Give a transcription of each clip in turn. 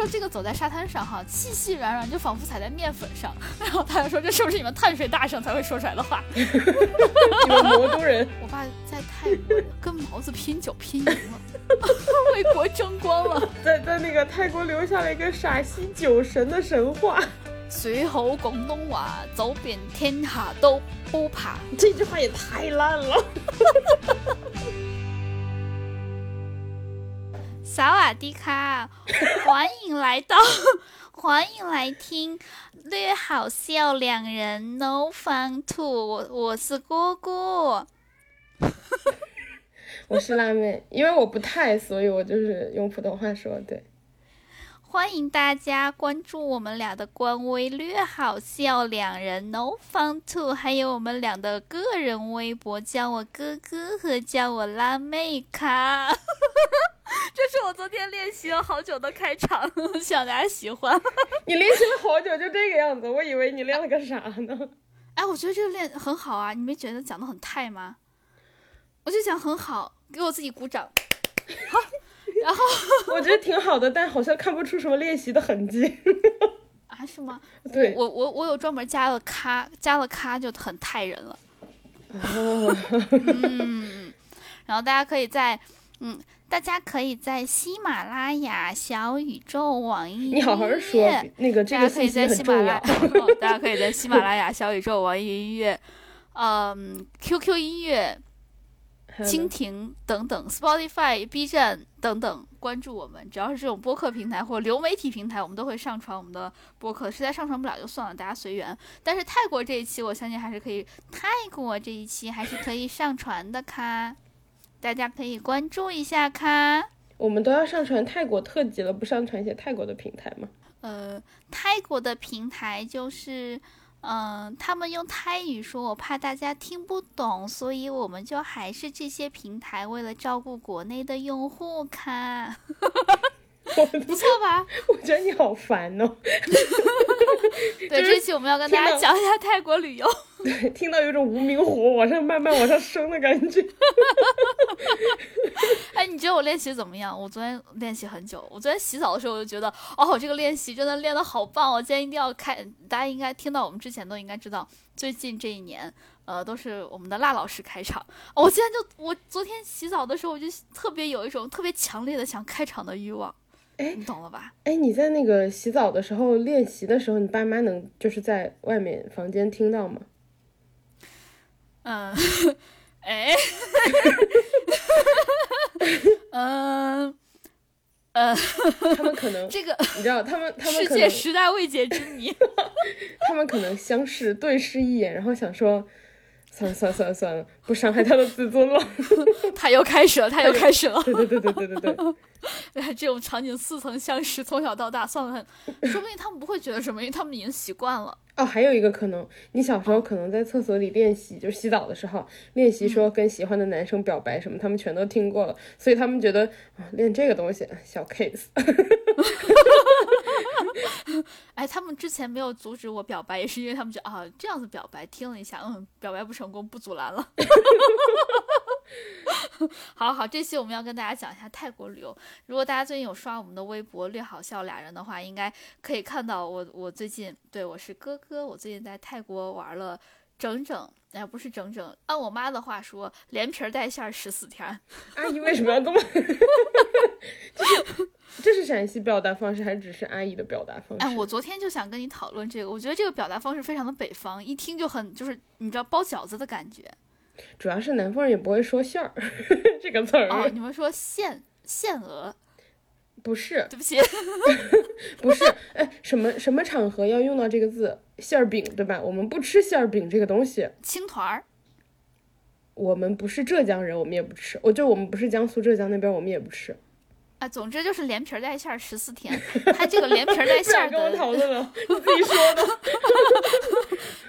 说这个走在沙滩上哈，细细软软，就仿佛踩在面粉上。然后他就说这是不是你们碳水大省才会说出来的话？你们魔都人，我爸在泰国跟毛子拼酒拼赢了，为国争光了。在在那个泰国留下了一个陕西酒神的神话。随后广东话，走遍天下都不怕。这句话也太烂了。萨瓦迪卡，欢迎来到，欢迎来听略好笑两人 No Fun to。我我是姑姑，我是辣妹，因为我不太，所以我就是用普通话说。对，欢迎大家关注我们俩的官微“略好笑两人 No Fun Two”，还有我们俩的个人微博，叫我哥哥和叫我辣妹卡。这是我昨天练习了好久的开场，希望大家喜欢。你练习了好久，就这个样子，我以为你练了个啥呢？哎，我觉得这个练很好啊，你没觉得讲的很泰吗？我就讲很好，给我自己鼓掌。好，然 后我觉得挺好的，但好像看不出什么练习的痕迹。啊？是吗？对，我我我有专门加了咖，加了咖就很泰人了。哦，嗯，然后大家可以在嗯。大家可以在喜马拉雅、小宇宙、网易你好好说，那个这个可以在喜马拉雅，大家可以在喜马拉 雅、小宇宙、网易云音乐、嗯、QQ 音乐、蜻蜓等等、Spotify、B 站等等关注我们。只要是这种播客平台或流媒体平台，我们都会上传我们的播客。实在上传不了就算了，大家随缘。但是泰国这一期，我相信还是可以，泰国这一期还是可以上传的，卡。大家可以关注一下，看我们都要上传泰国特辑了，不上传一些泰国的平台吗？呃，泰国的平台就是，嗯，他们用泰语说，我怕大家听不懂，所以我们就还是这些平台，为了照顾国内的用户，看。不错吧？我觉得你好烦哦。对，这期我们要跟大家讲一下泰国旅游。对，听到有种无名火往上慢慢往上升的感觉。哎，你觉得我练习怎么样？我昨天练习很久。我昨天洗澡的时候，我就觉得，哦，这个练习真的练得好棒。我今天一定要开，大家应该听到我们之前都应该知道，最近这一年，呃，都是我们的辣老师开场。我今天就，我昨天洗澡的时候，我就特别有一种特别强烈的想开场的欲望。哎，你懂了吧？哎，你在那个洗澡的时候练习的时候，你爸妈能就是在外面房间听到吗？嗯，哎，嗯，呃，他们可能这个你知道，他们他们世界十大未解之谜，他们可能相视对视一眼，然后想说。算了算了算了算了，不伤害他的自尊了。他又开始了，他又开始了。对对对对对对对。哎，这种场景似曾相识，从小到大，算了，说不定他们不会觉得什么，因为他们已经习惯了。哦，还有一个可能，你小时候可能在厕所里练习，就洗澡的时候练习说跟喜欢的男生表白什么，他们全都听过了，所以他们觉得啊，练这个东西小 case。哎，他们之前没有阻止我表白，也是因为他们觉得啊，这样子表白，听了一下，嗯，表白不成功，不阻拦了。好好，这期我们要跟大家讲一下泰国旅游。如果大家最近有刷我们的微博“略好笑俩人”的话，应该可以看到我，我最近对我是哥哥，我最近在泰国玩了整整，哎，不是整整，按我妈的话说，连皮带馅十四天。阿姨为什么要这么？这是陕西表达方式，还只是阿姨的表达方式？哎，我昨天就想跟你讨论这个，我觉得这个表达方式非常的北方，一听就很就是你知道包饺子的感觉。主要是南方人也不会说馅儿 这个词儿。哦，你们说馅馅鹅？不是，对不起，不是。哎，什么什么场合要用到这个字？馅儿饼对吧？我们不吃馅儿饼这个东西。青团儿。我们不是浙江人，我们也不吃。我就我们不是江苏浙江那边，我们也不吃。啊，总之就是连皮带馅儿十四天。它这个连皮带 馅的，跟我讨论了，你自己说的。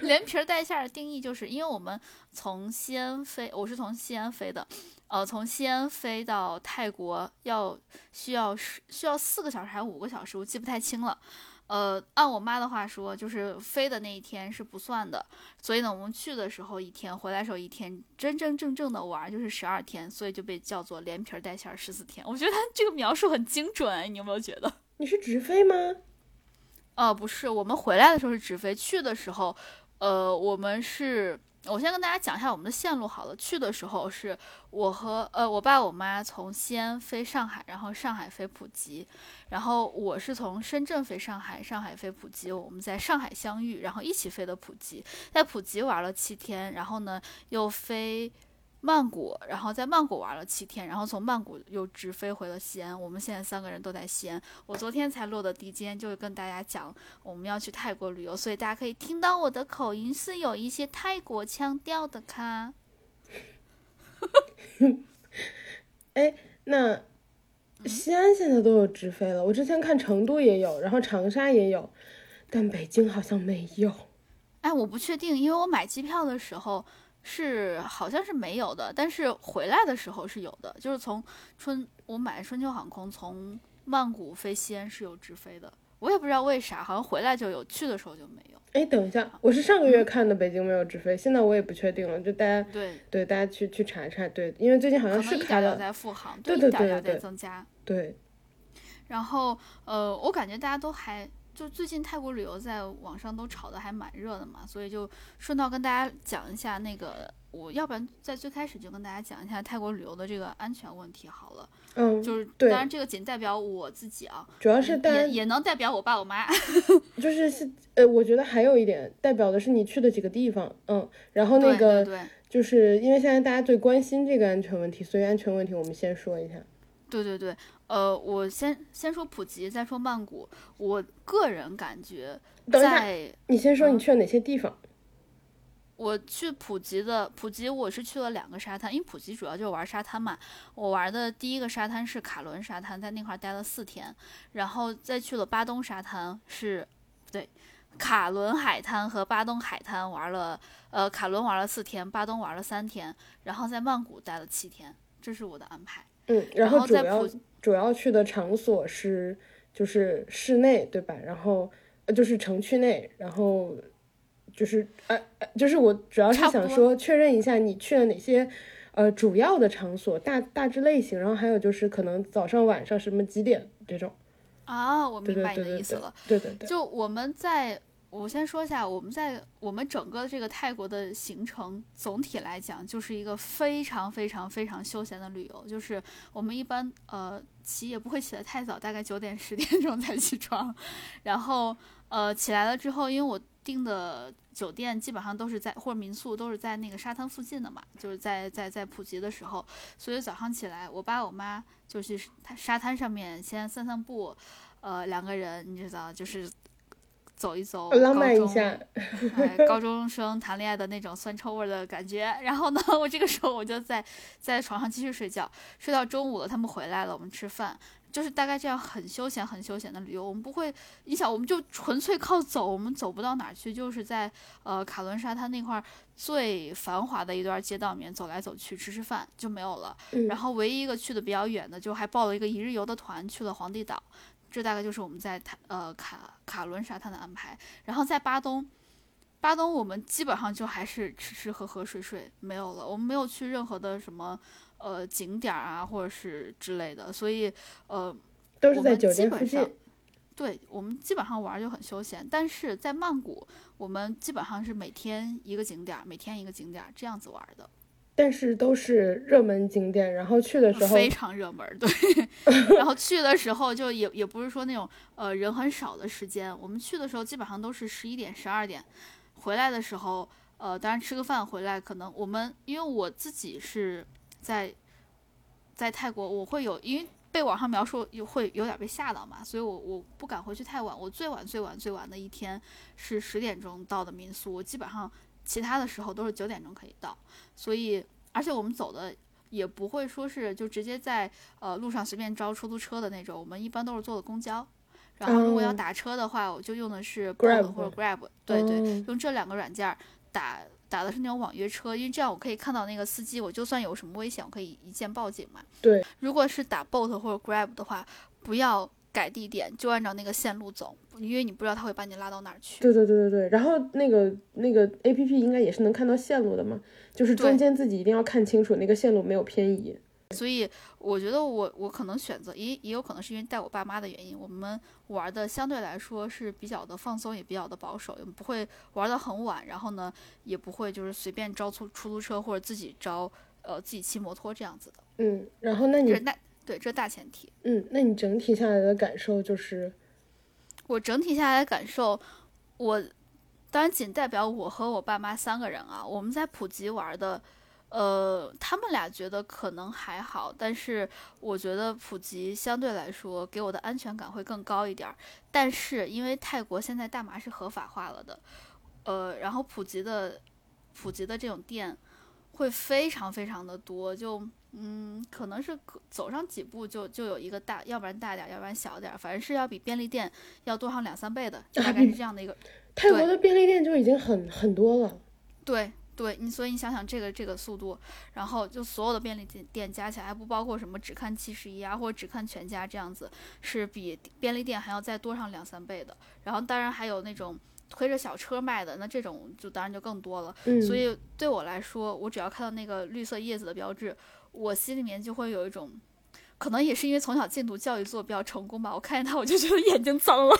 连皮带馅的定义就是，因为我们从西安飞，我是从西安飞的，呃，从西安飞到泰国要需要需要四个小时还是五个小时，我记不太清了。呃，按我妈的话说，就是飞的那一天是不算的，所以呢，我们去的时候一天，回来时候一天，真真正正的玩就是十二天，所以就被叫做连皮带馅十四天。我觉得他这个描述很精准，你有没有觉得？你是直飞吗？呃，不是，我们回来的时候是直飞，去的时候，呃，我们是。我先跟大家讲一下我们的线路好了。去的时候是我和呃我爸我妈从西安飞上海，然后上海飞普吉，然后我是从深圳飞上海，上海飞普吉，我们在上海相遇，然后一起飞的普吉，在普吉玩了七天，然后呢又飞。曼谷，然后在曼谷玩了七天，然后从曼谷又直飞回了西安。我们现在三个人都在西安。我昨天才落的地，今天就跟大家讲我们要去泰国旅游，所以大家可以听到我的口音是有一些泰国腔调的。咖，哎，那西安现在都有直飞了，我之前看成都也有，然后长沙也有，但北京好像没有。哎，我不确定，因为我买机票的时候。是好像是没有的，但是回来的时候是有的，就是从春我买春秋航空从曼谷飞西安是有直飞的，我也不知道为啥，好像回来就有，去的时候就没有。哎，等一下，我是上个月看的北京没有直飞，现在我也不确定了，就大家对对大家去去查一查，对，因为最近好像是开了在复航，对对对对，在增加，对。然后呃，我感觉大家都还。就最近泰国旅游在网上都炒得还蛮热的嘛，所以就顺道跟大家讲一下那个，我要不然在最开始就跟大家讲一下泰国旅游的这个安全问题好了。嗯，就是当然这个仅代表我自己啊，主要是也也能代表我爸我妈。就是是呃，我觉得还有一点代表的是你去的几个地方，嗯，然后那个就是因为现在大家最关心这个安全问题，所以安全问题我们先说一下。对对对，呃，我先先说普吉，再说曼谷。我个人感觉，在你先说你去了哪些地方？我去普吉的普吉，我是去了两个沙滩，因为普吉主要就是玩沙滩嘛。我玩的第一个沙滩是卡伦沙滩，在那块待了四天，然后再去了巴东沙滩，是对卡伦海滩和巴东海滩玩了，呃，卡伦玩了四天，巴东玩了三天，然后在曼谷待了七天，这是我的安排。嗯，然后主要主要去的场所是就是室内对吧？然后呃就是城区内，然后就是呃就是我主要是想说确认一下你去了哪些呃主要的场所大大致类型，然后还有就是可能早上晚上什么几点这种啊，我明白你的意思了，对对对，就我们在。我先说一下，我们在我们整个这个泰国的行程，总体来讲就是一个非常非常非常休闲的旅游。就是我们一般呃起也不会起得太早，大概九点十点钟才起床，然后呃起来了之后，因为我订的酒店基本上都是在或者民宿都是在那个沙滩附近的嘛，就是在在在普吉的时候，所以早上起来，我爸我妈就去沙滩上面先散散步，呃两个人你知道就是。走一走，浪漫一下，高中生谈恋爱的那种酸臭味的感觉。然后呢，我这个时候我就在在床上继续睡觉，睡到中午了，他们回来了，我们吃饭，就是大概这样很休闲、很休闲的旅游。我们不会，你想，我们就纯粹靠走，我们走不到哪去，就是在呃卡伦沙滩那块最繁华的一段街道里面走来走去，吃吃饭就没有了。然后唯一一个去的比较远的，就还报了一个一日游的团去了皇帝岛。这大概就是我们在塔呃卡卡伦沙滩的安排，然后在巴东，巴东我们基本上就还是吃吃喝喝睡睡没有了，我们没有去任何的什么呃景点啊或者是之类的，所以呃都是在酒店附近。对我们基本上玩就很休闲，但是在曼谷我们基本上是每天一个景点，每天一个景点这样子玩的。但是都是热门景点，然后去的时候非常热门，对。然后去的时候就也也不是说那种呃人很少的时间，我们去的时候基本上都是十一点、十二点，回来的时候呃当然吃个饭回来，可能我们因为我自己是在在泰国，我会有因为被网上描述有会有点被吓到嘛，所以我我不敢回去太晚，我最晚最晚最晚的一天是十点钟到的民宿，我基本上。其他的时候都是九点钟可以到，所以而且我们走的也不会说是就直接在呃路上随便招出租车的那种，我们一般都是坐的公交。然后如果要打车的话，我就用的是 Grab 或者 Grab，对对，用这两个软件打打的是那种网约车，因为这样我可以看到那个司机，我就算有什么危险，我可以一键报警嘛。对，如果是打 Bolt 或者 Grab 的话，不要。改地点就按照那个线路走，因为你不知道他会把你拉到哪儿去。对对对对对，然后那个那个 A P P 应该也是能看到线路的嘛，就是中间自己一定要看清楚那个线路没有偏移。所以我觉得我我可能选择也也有可能是因为带我爸妈的原因，我们玩的相对来说是比较的放松，也比较的保守，也不会玩的很晚，然后呢也不会就是随便招出出租车或者自己招呃自己骑摩托这样子的。嗯，然后那你那对这大前提。嗯，那你整体下来的感受就是？我整体下来的感受，我当然仅代表我和我爸妈三个人啊，我们在普吉玩的。呃，他们俩觉得可能还好，但是我觉得普吉相对来说给我的安全感会更高一点儿。但是因为泰国现在大麻是合法化了的，呃，然后普吉的普吉的这种店会非常非常的多，就嗯，可能是走上几步就就有一个大，要不然大点，要不然小点，反正是要比便利店要多上两三倍的，大概是这样的一个。泰国的便利店就已经很很多了。对。对你，所以你想想这个这个速度，然后就所有的便利店店加起来，还不包括什么只看七十一啊，或者只看全家这样子，是比便利店还要再多上两三倍的。然后当然还有那种推着小车卖的，那这种就当然就更多了。所以对我来说，我只要看到那个绿色叶子的标志，我心里面就会有一种。可能也是因为从小禁毒教育做的比较成功吧，我看见它我就觉得眼睛脏了，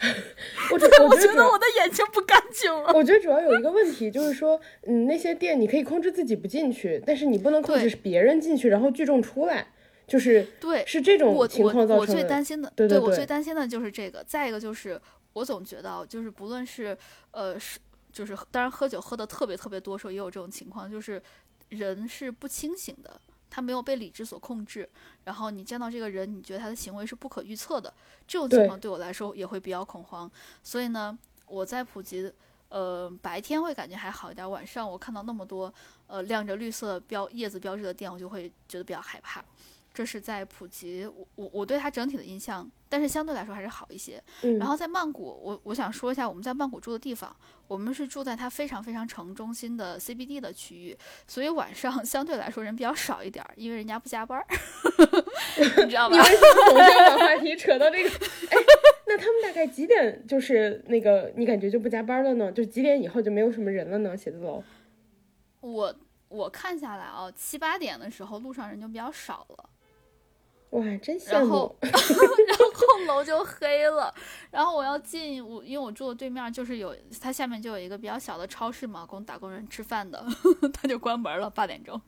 我觉得我觉得我的眼睛不干净了。我觉得主要有一个问题就是说，嗯，那些店你可以控制自己不进去，但是你不能控制别人进去然后聚众出来，就是对，是这种情况造成的。我最担心的，对对对，我最担心的就是这个。再一个就是我总觉得，就是不论是呃是就是当然喝酒喝的特别特别多时候也有这种情况，就是人是不清醒的。他没有被理智所控制，然后你见到这个人，你觉得他的行为是不可预测的，这种情况对我来说也会比较恐慌。所以呢，我在普及，呃，白天会感觉还好一点，晚上我看到那么多呃亮着绿色标叶子标志的店，我就会觉得比较害怕。这是在普吉，我我我对它整体的印象，但是相对来说还是好一些。然后在曼谷，我我想说一下我们在曼谷住的地方，我们是住在它非常非常城中心的 CBD 的区域，所以晚上 相对来说人比较少一点，因为人家不加班，你知道吧？你为什么总是把话题扯到这个？哎，那他们大概几点就是那个你感觉就不加班了呢？就几点以后就没有什么人了呢？写字楼？我我看下来啊，七八点的时候路上人就比较少了。哇，真羡慕！然 后，然后楼就黑了。然后我要进我，因为我住的对面就是有它下面就有一个比较小的超市嘛，供打工人吃饭的，它就关门了八点钟。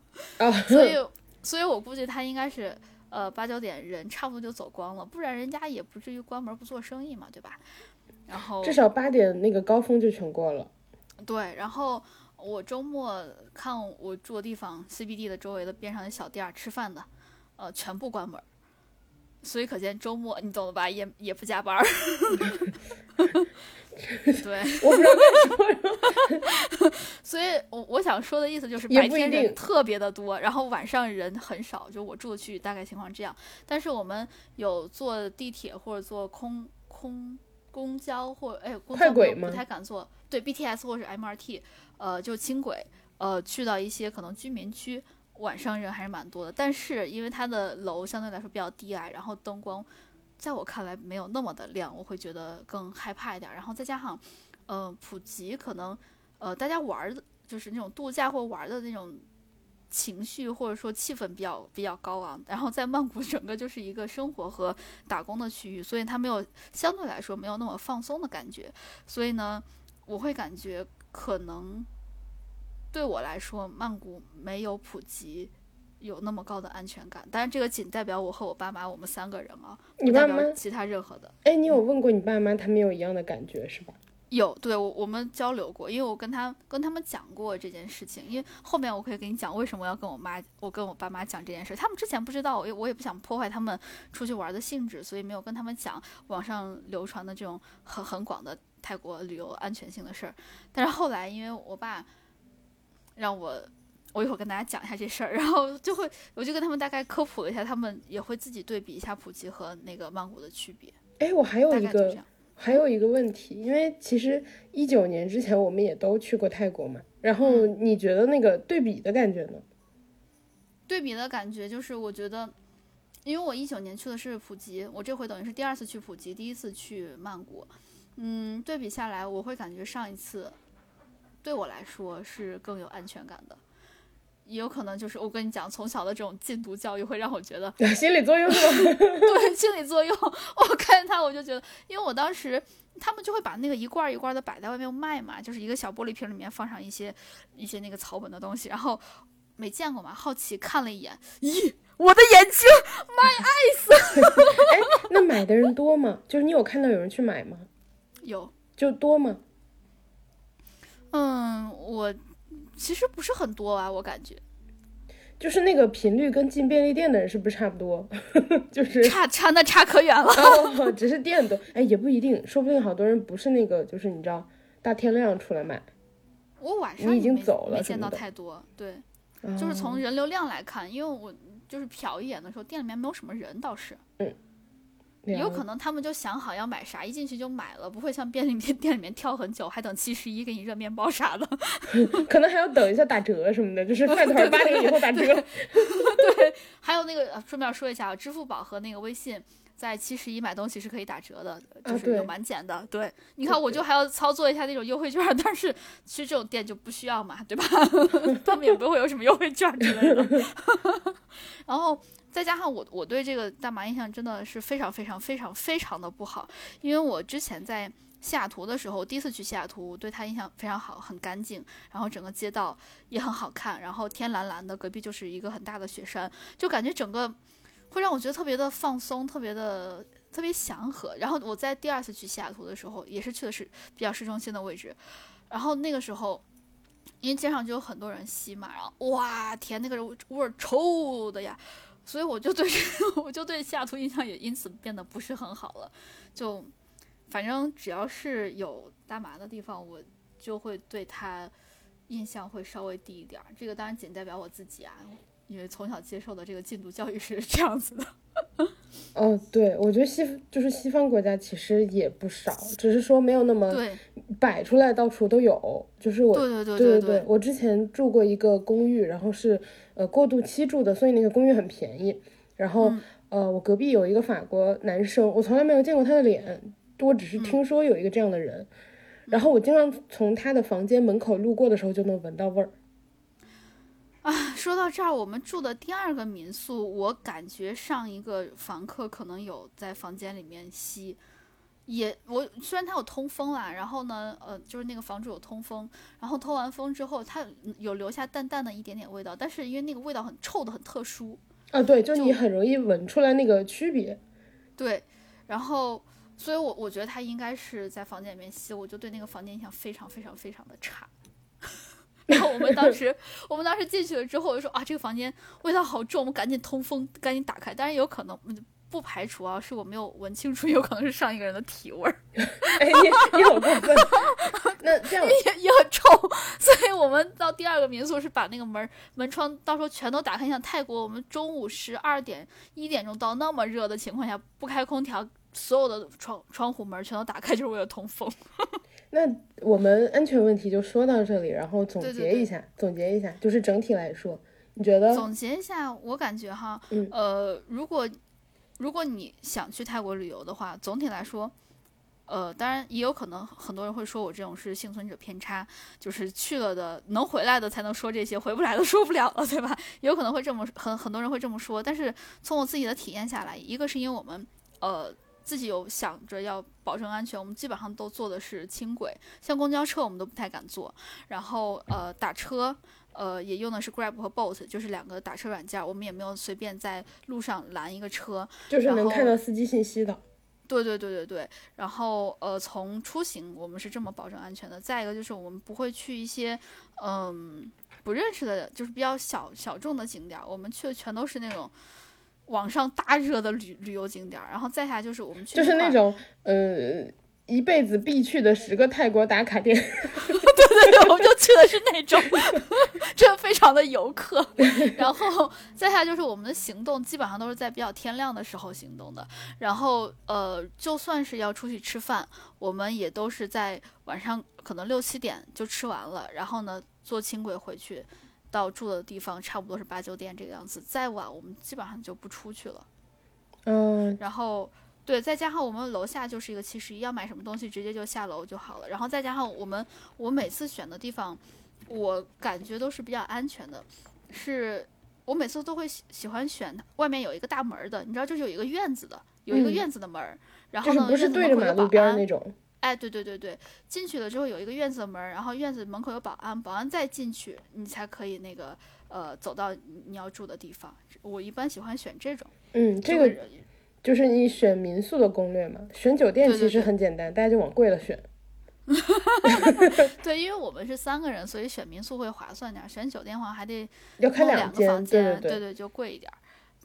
所以，所以我估计他应该是呃八九点人差不多就走光了，不然人家也不至于关门不做生意嘛，对吧？然后至少八点那个高峰就全过了。对，然后我周末看我住的地方 CBD 的周围的边上的小店吃饭的。呃，全部关门，所以可见周末你懂了吧？也也不加班儿。对，我不知道为什么。所以，我我想说的意思就是，白天人特别的多，然后晚上人很少。就我住的区域大概情况这样。但是我们有坐地铁或者坐空空公交或哎公交不太敢坐。对，BTS 或者是 MRT，呃，就轻轨，呃，去到一些可能居民区。晚上人还是蛮多的，但是因为它的楼相对来说比较低矮，然后灯光在我看来没有那么的亮，我会觉得更害怕一点。然后再加上，呃，普吉可能，呃，大家玩的就是那种度假或玩的那种情绪或者说气氛比较比较高昂。然后在曼谷整个就是一个生活和打工的区域，所以它没有相对来说没有那么放松的感觉。所以呢，我会感觉可能。对我来说，曼谷没有普及有那么高的安全感。但是这个仅代表我和我爸妈，我们三个人啊，不代表其他任何的。哎，你有问过你爸妈，他们有一样的感觉是吧？有，对我我们交流过，因为我跟他跟他们讲过这件事情。因为后面我可以给你讲为什么要跟我妈，我跟我爸妈讲这件事。他们之前不知道，我也我也不想破坏他们出去玩的性质，所以没有跟他们讲网上流传的这种很很广的泰国旅游安全性的事儿。但是后来，因为我爸。让我，我一会儿跟大家讲一下这事儿，然后就会，我就跟他们大概科普了一下，他们也会自己对比一下普吉和那个曼谷的区别。哎，我还有一个，还有一个问题，因为其实一九年之前我们也都去过泰国嘛，然后你觉得那个对比的感觉呢？对比的感觉就是，我觉得，因为我一九年去的是普吉，我这回等于是第二次去普吉，第一次去曼谷，嗯，对比下来，我会感觉上一次。对我来说是更有安全感的，也有可能就是我跟你讲，从小的这种禁毒教育会让我觉得 心理作用？对，心理作用。我看见他，我就觉得，因为我当时他们就会把那个一罐一罐的摆在外面卖嘛，就是一个小玻璃瓶里面放上一些一些那个草本的东西，然后没见过嘛，好奇看了一眼，咦，我的眼睛，my eyes！哎，那买的人多吗？就是你有看到有人去买吗？有，就多吗？嗯，我其实不是很多啊，我感觉，就是那个频率跟进便利店的人是不是差不多？就是差差那差可远了，哦，只是店多，哎，也不一定，说不定好多人不是那个，就是你知道大天亮出来买。我晚上已经走了，没见到太多，对，就是从人流量来看，因为我就是瞟一眼的时候，店里面没有什么人，倒是，嗯。有可能他们就想好要买啥，一进去就买了，不会像便利店店里面挑很久，还等七十一给你热面包啥的。可能还要等一下打折什么的，就是 饭团八点以后打折。对，还有那个顺便说一下，支付宝和那个微信在七十一买东西是可以打折的，就是有满减的。对，你看我就还要操作一下那种优惠券，但是其实这种店就不需要嘛，对吧？他们也不会有什么优惠券之类的。然后。再加上我，我对这个大麻印象真的是非常非常非常非常的不好，因为我之前在西雅图的时候，第一次去西雅图，对它印象非常好，很干净，然后整个街道也很好看，然后天蓝蓝的，隔壁就是一个很大的雪山，就感觉整个会让我觉得特别的放松，特别的特别祥和。然后我在第二次去西雅图的时候，也是去的是比较市中心的位置，然后那个时候因为街上就有很多人吸嘛，然后哇天，那个味儿臭的呀！所以我就对 我就对西雅图印象也因此变得不是很好了，就反正只要是有大麻的地方，我就会对它印象会稍微低一点儿。这个当然仅代表我自己啊，因为从小接受的这个禁毒教育是这样子的。哦，对，我觉得西就是西方国家其实也不少，只是说没有那么摆出来到处都有。就是我，对对对对对，我之前住过一个公寓，然后是呃过渡期住的，所以那个公寓很便宜。然后呃，我隔壁有一个法国男生，我从来没有见过他的脸，我只是听说有一个这样的人。然后我经常从他的房间门口路过的时候就能闻到味儿。啊，说到这儿，我们住的第二个民宿，我感觉上一个房客可能有在房间里面吸，也我虽然他有通风啦，然后呢，呃，就是那个房主有通风，然后通完风之后，他有留下淡淡的一点点味道，但是因为那个味道很臭的很特殊，啊，对，就你很容易闻出来那个区别，对，然后，所以我我觉得他应该是在房间里面吸，我就对那个房间印象非常非常非常的差。然后我们当时，我们当时进去了之后就说啊，这个房间味道好重，我们赶紧通风，赶紧打开。当然有可能不排除啊，是我没有闻清楚，有可能是上一个人的体味儿。哎，你你好过分！那这样也也很臭，所以我们到第二个民宿是把那个门门窗到时候全都打开。像泰国，我们中午十二点一点钟到那么热的情况下，不开空调，所有的窗窗户门全都打开，就是为了通风。那我们安全问题就说到这里，然后总结一下，总结一下，就是整体来说，你觉得？总结一下，我感觉哈，呃，如果如果你想去泰国旅游的话，总体来说，呃，当然也有可能很多人会说我这种是幸存者偏差，就是去了的能回来的才能说这些，回不来的 说不了了，对吧？有可能会这么很很多人会这么说，但是从我自己的体验下来，一个是因为我们呃。自己有想着要保证安全，我们基本上都坐的是轻轨，像公交车我们都不太敢坐。然后呃打车，呃也用的是 Grab 和 Bolt，就是两个打车软件，我们也没有随便在路上拦一个车，就是能看到司机信息的。对对对对对。然后呃从出行我们是这么保证安全的。再一个就是我们不会去一些嗯不认识的，就是比较小小众的景点，我们去的全都是那种。网上大热的旅旅游景点，然后再下就是我们去，就是那种呃一辈子必去的十个泰国打卡店，对对对，我们就去的是那种，真的非常的游客。然后再下就是我们的行动基本上都是在比较天亮的时候行动的，然后呃就算是要出去吃饭，我们也都是在晚上可能六七点就吃完了，然后呢坐轻轨回去。到住的地方差不多是八九点这个样子，再晚我们基本上就不出去了。嗯，然后对，再加上我们楼下就是一个七十一，要买什么东西直接就下楼就好了。然后再加上我们我每次选的地方，我感觉都是比较安全的。是我每次都会喜喜欢选外面有一个大门的，你知道，就是有一个院子的，有一个院子的门儿，然后呢，不是对着马路边那种。哎，对对对对，进去了之后有一个院子的门，然后院子门口有保安，保安再进去，你才可以那个呃走到你要住的地方。我一般喜欢选这种。嗯，这个就是你选民宿的攻略嘛。选酒店其实很简单，大家就往贵了选。对，因为我们是三个人，所以选民宿会划算点。选酒店的话还得要开两个房间，对对，就贵一点。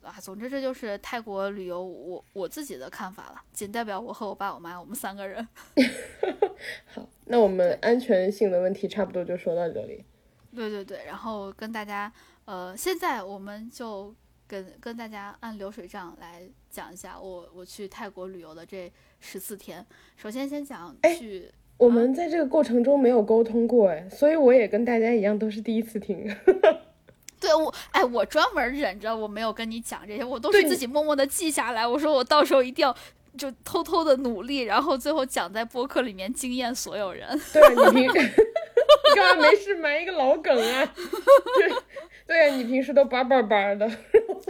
啊，总之这就是泰国旅游我我自己的看法了，仅代表我和我爸我妈我们三个人。好，那我们安全性的问题差不多就说到这里。对对对，然后跟大家，呃，现在我们就跟跟大家按流水账来讲一下我我去泰国旅游的这十四天。首先先讲去，我们在这个过程中没有沟通过，哎，所以我也跟大家一样都是第一次听。对我，哎，我专门忍着，我没有跟你讲这些，我都是自己默默的记下来。我说我到时候一定要就偷偷的努力，然后最后讲在播客里面惊艳所有人。对你平，你干嘛没事埋一个老梗啊？对，对呀，你平时都叭叭叭的。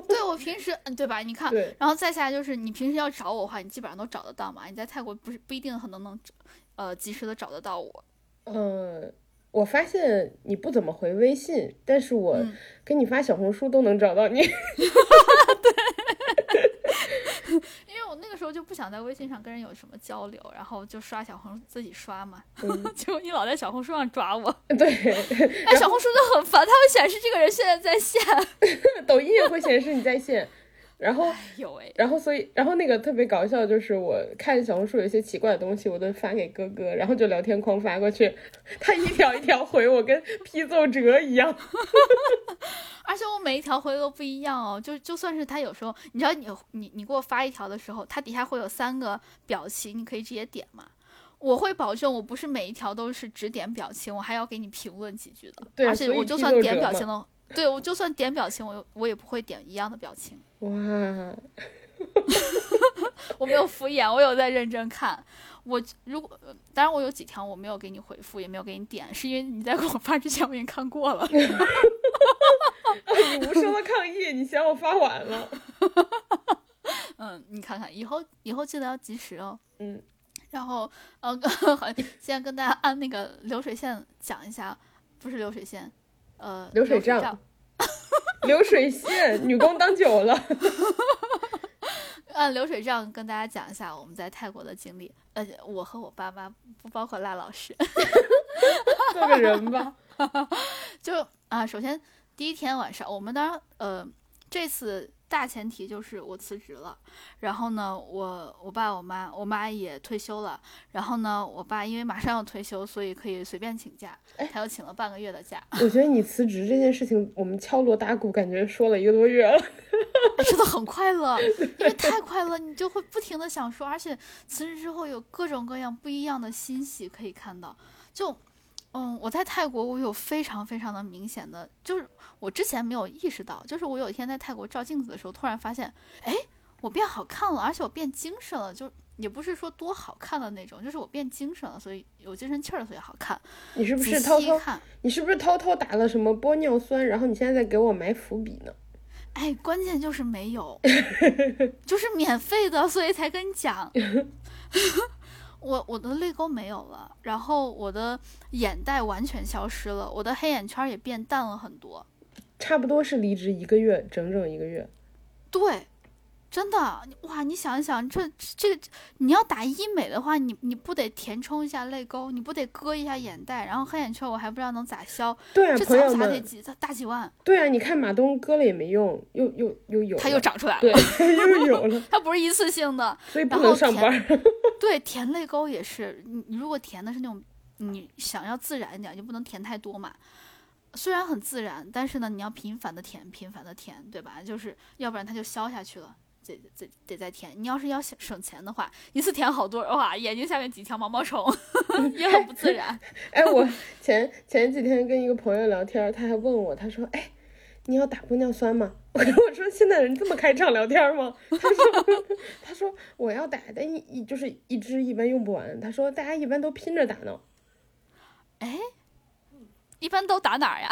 对我平时，嗯，对吧？你看，然后再下来就是你平时要找我的话，你基本上都找得到嘛。你在泰国不是不一定很能能，呃，及时的找得到我。嗯。我发现你不怎么回微信，但是我给你发小红书都能找到你。对，因为我那个时候就不想在微信上跟人有什么交流，然后就刷小红书自己刷嘛。结果你老在小红书上抓我。对，哎，小红书就很烦，它会显示这个人现在在线。抖音也会显示你在线。然后，然后所以，然后那个特别搞笑，就是我看小红书有一些奇怪的东西，我都发给哥哥，然后就聊天框发过去，他一条一条回我，跟批奏折一样。而且我每一条回都不一样哦，就就算是他有时候，你知道你你你给我发一条的时候，他底下会有三个表情，你可以直接点嘛。我会保证我不是每一条都是只点表情，我还要给你评论几句的。对，而且我就算点表情了。对，我就算点表情，我我也不会点一样的表情。哇，我没有敷衍，我有在认真看。我如果当然我有几条我没有给你回复，也没有给你点，是因为你在给我发之前我已经看过了。你无声的抗议，你嫌我发晚了。嗯，你看看，以后以后记得要及时哦。嗯，然后呃，现在跟大家按那个流水线讲一下，不是流水线。呃，流水账，流水线，女工当久了。按流水账跟大家讲一下我们在泰国的经历。呃，我和我爸妈不包括赖老师，做个人吧。就啊，首先第一天晚上，我们当然呃这次。大前提就是我辞职了，然后呢，我我爸我妈我妈也退休了，然后呢，我爸因为马上要退休，所以可以随便请假，他又请了半个月的假。我觉得你辞职这件事情，我们敲锣打鼓，感觉说了一个多月了，真的很快乐，因为太快乐，你就会不停的想说，而且辞职之后有各种各样不一样的欣喜可以看到，就。嗯，我在泰国，我有非常非常的明显的，就是我之前没有意识到，就是我有一天在泰国照镜子的时候，突然发现，哎，我变好看了，而且我变精神了，就也不是说多好看的那种，就是我变精神了，所以有精神气儿，所以好看。你是不是偷偷？你是不是偷偷打了什么玻尿酸？然后你现在在给我埋伏笔呢？哎，关键就是没有，就是免费的，所以才跟你讲。我我的泪沟没有了，然后我的眼袋完全消失了，我的黑眼圈也变淡了很多，差不多是离职一个月，整整一个月，对。真的哇！你想一想，这这个你要打医美的话，你你不得填充一下泪沟，你不得割一下眼袋，然后黑眼圈我还不知道能咋消。对啊，朋友们，得几大几万。对啊，你看马东割了也没用，又又又有，他又长出来了，对，又有了。他不是一次性的，所以不能上班。对，填泪沟也是，你你如果填的是那种你想要自然一点，就不能填太多嘛。虽然很自然，但是呢，你要频繁的填，频繁的填，对吧？就是要不然它就消下去了。得得得再填，你要是要省省钱的话，一次填好多的话，眼睛下面几条毛毛虫 也很不自然。哎，我前前几天跟一个朋友聊天，他还问我，他说：“哎，你要打玻尿酸吗？”我 我说：“现在人这么开场聊天吗？”他说：“他说我要打，但一一就是一支一般用不完。他说大家一般都拼着打呢。”哎，一般都打哪儿呀？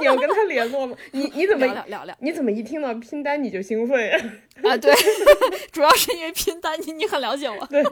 你 要跟他联络吗？你你怎么聊聊聊？你怎么一听到拼单你就兴奋呀？啊，对，主要是因为拼单，你你很了解我。对，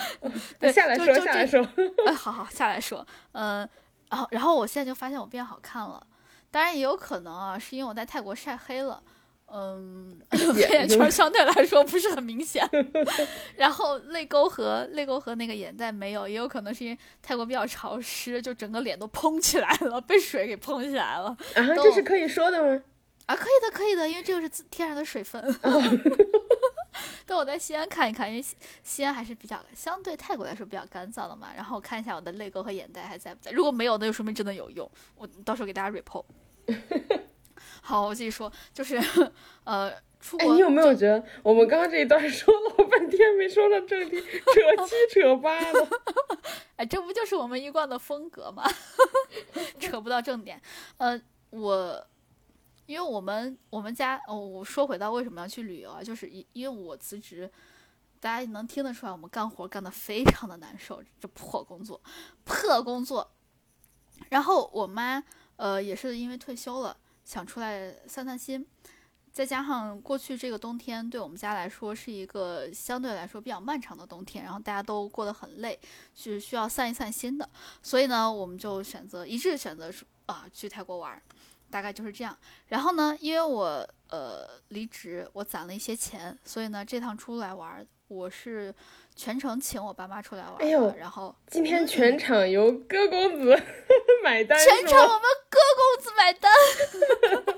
对，下来说下来说。哎，好好下来说。嗯，然后然后我现在就发现我变好看了，当然也有可能啊，是因为我在泰国晒黑了。嗯，黑眼圈相对来说不是很明显，然后泪沟和泪沟和那个眼袋没有，也有可能是因为泰国比较潮湿，就整个脸都嘭起来了，被水给嘭起来了。啊，这是可以说的吗？啊，可以的，可以的，因为这个是天然的水分。但我在西安看一看，因为西安还是比较相对泰国来说比较干燥的嘛。然后我看一下我的泪沟和眼袋还在不在，如果没有，那就说明真的有用。我到时候给大家 report。好，我继续说，就是，呃，出国。哎，你有没有觉得我们刚刚这一段说了半天没说到正题，扯七 扯八的？哎，这不就是我们一贯的风格吗？扯不到正点。呃，我，因为我们我们家，哦，我说回到为什么要去旅游啊？就是因因为我辞职，大家能听得出来，我们干活干得非常的难受，这破工作，破工作。然后我妈，呃，也是因为退休了。想出来散散心，再加上过去这个冬天对我们家来说是一个相对来说比较漫长的冬天，然后大家都过得很累，是需要散一散心的，所以呢，我们就选择一致选择啊去泰国玩，大概就是这样。然后呢，因为我呃离职，我攒了一些钱，所以呢这趟出来玩，我是全程请我爸妈出来玩。哎呦，然后今天全场由哥公子 买单，全场我们哥公子买单。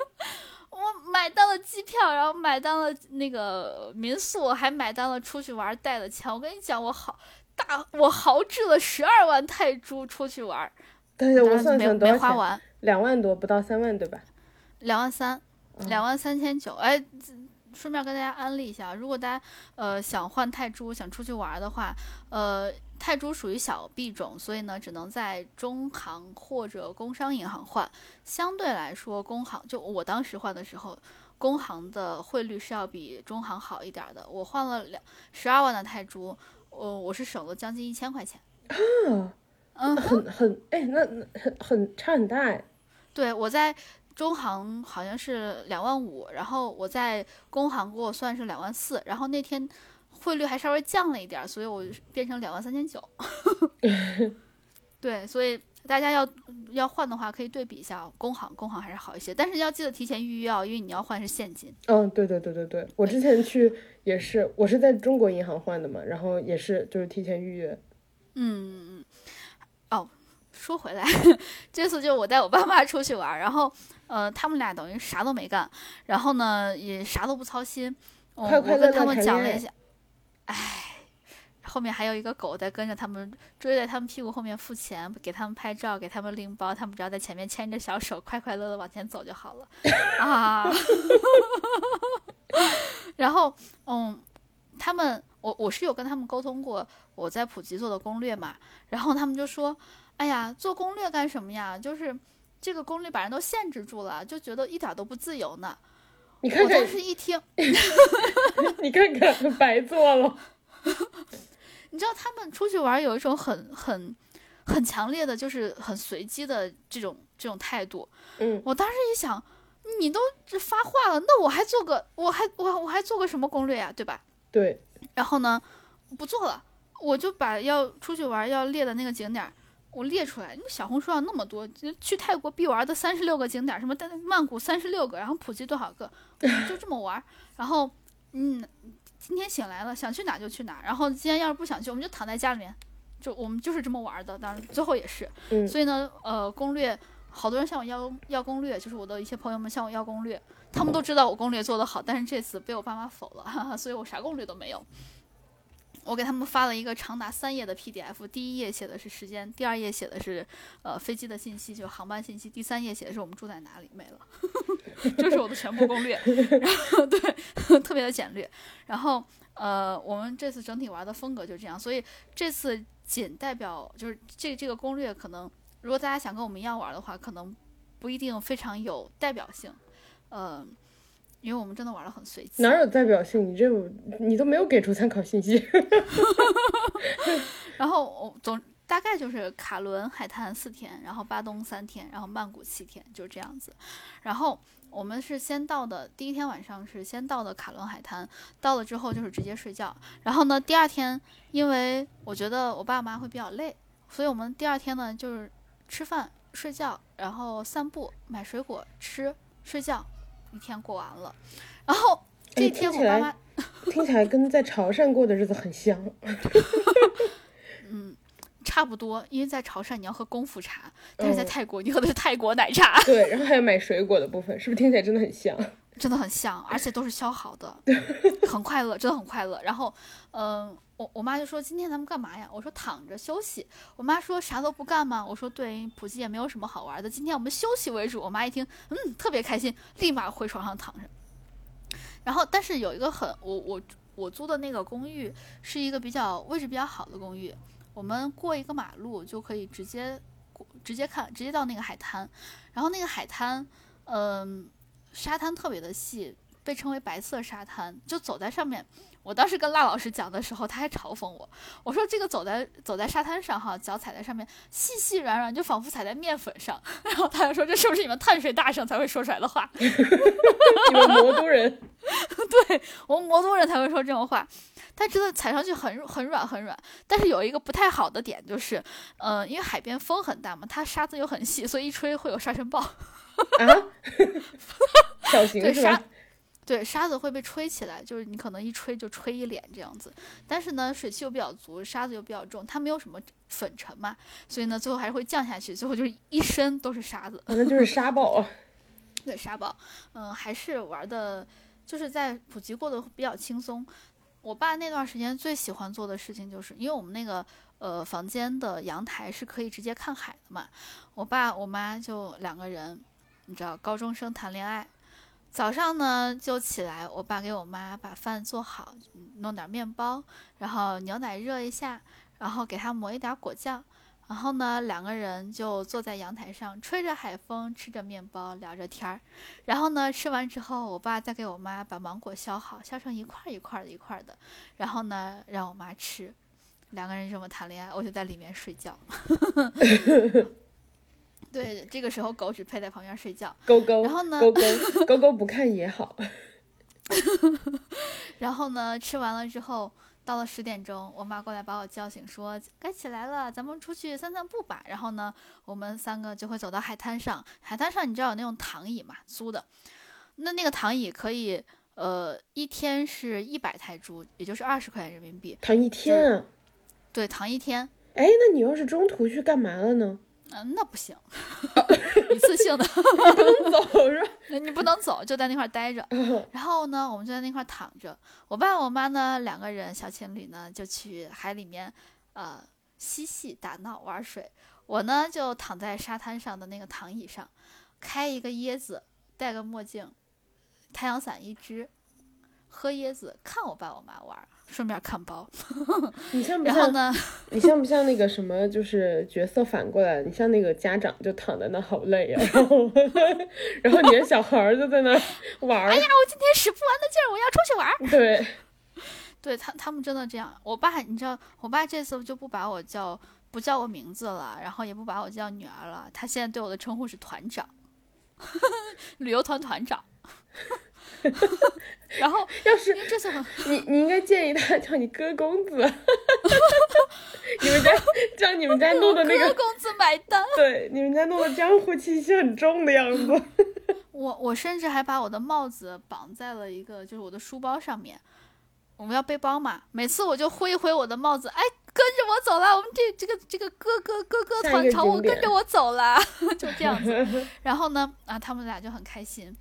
我买单了机票，然后买单了那个民宿，还买单了出去玩带的钱。我跟你讲，我好大，我豪掷了十二万泰铢出去玩。但是我算算没花完，两万多，不到三万，对吧？两万三，两万三千九。哎，顺便跟大家安利一下，如果大家呃想换泰铢，想出去玩的话，呃。泰铢属于小币种，所以呢，只能在中行或者工商银行换。相对来说，工行就我当时换的时候，工行的汇率是要比中行好一点的。我换了两十二万的泰铢，呃我是省了将近一千块钱。啊，嗯，很很哎，那很很差很大哎。对，我在中行好像是两万五，然后我在工行给我算是两万四，然后那天。汇率还稍微降了一点，所以我变成两万三千九。对，所以大家要要换的话，可以对比一下工行，工行还是好一些。但是要记得提前预约哦，因为你要换是现金。嗯，对对对对对，我之前去也是，我是在中国银行换的嘛，然后也是就是提前预约。嗯嗯。哦，说回来，这次就我带我爸妈出去玩，然后呃，他们俩等于啥都没干，然后呢也啥都不操心。快快乐乐们讲了一下。哎，后面还有一个狗在跟着他们，追在他们屁股后面付钱，给他们拍照，给他们拎包，他们只要在前面牵着小手，快快乐乐往前走就好了啊。然后，嗯，他们，我我是有跟他们沟通过我在普吉做的攻略嘛，然后他们就说，哎呀，做攻略干什么呀？就是这个攻略把人都限制住了，就觉得一点都不自由呢。你看看，我当时一听，你看看，白做了。你知道他们出去玩有一种很很很强烈的，就是很随机的这种这种态度。嗯，我当时一想，你都发话了，那我还做个，我还我我还做个什么攻略呀，对吧？对。然后呢，不做了，我就把要出去玩要列的那个景点。我列出来，因为小红书上那么多，去泰国必玩的三十六个景点，什么曼谷三十六个，然后普吉多少个，就这么玩。然后，嗯，今天醒来了，想去哪就去哪。然后今天要是不想去，我们就躺在家里面，就我们就是这么玩的。当然最后也是，所以呢，呃，攻略，好多人向我要要攻略，就是我的一些朋友们向我要攻略，他们都知道我攻略做得好，但是这次被我爸妈否了，哈哈，所以我啥攻略都没有。我给他们发了一个长达三页的 PDF，第一页写的是时间，第二页写的是呃飞机的信息，就航班信息，第三页写的是我们住在哪里，没了，这是我的全部攻略，然后对，特别的简略，然后呃我们这次整体玩的风格就这样，所以这次仅代表就是这这个攻略可能如果大家想跟我们一样玩的话，可能不一定非常有代表性，嗯。因为我们真的玩的很随机，哪有代表性？你这你都没有给出参考信息。然后我总大概就是卡伦海滩四天，然后巴东三天，然后曼谷七天，就这样子。然后我们是先到的，第一天晚上是先到的卡伦海滩，到了之后就是直接睡觉。然后呢，第二天因为我觉得我爸妈会比较累，所以我们第二天呢就是吃饭、睡觉，然后散步、买水果吃、睡觉，一天过完了。然后这天我妈妈。听起来跟在潮汕过的日子很像，嗯，差不多。因为在潮汕你要喝功夫茶，但是在泰国你喝的是泰国奶茶。对，然后还有买水果的部分，是不是听起来真的很像？真的很像，而且都是削好的，很快乐，真的很快乐。然后，嗯，我我妈就说：“今天咱们干嘛呀？”我说：“躺着休息。”我妈说：“啥都不干吗？”我说：“对，普吉也没有什么好玩的，今天我们休息为主。”我妈一听，嗯，特别开心，立马回床上躺着。然后，但是有一个很我我我租的那个公寓是一个比较位置比较好的公寓，我们过一个马路就可以直接过直接看直接到那个海滩，然后那个海滩，嗯，沙滩特别的细，被称为白色沙滩，就走在上面。我当时跟辣老师讲的时候，他还嘲讽我，我说这个走在走在沙滩上哈，脚踩在上面细细软软，就仿佛踩在面粉上。然后他就说这是不是你们碳水大省才会说出来的话？你们魔都人，对我们魔都人才会说这种话。他真的踩上去很很软很软，但是有一个不太好的点就是，嗯，因为海边风很大嘛，它沙子又很细，所以一吹会有沙尘暴。啊，小型是吧？对，沙子会被吹起来，就是你可能一吹就吹一脸这样子。但是呢，水汽又比较足，沙子又比较重，它没有什么粉尘嘛，所以呢，最后还是会降下去，最后就是一身都是沙子。反正就是沙暴。对，沙暴。嗯，还是玩的，就是在普吉过得比较轻松。我爸那段时间最喜欢做的事情，就是因为我们那个呃房间的阳台是可以直接看海的嘛。我爸我妈就两个人，你知道，高中生谈恋爱。早上呢，就起来，我爸给我妈把饭做好，弄点面包，然后牛奶热一下，然后给他抹一点果酱，然后呢，两个人就坐在阳台上，吹着海风，吃着面包，聊着天儿。然后呢，吃完之后，我爸再给我妈把芒果削好，削成一块一块的一块的，然后呢，让我妈吃。两个人这么谈恋爱，我就在里面睡觉。对，这个时候狗只配在旁边睡觉。勾勾，然后呢？勾勾，勾勾不看也好。然后呢？吃完了之后，到了十点钟，我妈过来把我叫醒，说该起来了，咱们出去散散步吧。然后呢，我们三个就会走到海滩上。海滩上你知道有那种躺椅嘛，租的。那那个躺椅可以，呃，一天是一百泰铢，也就是二十块钱人民币。躺一天啊？对，躺一天。哎，那你要是中途去干嘛了呢？嗯，那不行，一次性的，你不能走是吧？你不能走，就在那块待着。然后呢，我们就在那块躺着。我爸我妈呢，两个人小情侣呢，就去海里面，呃，嬉戏打闹玩水。我呢，就躺在沙滩上的那个躺椅上，开一个椰子，戴个墨镜，太阳伞一只，喝椰子，看我爸我妈玩。顺便看包，你像不 像？你像不像那个什么？就是角色反过来，你像那个家长就躺在那好累啊，然后然后你的小孩就在那玩。哎呀，我今天使不完的劲儿，我要出去玩。对，对他他们真的这样。我爸，你知道，我爸这次就不把我叫不叫我名字了，然后也不把我叫女儿了，他现在对我的称呼是团长，旅游团团长。然后，要是这次你，你应该建议他叫你哥公子。你们家 叫你们家弄的那个哥公子买单。对，你们家弄的江湖气息很重的样子。我我甚至还把我的帽子绑在了一个就是我的书包上面。我们要背包嘛，每次我就挥一挥我的帽子，哎，跟着我走了。我们这这个这个哥哥哥哥团朝我跟着我走了，就这样子。然后呢，啊，他们俩就很开心。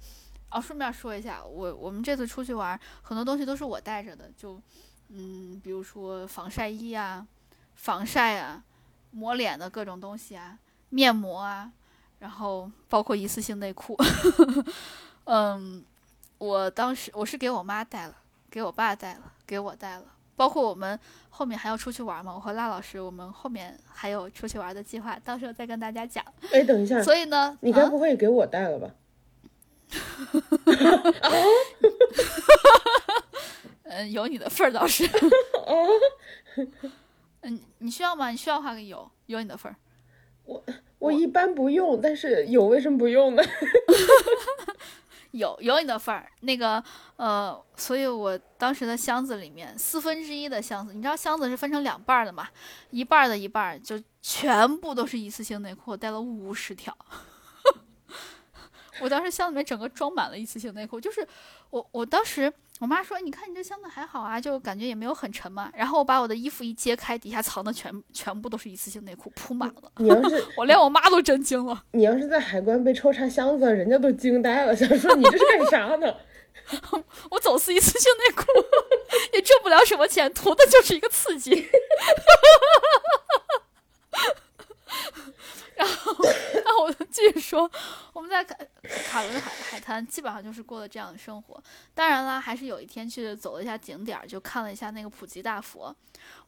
哦，顺便说一下，我我们这次出去玩，很多东西都是我带着的，就，嗯，比如说防晒衣啊，防晒啊，抹脸的各种东西啊，面膜啊，然后包括一次性内裤。嗯，我当时我是给我妈带了，给我爸带了，给我带了，包括我们后面还要出去玩嘛，我和辣老师，我们后面还有出去玩的计划，到时候再跟大家讲。哎，等一下，所以呢，你该不会给我带了吧？嗯，有你的份儿倒是。哦，嗯，你需要吗？你需要的话有有你的份儿。我我一般不用，但是有为什么不用呢？有有你的份儿，那个呃，所以我当时的箱子里面四分之一的箱子，你知道箱子是分成两半的嘛？一半的一半就全部都是一次性内裤，带了五十条。我当时箱子里面整个装满了一次性内裤，就是我我当时我妈说，你看你这箱子还好啊，就感觉也没有很沉嘛。然后我把我的衣服一揭开，底下藏的全全部都是一次性内裤，铺满了。你要是我连我妈都震惊了。你要是在海关被抽查箱子，人家都惊呆了，想说你这是干啥呢？我走私一次性内裤，也挣不了什么钱，图的就是一个刺激。然后，然后我就继续说，我们在卡卡伦海海滩基本上就是过了这样的生活。当然啦，还是有一天去走了一下景点，就看了一下那个普吉大佛。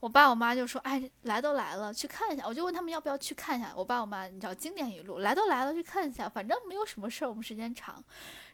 我爸我妈就说：“哎，来都来了，去看一下。”我就问他们要不要去看一下。我爸我妈，你知道经典语录：“来都来了，去看一下，反正没有什么事儿，我们时间长。”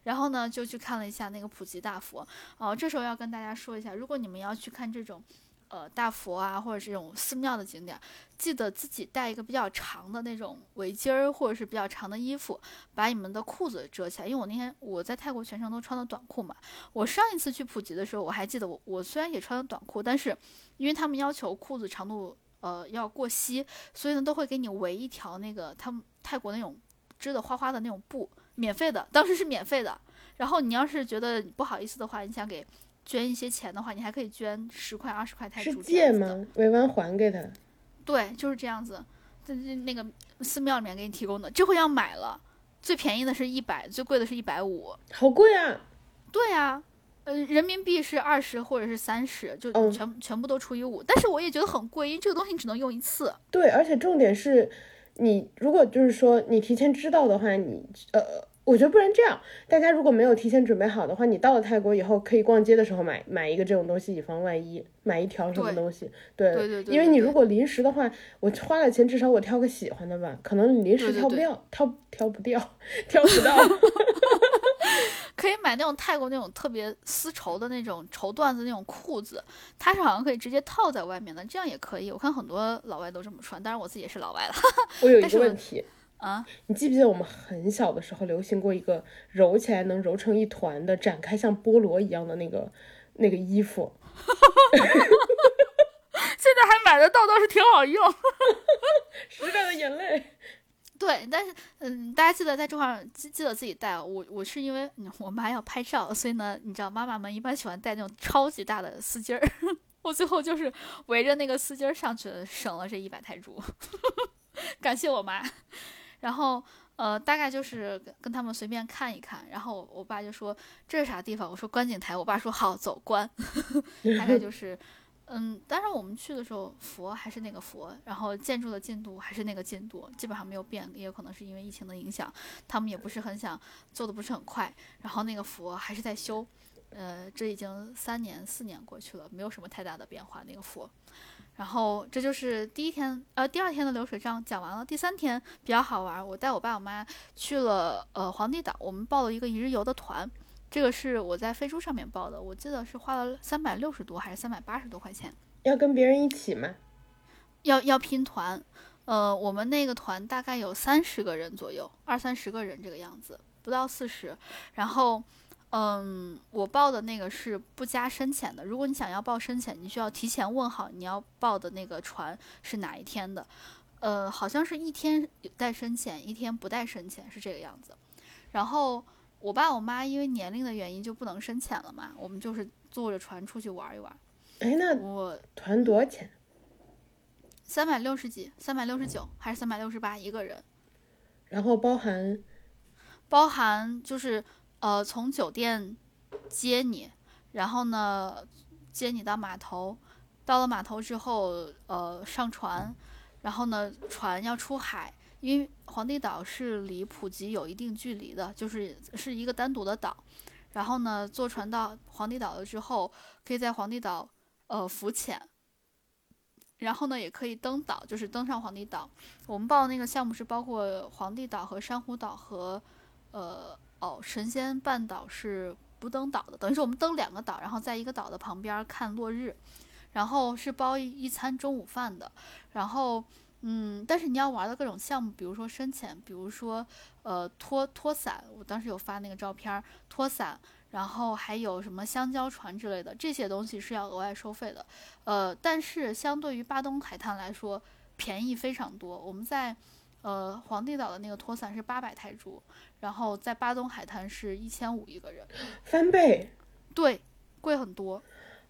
然后呢，就去看了一下那个普吉大佛。哦，这时候要跟大家说一下，如果你们要去看这种。呃，大佛啊，或者这种寺庙的景点，记得自己带一个比较长的那种围巾儿，或者是比较长的衣服，把你们的裤子遮起来。因为我那天我在泰国全程都穿的短裤嘛。我上一次去普吉的时候，我还记得我我虽然也穿了短裤，但是因为他们要求裤子长度呃要过膝，所以呢都会给你围一条那个他们泰国那种织的花花的那种布，免费的，当时是免费的。然后你要是觉得不好意思的话，你想给。捐一些钱的话，你还可以捐十块、二十块泰铢。是借吗？委完还给他。对，就是这样子。在那那个寺庙里面给你提供的，这回要买了，最便宜的是一百，最贵的是一百五。好贵啊！对啊，呃，人民币是二十或者是三十，就全全部都除以五。但是我也觉得很贵，因为这个东西你只能用一次。对，而且重点是，你如果就是说你提前知道的话，你呃。我觉得不然这样，大家如果没有提前准备好的话，你到了泰国以后可以逛街的时候买买一个这种东西，以防万一，买一条什么东西。对对对对。因为你如果临时的话，我花了钱，至少我挑个喜欢的吧，可能你临时挑不掉，挑挑不掉，挑不到。可以买那种泰国那种特别丝绸的那种绸缎子那种裤子，它是好像可以直接套在外面的，这样也可以。我看很多老外都这么穿，当然我自己也是老外了。我有 一个问题。啊，你记不记得我们很小的时候流行过一个揉起来能揉成一团的，展开像菠萝一样的那个那个衣服？现在还买得到，倒是挺好用。时代的眼泪。对，但是嗯，大家记得在这块记记得自己带。我我是因为我妈要拍照，所以呢，你知道妈妈们一般喜欢带那种超级大的丝巾儿。我最后就是围着那个丝巾儿上去了，省了这一百泰铢。感谢我妈。然后，呃，大概就是跟他们随便看一看，然后我爸就说这是啥地方？我说观景台。我爸说好，走观。大概就 是，嗯，当然我们去的时候佛还是那个佛，然后建筑的进度还是那个进度，基本上没有变。也有可能是因为疫情的影响，他们也不是很想做的不是很快。然后那个佛还是在修，呃，这已经三年四年过去了，没有什么太大的变化。那个佛。然后这就是第一天，呃，第二天的流水账讲完了。第三天比较好玩，我带我爸我妈去了呃皇帝岛，我们报了一个一日游的团，这个是我在飞猪上面报的，我记得是花了三百六十多还是三百八十多块钱。要跟别人一起吗？要要拼团，呃，我们那个团大概有三十个人左右，二三十个人这个样子，不到四十，然后。嗯，我报的那个是不加深浅的。如果你想要报深浅，你需要提前问好你要报的那个船是哪一天的。呃，好像是一天带深浅，一天不带深浅，是这个样子。然后我爸我妈因为年龄的原因就不能深浅了嘛，我们就是坐着船出去玩一玩。哎，那我团多少钱？三百六十几，三百六十九还是三百六十八一个人？然后包含，包含就是。呃，从酒店接你，然后呢，接你到码头，到了码头之后，呃，上船，然后呢，船要出海，因为皇帝岛是离普吉有一定距离的，就是是一个单独的岛，然后呢，坐船到皇帝岛了之后，可以在皇帝岛呃浮潜，然后呢，也可以登岛，就是登上皇帝岛。我们报的那个项目是包括皇帝岛和珊瑚岛和呃。哦，神仙半岛是不登岛的，等于是我们登两个岛，然后在一个岛的旁边看落日。然后是包一餐中午饭的，然后嗯，但是你要玩的各种项目，比如说深潜，比如说呃拖拖伞，我当时有发那个照片，拖伞，然后还有什么香蕉船之类的，这些东西是要额外收费的，呃，但是相对于巴东海滩来说，便宜非常多。我们在呃皇帝岛的那个拖伞是八百泰铢，然后在巴东海滩是一千五一个人，翻倍，对，贵很多。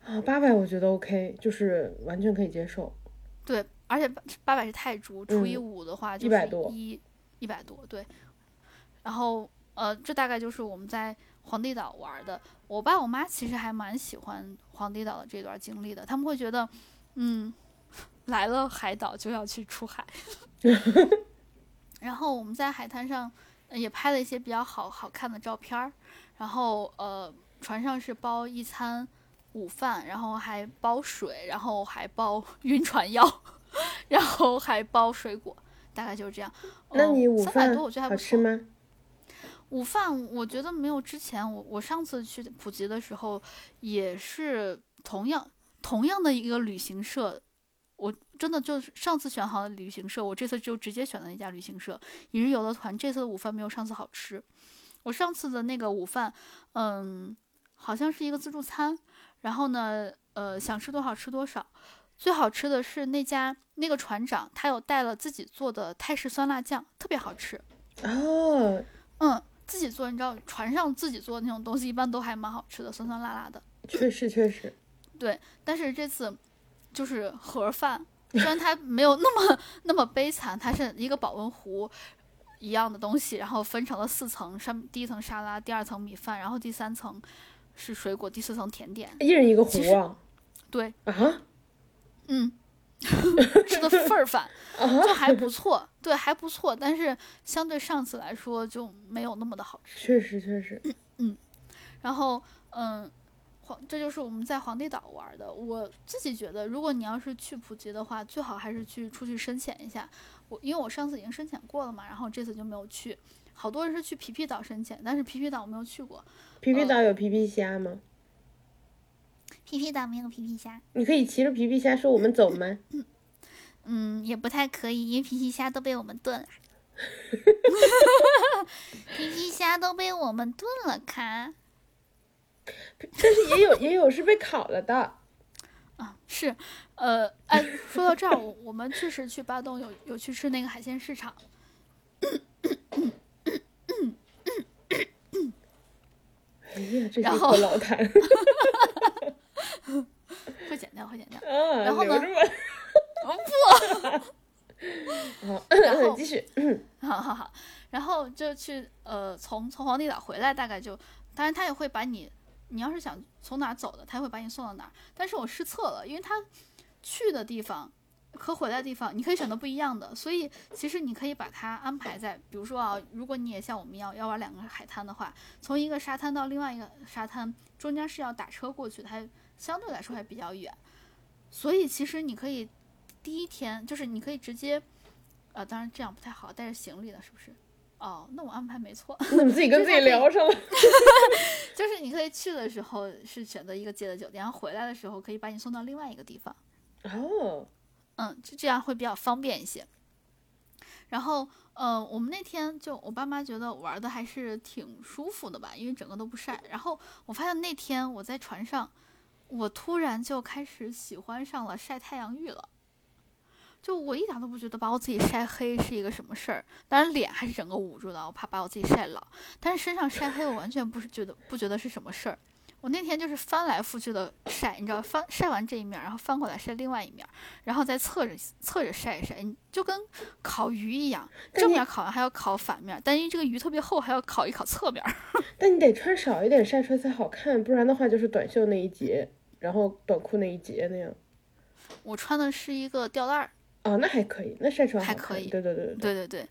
啊，八百我觉得 OK，就是完全可以接受。对，而且八八百是泰铢，除以五的话就是一百多，一一百多，对。然后呃，这大概就是我们在皇帝岛玩的。我爸我妈其实还蛮喜欢皇帝岛的这段经历的，他们会觉得，嗯，来了海岛就要去出海。然后我们在海滩上也拍了一些比较好好看的照片儿。然后呃，船上是包一餐。午饭，然后还包水，然后还包 晕船药，然后还包水果，大概就是这样。那你午饭多，我觉得还好吃吗？午饭我觉得没有之前我我上次去普吉的时候也是同样同样的一个旅行社，我真的就是上次选好的旅行社，我这次就直接选了一家旅行社，一日游的团。这次的午饭没有上次好吃，我上次的那个午饭，嗯，好像是一个自助餐。然后呢，呃，想吃多少吃多少，最好吃的是那家那个船长，他有带了自己做的泰式酸辣酱，特别好吃。哦，嗯，自己做，你知道船上自己做的那种东西，一般都还蛮好吃的，酸酸辣辣的。确实，确实。对，但是这次就是盒饭，虽然它没有那么那么悲惨，它是一个保温壶一样的东西，然后分成了四层，上第一层沙拉，第二层米饭，然后第三层。是水果，第四层甜点，一人一个壶啊？对啊，嗯，吃的份儿饭 就还不错，对，还不错，但是相对上次来说就没有那么的好吃。确实，确实，嗯，然后嗯，皇这就是我们在皇帝岛玩的。我自己觉得，如果你要是去普吉的话，最好还是去出去深潜一下。我因为我上次已经深潜过了嘛，然后这次就没有去。好多人是去皮皮岛深潜，但是皮皮岛我没有去过。皮皮岛有皮皮虾吗？皮皮岛没有皮皮虾。你可以骑着皮皮虾说我们走吗？嗯，也不太可以，因为皮皮虾都被我们炖了。皮皮虾都被我们炖了，看。但是也有也有是被烤了的。啊，是，呃，哎，说到这儿，我们确实去巴东有有去吃那个海鲜市场。哎呀，这老谈，会剪掉，会剪掉。嗯，然后呢？不，然后继续。好好好，然后就去呃，从从皇帝岛回来，大概就，当然他也会把你，你要是想从哪走的，他会把你送到哪儿。但是我失策了，因为他去的地方。和回来的地方，你可以选择不一样的，所以其实你可以把它安排在，比如说啊，如果你也像我们要要玩两个海滩的话，从一个沙滩到另外一个沙滩，中间是要打车过去，它相对来说还比较远，所以其实你可以第一天就是你可以直接，呃，当然这样不太好，带着行李的，是不是？哦，那我安排没错，那你自己跟自己聊上了，就是你可以去的时候是选择一个接的酒店，然后回来的时候可以把你送到另外一个地方。哦。嗯，就这样会比较方便一些。然后，呃，我们那天就我爸妈觉得玩的还是挺舒服的吧，因为整个都不晒。然后我发现那天我在船上，我突然就开始喜欢上了晒太阳浴了。就我一点都不觉得把我自己晒黑是一个什么事儿，当然脸还是整个捂住的，我怕把我自己晒老。但是身上晒黑，我完全不是觉得不觉得是什么事儿。我那天就是翻来覆去的晒，你知道，翻晒完这一面，然后翻过来晒另外一面，然后再侧着侧着晒一晒，你就跟烤鱼一样，正面烤完还要烤反面，但因为这个鱼特别厚，还要烤一烤侧面。但你得穿少一点晒出来才好看，不然的话就是短袖那一截，然后短裤那一截那样。我穿的是一个吊带儿。哦，那还可以，那晒出来还可以。对对对对对对对。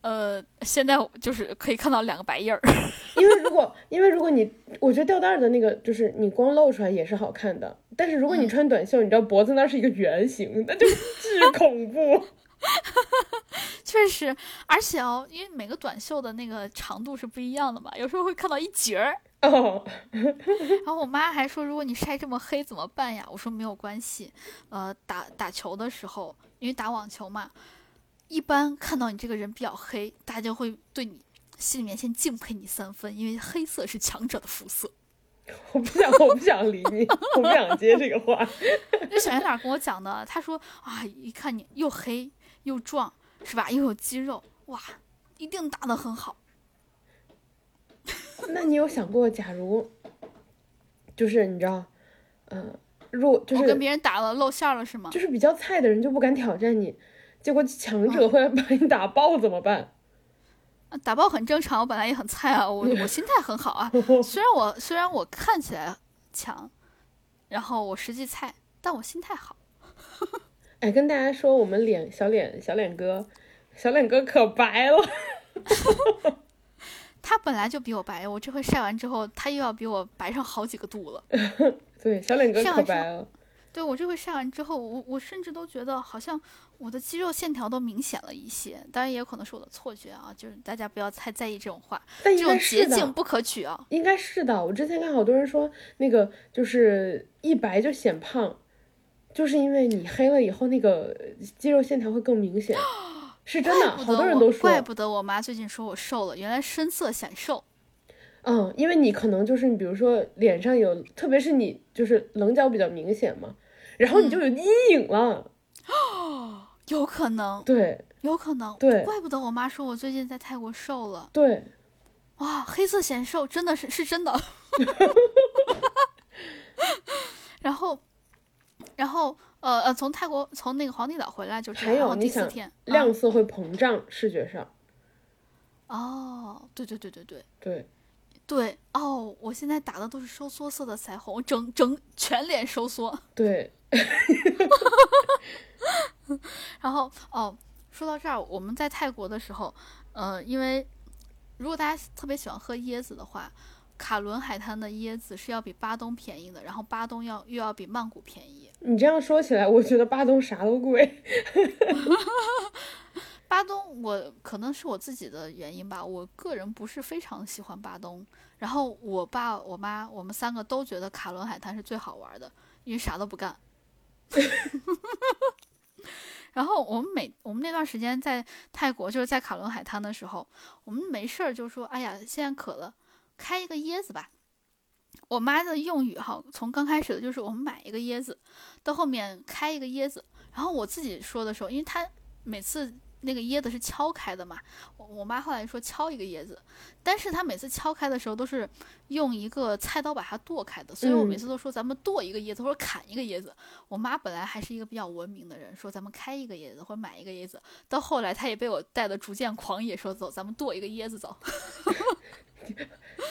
呃，现在就是可以看到两个白印儿，因为如果因为如果你，我觉得吊带的那个就是你光露出来也是好看的，但是如果你穿短袖，你知道脖子那是一个圆形，那就 巨恐怖。确实，而且哦，因为每个短袖的那个长度是不一样的嘛，有时候会看到一截儿，哦，然后我妈还说，如果你晒这么黑怎么办呀？我说没有关系，呃，打打球的时候，因为打网球嘛，一般看到你这个人比较黑，大家会对你心里面先敬佩你三分，因为黑色是强者的肤色。我不想，我不想理你，我不想接这个话。那小圆脸跟我讲的，他说啊，一看你又黑又壮，是吧？又有肌肉，哇，一定打得很好。那你有想过，假如就是你知道，嗯，若就是跟别人打了露馅了是吗？就是比较菜的人就不敢挑战你，结果强者会把你打爆怎么办？打爆很正常，我本来也很菜啊，我我心态很好啊。虽然我虽然我看起来强，然后我实际菜，但我心态好。哎，跟大家说，我们脸小脸小脸哥，小脸哥可白了。他本来就比我白，我这回晒完之后，他又要比我白上好几个度了。对，小脸哥可白了。对我这回晒完之后，我我甚至都觉得好像我的肌肉线条都明显了一些。当然也有可能是我的错觉啊，就是大家不要太在意这种话。但这种捷径不可取啊。应该是的，我之前看好多人说那个就是一白就显胖，就是因为你黑了以后那个肌肉线条会更明显。是真的，好多人都说。怪不得我妈最近说我瘦了，原来深色显瘦。嗯，因为你可能就是你，比如说脸上有，特别是你就是棱角比较明显嘛，然后你就有阴影了。哦，有可能。对，有可能。对，怪不得我妈说我最近在泰国瘦了。对。哇，黑色显瘦，真的是是真的。然后，然后。呃呃，从泰国从那个黄帝岛回来就还有第四天，亮色会膨胀，视觉上。哦，对对对对对对对哦，我现在打的都是收缩色的腮红，整整全脸收缩。对。然后哦，说到这儿，我们在泰国的时候，呃，因为如果大家特别喜欢喝椰子的话。卡伦海滩的椰子是要比巴东便宜的，然后巴东要又要比曼谷便宜。你这样说起来，我觉得巴东啥都贵。巴东，我可能是我自己的原因吧，我个人不是非常喜欢巴东。然后我爸、我妈，我们三个都觉得卡伦海滩是最好玩的，因为啥都不干。然后我们每我们那段时间在泰国，就是在卡伦海滩的时候，我们没事儿就说：“哎呀，现在渴了。”开一个椰子吧，我妈的用语哈，从刚开始的就是我们买一个椰子，到后面开一个椰子，然后我自己说的时候，因为她每次那个椰子是敲开的嘛，我我妈后来说敲一个椰子，但是她每次敲开的时候都是用一个菜刀把它剁开的，所以我每次都说咱们剁一个椰子或者砍一个椰子。我妈本来还是一个比较文明的人，说咱们开一个椰子或者买一个椰子，到后来她也被我带的逐渐狂野，说走咱们剁一个椰子走。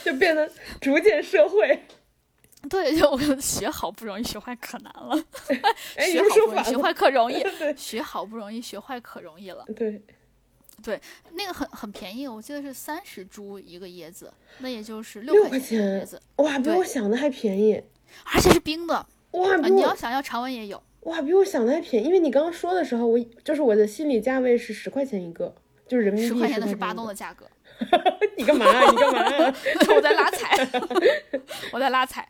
就变得逐渐社会，对，就我学好不容易，学坏可难了。学好不容易，学坏可容易。学好不容易，学坏可容易了。对，对，那个很很便宜，我记得是三十株一个椰子，那也就是六块钱椰子。哇，比我想的还便宜，而且是冰的。哇，你要想要常温也有。哇，比我想的还便宜，因为你刚刚说的时候，我就是我的心理价位是十块钱一个，就是人民币十块钱的是巴东的价格。你干嘛？你干嘛？我在拉踩，我在拉踩。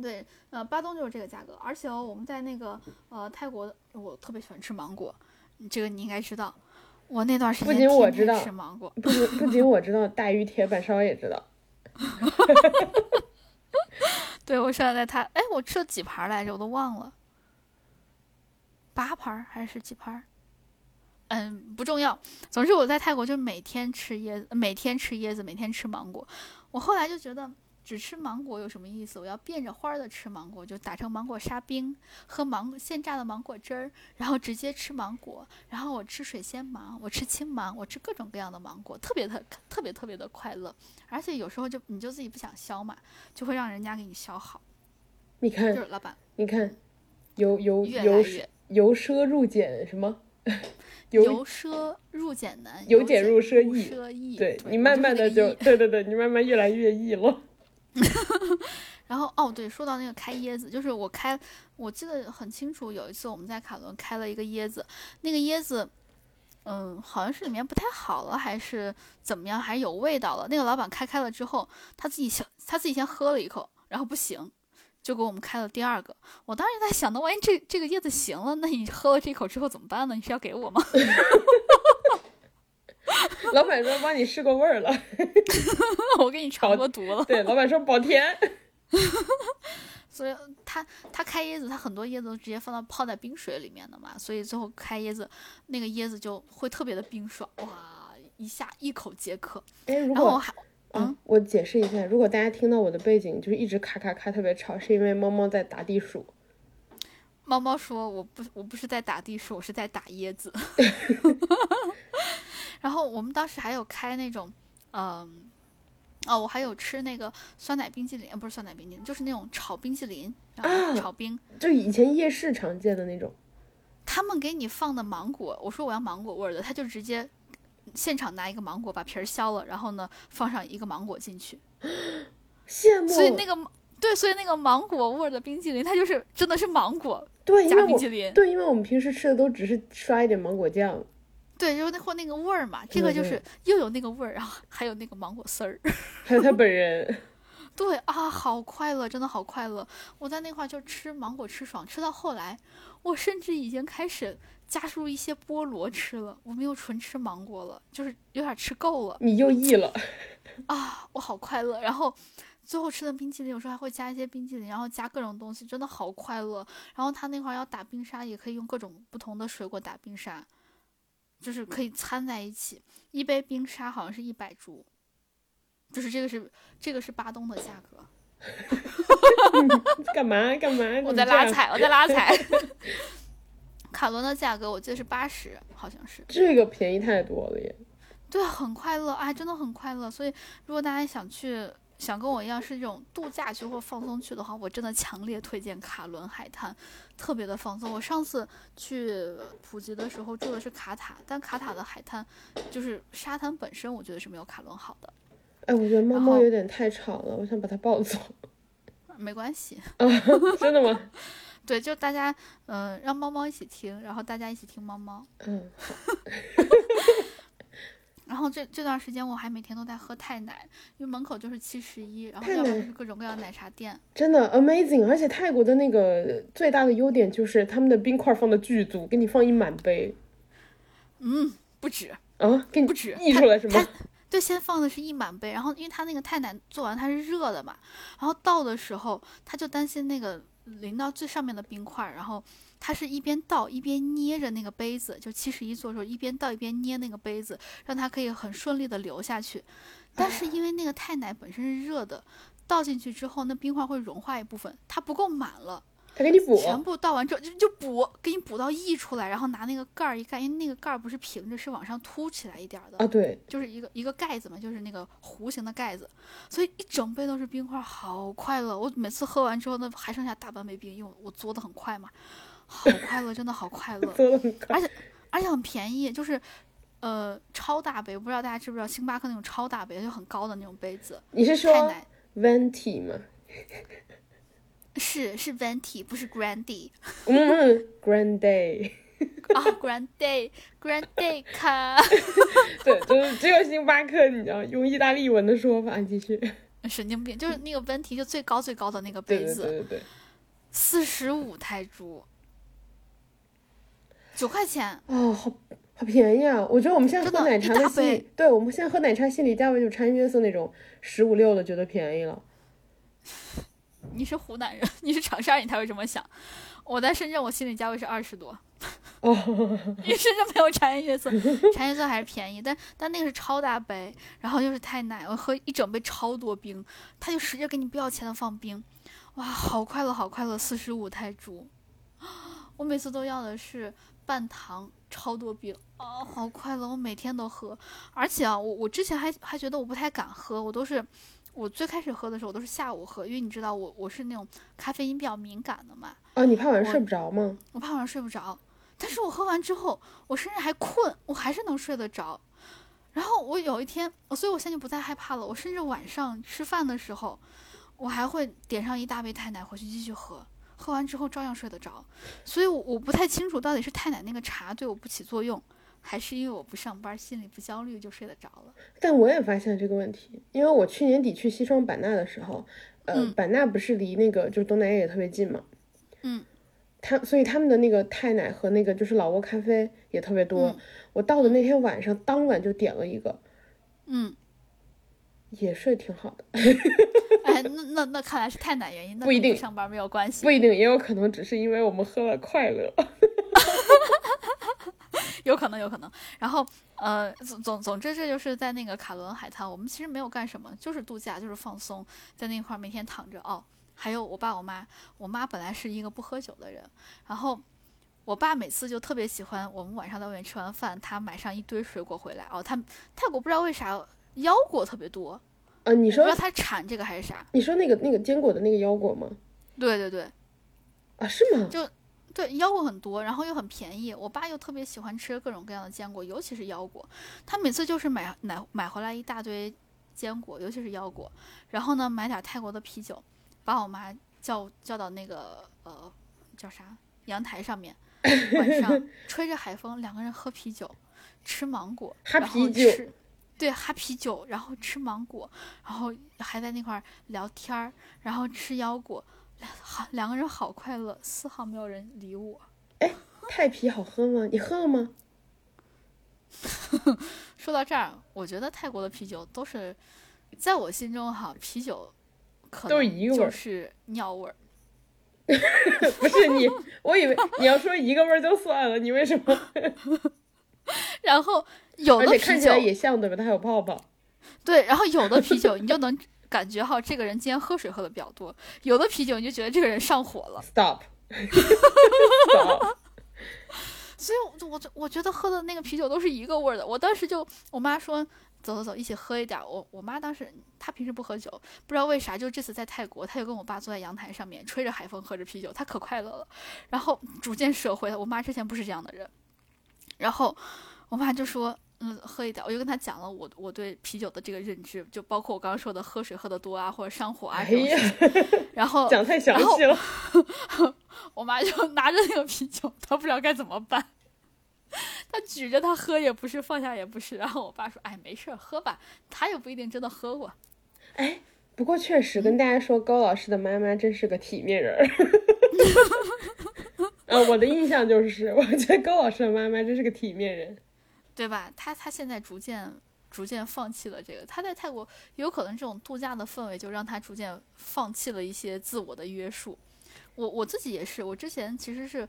对，呃，巴东就是这个价格，而且哦，我们在那个呃泰国，我特别喜欢吃芒果，这个你应该知道。我那段时间不仅我知道吃芒果，不仅不仅我知道，大鱼铁板烧也知道。对，我上次在他，哎，我吃了几盘来着，我都忘了，八盘还是几盘？嗯，不重要。总之我在泰国就每天吃椰子，每天吃椰子，每天吃芒果。我后来就觉得只吃芒果有什么意思？我要变着花儿的吃芒果，就打成芒果沙冰，喝芒现榨的芒果汁儿，然后直接吃芒果。然后我吃水仙芒，我吃青芒，我吃各种各样的芒果，特别特特别特别的快乐。而且有时候就你就自己不想削嘛，就会让人家给你削好。你看，就是老板，你看，由由由由奢入俭什么？由奢入俭难，由俭入奢易。奢易对你慢慢的就，对对对，你慢慢越来越易了。然后哦，对，说到那个开椰子，就是我开，我记得很清楚，有一次我们在卡伦开了一个椰子，那个椰子嗯，好像是里面不太好了，还是怎么样，还是有味道了。那个老板开开了之后，他自己先他自己先喝了一口，然后不行，就给我们开了第二个。我当时在想，那万一这这个叶子行了，那你喝了这口之后怎么办呢？你是要给我吗？老板说帮你试过味儿了，我给你尝过毒了。对，老板说保甜。所以他他开椰子，他很多椰子都直接放到泡在冰水里面的嘛，所以最后开椰子，那个椰子就会特别的冰爽，哇，一下一口解渴。哎，如果还嗯，我解释一下，如果大家听到我的背景就是一直咔咔咔特别吵，是因为猫猫在打地鼠。猫猫说：“我不我不是在打地鼠，我是在打椰子。”然后我们当时还有开那种，嗯。哦，我还有吃那个酸奶冰淇淋，不是酸奶冰淇淋，就是那种炒冰淇淋，然后炒冰，就以前夜市常见的那种。他们给你放的芒果，我说我要芒果味的，他就直接现场拿一个芒果把皮儿削了，然后呢放上一个芒果进去。羡慕。所以那个对，所以那个芒果味的冰淇淋，它就是真的是芒果对加冰淇淋。对，因为我们平时吃的都只是刷一点芒果酱。对，就是那或那个味儿嘛，这个就是又有那个味儿，然后还有那个芒果丝儿，还有他本人。对啊，好快乐，真的好快乐。我在那块就吃芒果吃爽，吃到后来，我甚至已经开始加入一些菠萝吃了，我们又纯吃芒果了，就是有点吃够了。你又溢了 啊！我好快乐。然后最后吃的冰淇淋，有时候还会加一些冰淇淋，然后加各种东西，真的好快乐。然后他那块要打冰沙，也可以用各种不同的水果打冰沙。就是可以掺在一起，一杯冰沙好像是一百铢，就是这个是这个是巴东的价格。干 嘛干嘛？我在拉踩，我在拉踩。卡伦的价格我记得是八十，好像是。这个便宜太多了耶。对，很快乐，哎，真的很快乐。所以如果大家想去。想跟我一样是这种度假去或放松去的话，我真的强烈推荐卡伦海滩，特别的放松。我上次去普吉的时候住的是卡塔，但卡塔的海滩就是沙滩本身，我觉得是没有卡伦好的。哎，我觉得猫猫有点太吵了，我想把它抱走。没关系。真的吗？对，就大家嗯，让猫猫一起听，然后大家一起听猫猫。嗯。然后这这段时间我还每天都在喝泰奶，因为门口就是七十一，然后要不就是各种各样奶茶店，真的 amazing。而且泰国的那个最大的优点就是他们的冰块放的巨足，给你放一满杯。嗯，不止啊，给你不止溢出来是吗？对，先放的是一满杯，然后因为他那个泰奶做完它是热的嘛，然后倒的时候他就担心那个淋到最上面的冰块，然后。他是一边倒一边捏着那个杯子，就七十一做的时候一边倒一边捏那个杯子，让它可以很顺利的流下去。但是因为那个太奶本身是热的，倒进去之后那冰块会融化一部分，它不够满了。他给你补，全部倒完之后就就补，给你补到溢出来，然后拿那个盖儿一盖，因为那个盖儿不是平着，是往上凸起来一点的啊，对，就是一个一个盖子嘛，就是那个弧形的盖子，所以一整杯都是冰块，好快乐。我每次喝完之后，那还剩下大半杯冰，因为我嘬的很快嘛。好快乐，真的好快乐，而且而且很便宜，就是呃超大杯，不知道大家知不知道星巴克那种超大杯，就很高的那种杯子。你是说 venti 吗？是是 venti，不是 Grandi。嗯，Grandi。啊，grande，grande 卡。对，就是只有星巴克，你知道用意大利文的说法，继续。神经病，就是那个 venti 就最高最高的那个杯子，对对对，四十五泰铢。九块钱哦，好好便宜啊！我觉得我们现在喝奶茶的心，对我们现在喝奶茶心理价位就穿约瑟那种十五六的，觉得便宜了。你是湖南人，你是长沙人，你才会这么想。我在深圳，我心理价位是二十多。哦，因为深圳没有茶颜悦色，茶颜悦色还是便宜，但但那个是超大杯，然后又是太奶，我喝一整杯超多冰，他就使劲给你不要钱的放冰，哇，好快乐，好快乐，四十五泰铢。我每次都要的是。半糖超多冰啊，好快乐！我每天都喝，而且啊，我我之前还还觉得我不太敢喝，我都是我最开始喝的时候我都是下午喝，因为你知道我我是那种咖啡因比较敏感的嘛。啊，你怕晚上睡不着吗？我怕晚上睡不着，但是我喝完之后，我甚至还困，我还是能睡得着。然后我有一天，所以我现在就不再害怕了。我甚至晚上吃饭的时候，我还会点上一大杯太奶回去继续喝。喝完之后照样睡得着，所以我我不太清楚到底是太奶那个茶对我不起作用，还是因为我不上班，心里不焦虑就睡得着了。但我也发现这个问题，因为我去年底去西双版纳的时候，呃，嗯版纳不是离那个就是东南亚也特别近嘛，嗯，他所以他们的那个泰奶和那个就是老挝咖啡也特别多。嗯我到的那天晚上，当晚就点了一个，嗯，也睡挺好的，哎，那那那看来是太奶原因，那不一定上班没有关系不，一定，也有可能只是因为我们喝了快乐。有可能有可能。然后呃，总总总之这就是在那个卡伦海滩，我们其实没有干什么，就是度假，就是放松，在那块儿每天躺着哦。还有我爸我妈，我妈本来是一个不喝酒的人，然后我爸每次就特别喜欢我们晚上在外面吃完饭，他买上一堆水果回来哦。他泰国不知道为啥腰果特别多，呃，你说不知道他产这个还是啥。你说那个那个坚果的那个腰果吗？对对对啊，是吗？对，腰果很多，然后又很便宜。我爸又特别喜欢吃各种各样的坚果，尤其是腰果。他每次就是买买买回来一大堆坚果，尤其是腰果，然后呢买点泰国的啤酒，把我妈叫叫到那个呃叫啥阳台上面，晚上 吹着海风，两个人喝啤酒，吃芒果，然后吃对，哈啤酒，然后吃芒果，然后还在那块儿聊天儿，然后吃腰果，好两个人好快乐，丝毫没有人理我。哎泰啤好喝吗？你喝了吗？说到这儿，我觉得泰国的啤酒都是，在我心中哈，啤酒可都是能一个味儿就是尿味儿。不是你，我以为你要说一个味儿就算了，你为什么？然后有的啤酒看起来，也像对吧？它有泡泡。对，然后有的啤酒你就能感觉哈，这个人今天喝水喝的比较多；有的啤酒你就觉得这个人上火了。Stop。Stop。所以我，我我觉得喝的那个啤酒都是一个味儿的。我当时就，我妈说走走走，一起喝一点。我我妈当时她平时不喝酒，不知道为啥，就这次在泰国，她就跟我爸坐在阳台上面，吹着海风，喝着啤酒，她可快乐了。然后逐渐社会了。我妈之前不是这样的人，然后我妈就说。嗯，喝一点，我就跟他讲了我我对啤酒的这个认知，就包括我刚刚说的喝水喝的多啊，或者上火啊哎这种呀事情。然后讲太详细了。我妈就拿着那个啤酒，她不知道该怎么办。她举着她喝也不是，放下也不是。然后我爸说：“哎，没事儿，喝吧。”他也不一定真的喝过。哎，不过确实跟大家说，高老师的妈妈真是个体面人儿。呃，我的印象就是，我觉得高老师的妈妈真是个体面人。对吧？他他现在逐渐逐渐放弃了这个。他在泰国有可能这种度假的氛围，就让他逐渐放弃了一些自我的约束。我我自己也是，我之前其实是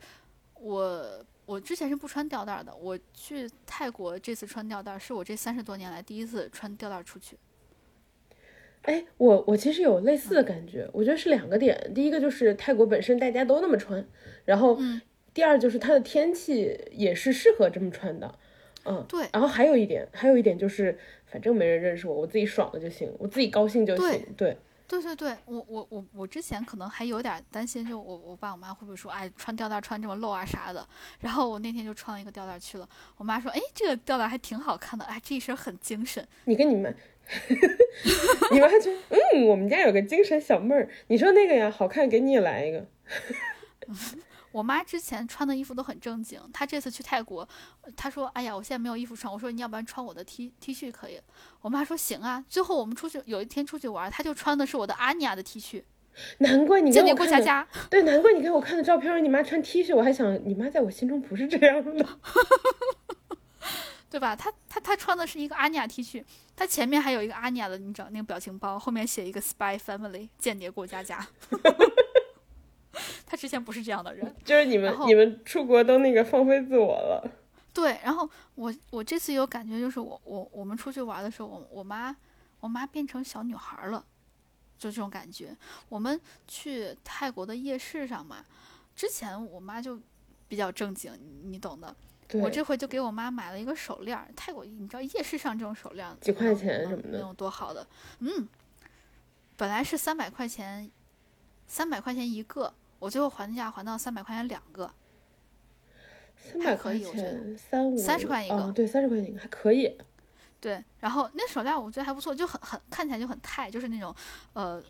我我之前是不穿吊带的。我去泰国这次穿吊带，是我这三十多年来第一次穿吊带出去。哎，我我其实有类似的感觉，我觉得是两个点。第一个就是泰国本身大家都那么穿，然后嗯第二就是它的天气也是适合这么穿的。嗯，对然后还有一点，还有一点就是，反正没人认识我，我自己爽了就行，我自己高兴就行。对，对对对，我我我我之前可能还有点担心，就我我爸我妈会不会说，哎，穿吊带穿这么露啊啥的。然后我那天就穿了一个吊带去了，我妈说，哎，这个吊带还挺好看的，哎，这一身很精神。你跟你们，你妈觉得，嗯，我们家有个精神小妹儿，你说那个呀，好看，给你也来一个。我妈之前穿的衣服都很正经，她这次去泰国，她说：“哎呀，我现在没有衣服穿。”我说：“你要不然穿我的 T T 恤可以。”我妈说：“行啊。”最后我们出去有一天出去玩，她就穿的是我的阿尼亚的 T 恤，难怪你给我看的，过家家。对，难怪你给我看的照片，你妈穿 T 恤，我还想你妈在我心中不是这样的。对吧？她她她穿的是一个阿尼亚 T 恤，她前面还有一个阿尼亚的，你知道那个表情包，后面写一个 Spy Family 间谍过家家。她之前不是这样的人。就是你们你们出国都那个放飞自我了。对，然后我我这次有感觉，就是我我我们出去玩的时候，我我妈我妈变成小女孩了，就这种感觉。我们去泰国的夜市上嘛，之前我妈就比较正经，你你懂的。我这回就给我妈买了一个手链，泰国你知道夜市上这种手链几块钱什么的能能有多好的？嗯，本来是三百块钱，三百块钱一个，我最后还价还到三百块钱两个。三百块还可以我觉得钱，三五三十块一个哦，对，三十块钱一个还可以。对，然后那手链我觉得还不错，就很很看起来就很泰，就是那种呃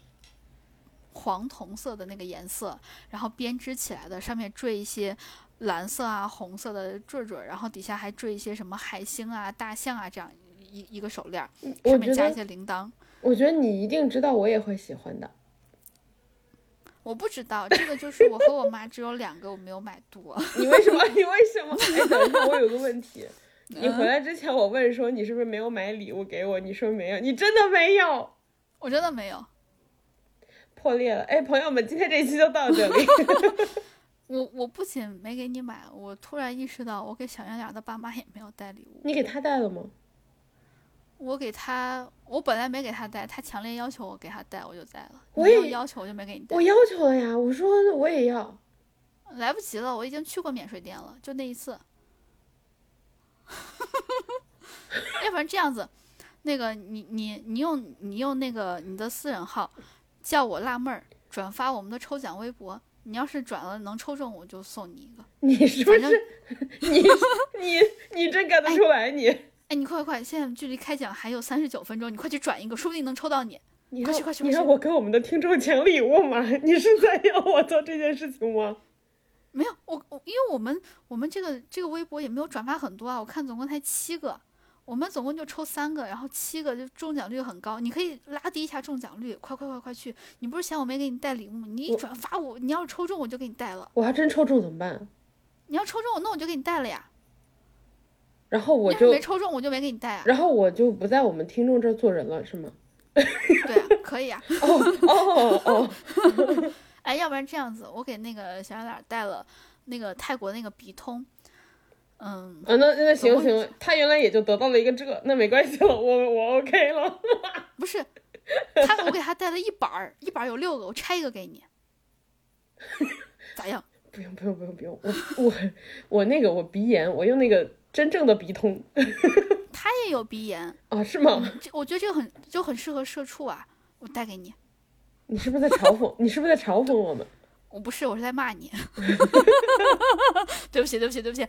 黄铜色的那个颜色，然后编织起来的，上面缀一些蓝色啊、红色的坠坠，然后底下还缀一些什么海星啊、大象啊这样一一个手链，上面加一些铃铛。我觉得你一定知道，我也会喜欢的。我不知道，这个就是我和我妈只有两个，我没有买多。你为什么？你为什么？哎，等一下，我有个问题。你回来之前，我问说你是不是没有买礼物给我？你说没有，你真的没有？我真的没有。破裂了。哎，朋友们，今天这一期就到这里。我我不仅没给你买，我突然意识到，我给小圆脸的爸妈也没有带礼物。你给他带了吗？我给他，我本来没给他带，他强烈要求我给他带，我就带了。我也要求，我就没给你带。我要求了呀，我说我也要。来不及了，我已经去过免税店了，就那一次。要不然这样子，那个你你你用你用那个你的私人号叫我辣妹儿转发我们的抽奖微博，你要是转了能抽中，我就送你一个。你是不 是？你你你真干得出来你？哎，你快快，现在距离开奖还有三十九分钟，你快去转一个，说不定能抽到你。你快去快去！你让我给我们的听众抢礼物吗？你是在要我做这件事情吗？没有，我我因为我们我们这个这个微博也没有转发很多啊，我看总共才七个，我们总共就抽三个，然后七个就中奖率很高，你可以拉低一下中奖率，快快快快去！你不是嫌我没给你带礼物吗？你一转发我，你要是抽中我就给你带了。我还真抽中怎么办？你要抽中我，那我就给你带了呀。然后我就没抽中，我就没给你带啊。然后我就不在我们听众这儿做人了，是吗？对啊，可以啊。哦哦哦。哎，要不然这样子，我给那个小小脸带了那个泰国那个鼻通。嗯。啊，那那行行，他原来也就得到了一个这，那没关系了，我我 OK 了。不是，他我给他带了一板儿，一板儿有六个，我拆一个给你。咋样？不用不用不用不用，我我我那个我鼻炎，我用那个。真正的鼻通，他也有鼻炎啊？是吗？这我觉得这个很就很适合社畜啊！我带给你。你是不是在嘲讽？你是不是在嘲讽我们？我不是，我是在骂你。对不起，对不起，对不起。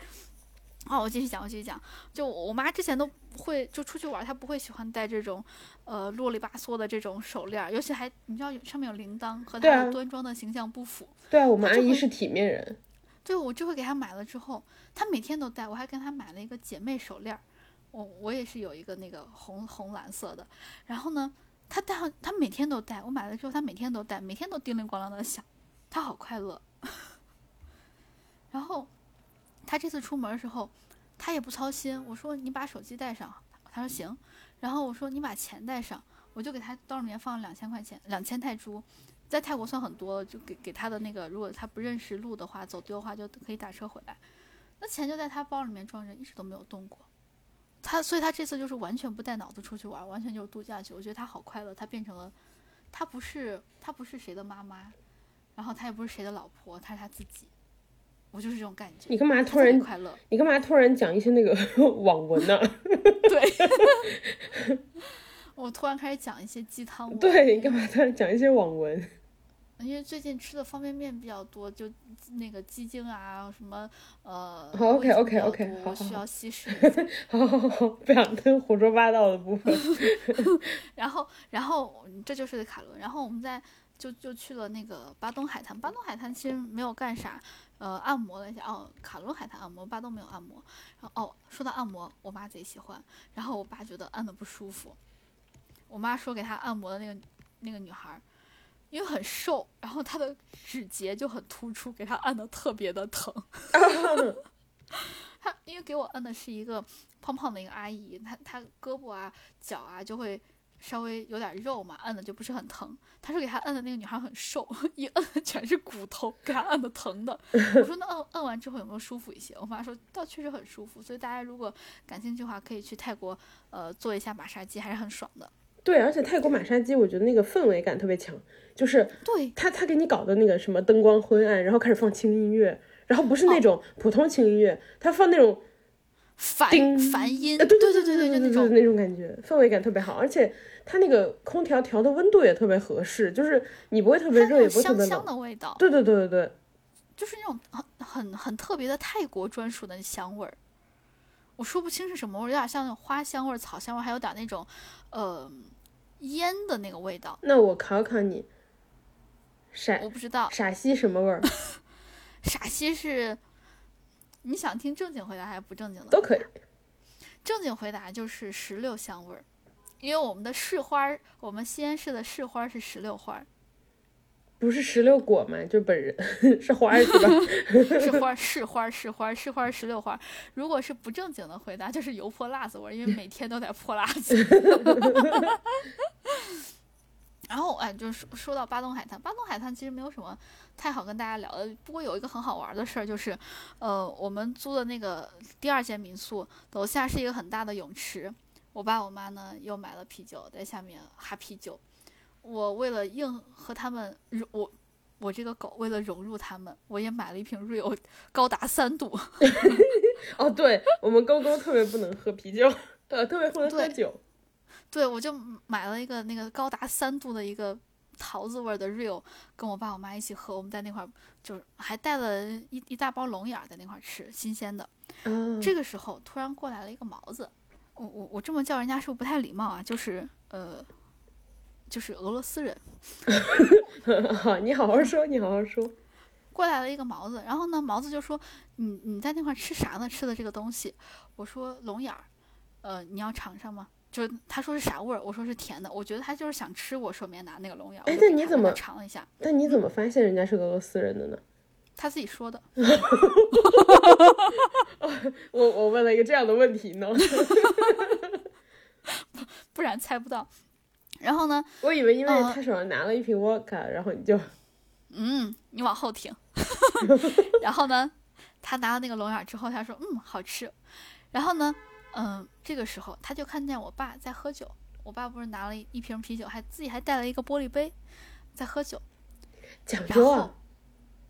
好，我继续讲，我继续讲。就我妈之前都不会，就出去玩，她不会喜欢戴这种呃啰里吧嗦的这种手链，尤其还你知道上面有铃铛，和她端庄的形象不符。对啊，我们阿姨是体面人。对，我这回给他买了之后。他每天都戴，我还跟他买了一个姐妹手链，我我也是有一个那个红红蓝色的。然后呢，他戴上，他每天都戴。我买了之后，他每天都戴，每天都叮铃咣啷的响，他好快乐。然后，他这次出门的时候，他也不操心。我说你把手机带上，他说行。然后我说你把钱带上，我就给他兜里面放了两千块钱，两千泰铢，在泰国算很多，就给给他的那个，如果他不认识路的话，走丢的话就可以打车回来。那钱就在他包里面装着，一直都没有动过。他，所以他这次就是完全不带脑子出去玩，完全就是度假去。我觉得他好快乐，他变成了，他不是他不是谁的妈妈，然后他也不是谁的老婆，他是他自己。我就是这种感觉。你干嘛突然快乐？你干嘛突然讲一些那个 网文呢？对，我突然开始讲一些鸡汤。对你干嘛突然讲一些网文？因为最近吃的方便面比较多，就那个鸡精啊，什么呃，好 OK OK OK，好，需要稀释。好好好，不想听胡说八道的部分。然后，然后这就是卡伦。然后我们在就就去了那个巴东海滩。巴东海滩其实没有干啥，呃，按摩了一下。哦，卡伦海滩按摩，巴东没有按摩。然后哦，说到按摩，我妈贼喜欢。然后我爸觉得按的不舒服，我妈说给她按摩的那个那个女孩。因为很瘦，然后她的指节就很突出，给她按的特别的疼。她因为给我按的是一个胖胖的一个阿姨，她她胳膊啊脚啊就会稍微有点肉嘛，按的就不是很疼。她说给她按的那个女孩很瘦，一按全是骨头，给她按的疼的。我说那按按完之后有没有舒服一些？我妈说倒确实很舒服，所以大家如果感兴趣的话，可以去泰国呃做一下马杀鸡，还是很爽的。对，而且泰国马杀鸡，我觉得那个氛围感特别强，就是对他他给你搞的那个什么灯光昏暗，然后开始放轻音乐，然后不是那种普通轻音乐，他放那种梵梵音，对对对对对对对那种那种感觉，氛围感特别好，而且他那个空调调的温度也特别合适，就是你不会特别热，也不会特别冷，香香的味道，对对对对对，就是那种很很很特别的泰国专属的香味儿，我说不清是什么味儿，有点像那种花香味、草香味，还有点那种呃。烟的那个味道，那我考考你，陕我不知道陕西什么味儿？陕西是你想听正经回答还是不正经的？都可以。正经回答就是石榴香味儿，因为我们的市花，我们西安市的市花是石榴花。不是石榴果吗？就本人 是花 是吧？是花是花是花是花石榴花。如果是不正经的回答，就是油泼辣子味儿，因为每天都在泼辣子。然后哎，就是说说到巴东海滩，巴东海滩其实没有什么太好跟大家聊的。不过有一个很好玩的事儿，就是呃，我们租的那个第二间民宿楼下是一个很大的泳池，我爸我妈呢又买了啤酒在下面哈啤酒。我为了硬和他们，我我这个狗为了融入他们，我也买了一瓶 Rio，高达三度。哦，对我们狗狗特别不能喝啤酒，呃，特别不能喝酒。对，我就买了一个那个高达三度的一个桃子味的 Rio，跟我爸我妈一起喝。我们在那块儿就是还带了一一大包龙眼在那块儿吃，新鲜的。这个时候突然过来了一个毛子，我我我这么叫人家是不是不太礼貌啊？就是呃。就是俄罗斯人，好，你好好说，你好好说。过来了一个毛子，然后呢，毛子就说：“你你在那块吃啥呢？吃的这个东西？”我说：“龙眼儿。”呃，你要尝尝吗？就他说是啥味儿？我说是甜的。我觉得他就是想吃我手里面拿那个龙眼儿。哎，那你怎么尝了一下？那你怎么发现人家是俄罗斯人的呢？他自己说的。我我问了一个这样的问题呢，不然猜不到。然后呢？我以为因为他手上拿了一瓶沃卡，然后你就，嗯，你往后听。然后呢，他拿了那个龙眼之后，他说：“嗯，好吃。”然后呢，嗯，这个时候他就看见我爸在喝酒。我爸不是拿了一瓶啤酒，还自己还带了一个玻璃杯，在喝酒。讲究啊！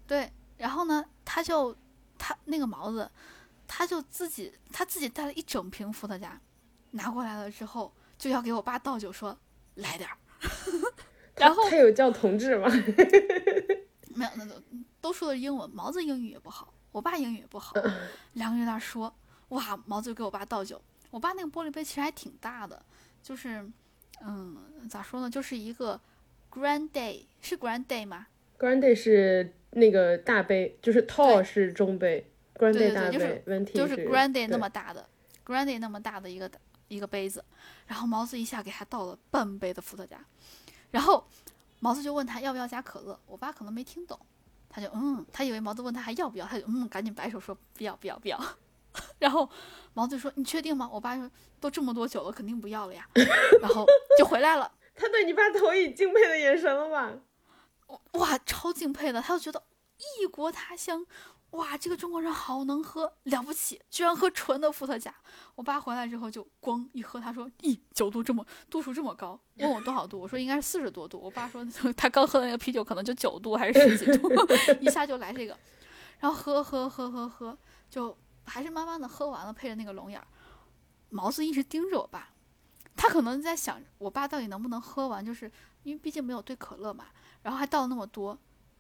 对，然后呢，他就他那个毛子，他就自己他自己带了一整瓶伏特加，拿过来了之后，就要给我爸倒酒说。来点儿，然后他有叫同志吗？没有，那都都说的是英文。毛子英语也不好，我爸英语也不好，两个人在那说。哇，毛子就给我爸倒酒。我爸那个玻璃杯其实还挺大的，就是，嗯，咋说呢，就是一个 Grand Day，是 Grand Day 吗？Grand Day 是那个大杯，就是 Tall 是中杯，Grand Day 大杯，就是 Grand Day 那么大的，Grand Day 那么大的一个。一个杯子，然后毛子一下给他倒了半杯的伏特加，然后毛子就问他要不要加可乐，我爸可能没听懂，他就嗯，他以为毛子问他还要不要，他就嗯，赶紧摆手说不要不要不要，然后毛子说你确定吗？我爸说都这么多酒了，肯定不要了呀，然后就回来了。他对你爸投以敬佩的眼神了吧？哇，超敬佩的，他就觉得异国他乡。哇，这个中国人好能喝，了不起，居然喝纯的伏特加。我爸回来之后就咣一喝，他说：“咦，酒度这么度数这么高？”问我多少度，我说应该是四十多度。我爸说 他刚喝的那个啤酒可能就九度还是十几度，一下就来这个，然后喝喝喝喝喝，就还是慢慢的喝完了，配着那个龙眼儿。毛子一直盯着我爸，他可能在想我爸到底能不能喝完，就是因为毕竟没有兑可乐嘛，然后还倒了那么多。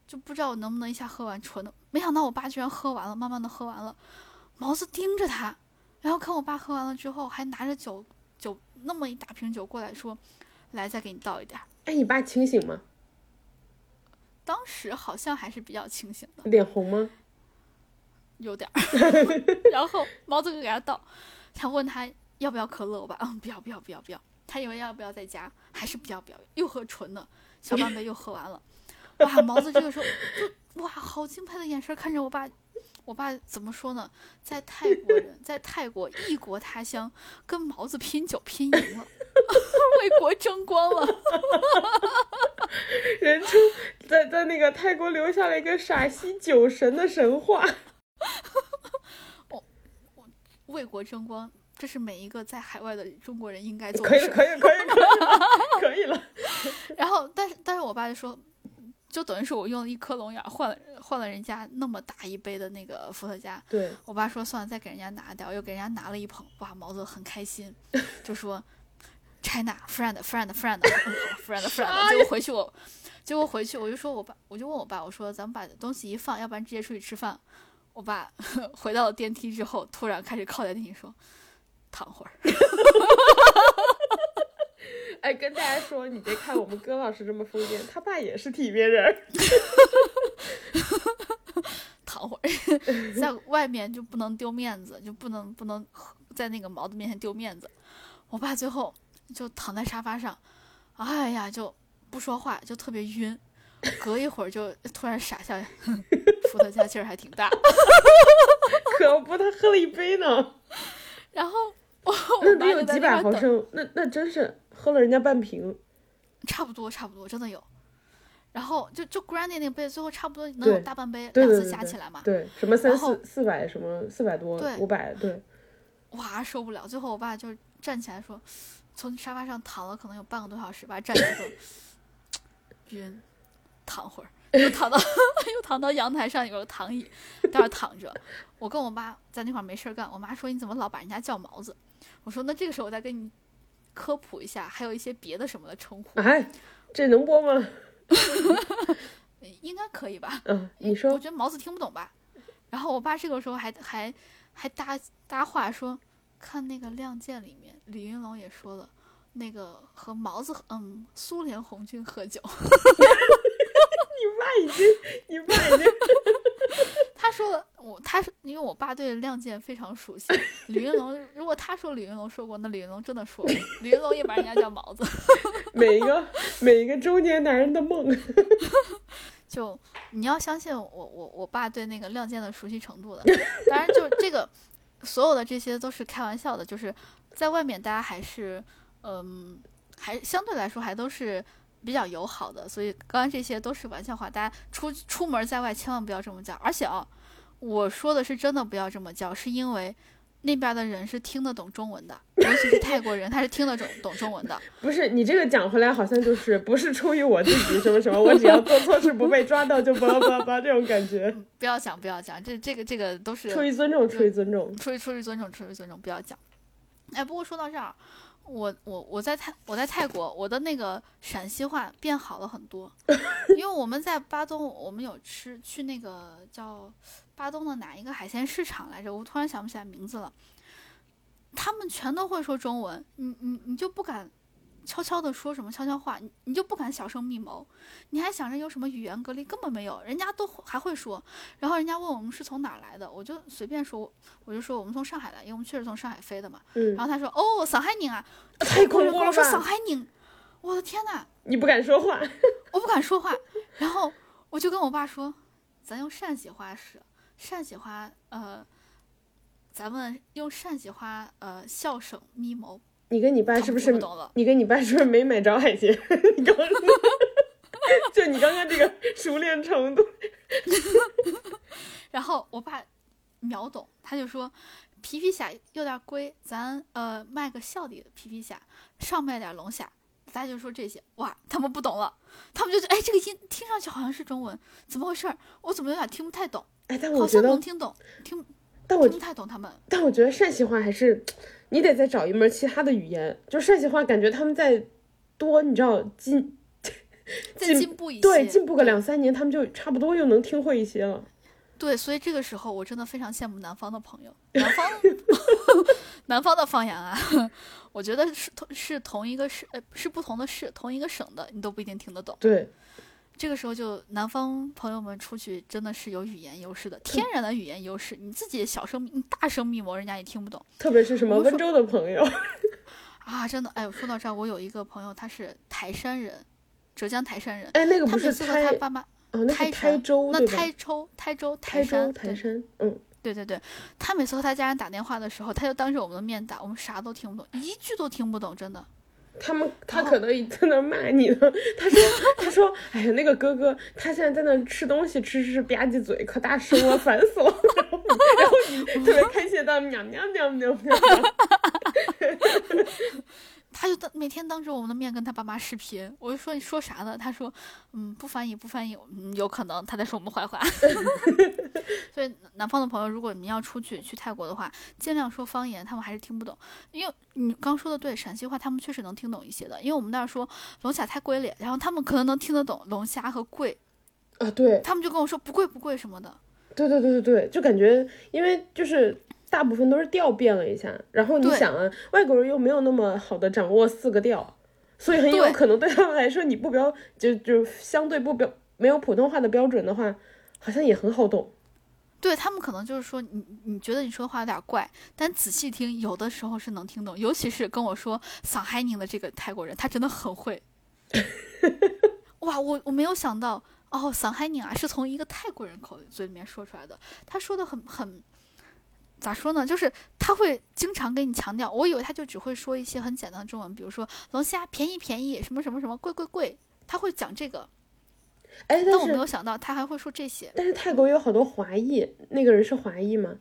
就不知道我能不能一下喝完纯的，没想到我爸居然喝完了，慢慢的喝完了。毛子盯着他，然后看我爸喝完了之后，还拿着酒酒那么一大瓶酒过来说：“来，再给你倒一点。”哎，你爸清醒吗？当时好像还是比较清醒的。脸红吗？有点儿。然后毛子就给他倒，他问他要不要可乐，我爸嗯不要不要不要不要。他以为要不要再加，还是不要不要，又喝纯的，小半杯又喝完了。哇，毛子这个时候就哇，好敬佩的眼神看着我爸。我爸怎么说呢？在泰国人，在泰国异国他乡，跟毛子拼酒拼赢了，为国争光了。人称在在那个泰国留下了一个陕西酒神的神话。我我为国争光，这是每一个在海外的中国人应该做的。可以了，可以，可以，可以了，可以了。然后，但是，但是我爸就说。就等于是我用了一颗龙眼换了换了人家那么大一杯的那个伏特加。对我爸说算了，再给人家拿掉，又给人家拿了一捧。哇，毛子很开心，就说 China friend friend friend friend friend。结果回去我，结果回去我就说我爸，我就问我爸，我说咱们把东西一放，要不然直接出去吃饭。我爸 回到了电梯之后，突然开始靠在电梯说，躺会儿。哎，跟大家说，你别看我们葛老师这么疯癫，他爸也是体面人。躺会儿，在外面就不能丢面子，就不能不能在那个毛子面前丢面子。我爸最后就躺在沙发上，哎呀，就不说话，就特别晕。隔一会儿就突然傻笑，伏特加劲儿还挺大。可不，他喝了一杯呢。然后那得有几百毫升，那那真是喝了人家半瓶。差不多，差不多，真的有。然后就就 Granny 那个杯，最后差不多能有大半杯，两次加起来嘛。对，什么三四四百，什么四百多，五百，对。哇，受不了！最后我爸就站起来说，从沙发上躺了可能有半个多小时吧，站起来说，晕，躺会儿，又躺到 又躺到阳台上有个躺椅，在那躺着。我跟我妈在那块没事干，我妈说你怎么老把人家叫毛子？我说那这个时候我再跟你科普一下，还有一些别的什么的称呼。哎，这能播吗？应该可以吧？嗯，你说。我觉得毛子听不懂吧？然后我爸这个时候还还还搭搭话说，看那个《亮剑》里面，李云龙也说了，那个和毛子嗯苏联红军喝酒。你爸已经，你爸已经。他说我，他是因为我爸对《亮剑》非常熟悉。李云龙，如果他说李云龙说过，那李云龙真的说过。李云龙也把人家叫毛子。每一个每一个中年男人的梦。就你要相信我，我我爸对那个《亮剑》的熟悉程度的。当然，就这个所有的这些都是开玩笑的，就是在外面大家还是嗯，还相对来说还都是。比较友好的，所以刚刚这些都是玩笑话，大家出出门在外千万不要这么讲。而且啊，我说的是真的不要这么叫，是因为那边的人是听得懂中文的，尤其是泰国人，他是听得懂懂中文的。不是你这个讲回来，好像就是不是出于我自己什么什么，我只要做错事不被抓到就巴拉巴拉巴拉这种感觉。不要讲，不要讲，这这个这个都是出于尊重，出于尊重，出于出于尊重，出于尊重，不要讲。哎，不过说到这儿。我我我在泰我在泰国，我的那个陕西话变好了很多，因为我们在巴东，我们有吃去那个叫巴东的哪一个海鲜市场来着？我突然想不起来名字了。他们全都会说中文，你你你就不敢。悄悄的说什么悄悄话，你你就不敢小声密谋，你还想着有什么语言隔离，根本没有，人家都还会说。然后人家问我们是从哪来的，我就随便说，我就说我们从上海来，因为我们确实从上海飞的嘛。嗯。然后他说哦，上海人啊，太恐怖了我说上海人，我的天呐，你不敢说话，我不敢说话。然后我就跟我爸说，咱用陕西话说，陕西话，呃，咱们用陕西话，呃，笑声密谋。你跟你爸是不是？你跟你爸是不是没买着海鲜？你刚刚 就你刚刚这个熟练程度。然后我爸秒懂，他就说皮皮虾有点贵，咱呃卖个小的皮皮虾，少卖点龙虾。大家就说这些，哇，他们不懂了，他们就觉得哎，这个音听上去好像是中文，怎么回事？我怎么有点听不太懂？哎，但我觉得能听懂，听，但我听不太懂他们。但我觉得陕西话还是。你得再找一门其他的语言，就陕西话，感觉他们在多，你知道进再进步一些，对，进步个两三年，他们就差不多又能听会一些了。对，所以这个时候我真的非常羡慕南方的朋友，南方 南方的方言啊，我觉得是同是同一个市，呃，是不同的市，同一个省的，你都不一定听得懂。对。这个时候就南方朋友们出去真的是有语言优势的，天然的语言优势。你自己小声、你大声密谋，人家也听不懂。特别是什么温州的朋友啊，真的哎，说到这儿，我有一个朋友，他是台山人，浙江台山人。哎，那个不是他爸妈哦，那台州那台州台州台山台山，嗯，对对对，他每次和他家人打电话的时候，他就当着我们的面打，我们啥都听不懂，一句都听不懂，真的。他们他可能在那骂你呢。他说他说哎呀那个哥哥他现在在那吃东西吃吃吧唧嘴可大声了烦死了。然后你特别开心的喵喵喵喵喵。他就当每天当着我们的面跟他爸妈视频，我就说你说啥呢？他说嗯不翻译不翻译，嗯有可能他在说我们坏话。所以南方的朋友，如果你们要出去去泰国的话，尽量说方言，他们还是听不懂。因为你刚说的对，陕西话他们确实能听懂一些的。因为我们那儿说龙虾太贵了，然后他们可能能听得懂龙虾和贵。啊，对。他们就跟我说不贵不贵什么的。对对对对对，就感觉因为就是大部分都是调变了一下，然后你想啊，外国人又没有那么好的掌握四个调，所以很有可能对他们来说，你不标就就相对不标没有普通话的标准的话，好像也很好懂。对他们可能就是说你你觉得你说话有点怪，但仔细听有的时候是能听懂，尤其是跟我说桑海宁的这个泰国人，他真的很会。哇，我我没有想到哦，桑海宁啊是从一个泰国人口嘴里面说出来的，他说的很很。咋说呢？就是他会经常跟你强调，我以为他就只会说一些很简单的中文，比如说龙虾便宜便宜，什么什么什么贵贵贵，他会讲这个。哎，但我没有想到他还会说这些。但是泰国有好多华裔，那个人是华裔吗？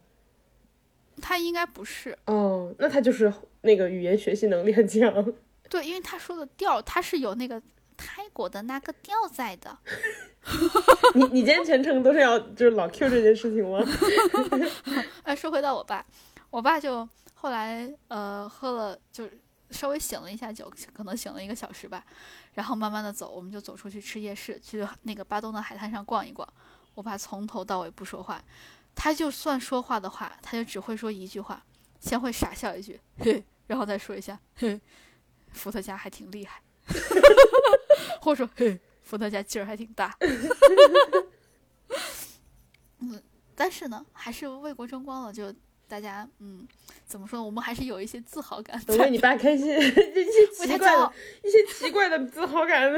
他应该不是。哦，那他就是那个语言学习能力很强。对，因为他说的调，他是有那个泰国的那个吊在的。你你今天全程都是要就是老 Q 这件事情吗？哎，说回到我爸，我爸就后来呃喝了，就稍微醒了一下酒，可能醒了一个小时吧，然后慢慢的走，我们就走出去吃夜市，去那个巴东的海滩上逛一逛。我爸从头到尾不说话，他就算说话的话，他就只会说一句话，先会傻笑一句，嘿，然后再说一下，嘿，伏特加还挺厉害，或者说嘿。伏特加劲儿还挺大，嗯，但是呢，还是为国争光了。就大家，嗯，怎么说？我们还是有一些自豪感。为你爸开心，一些奇怪的、一些奇怪的自豪感。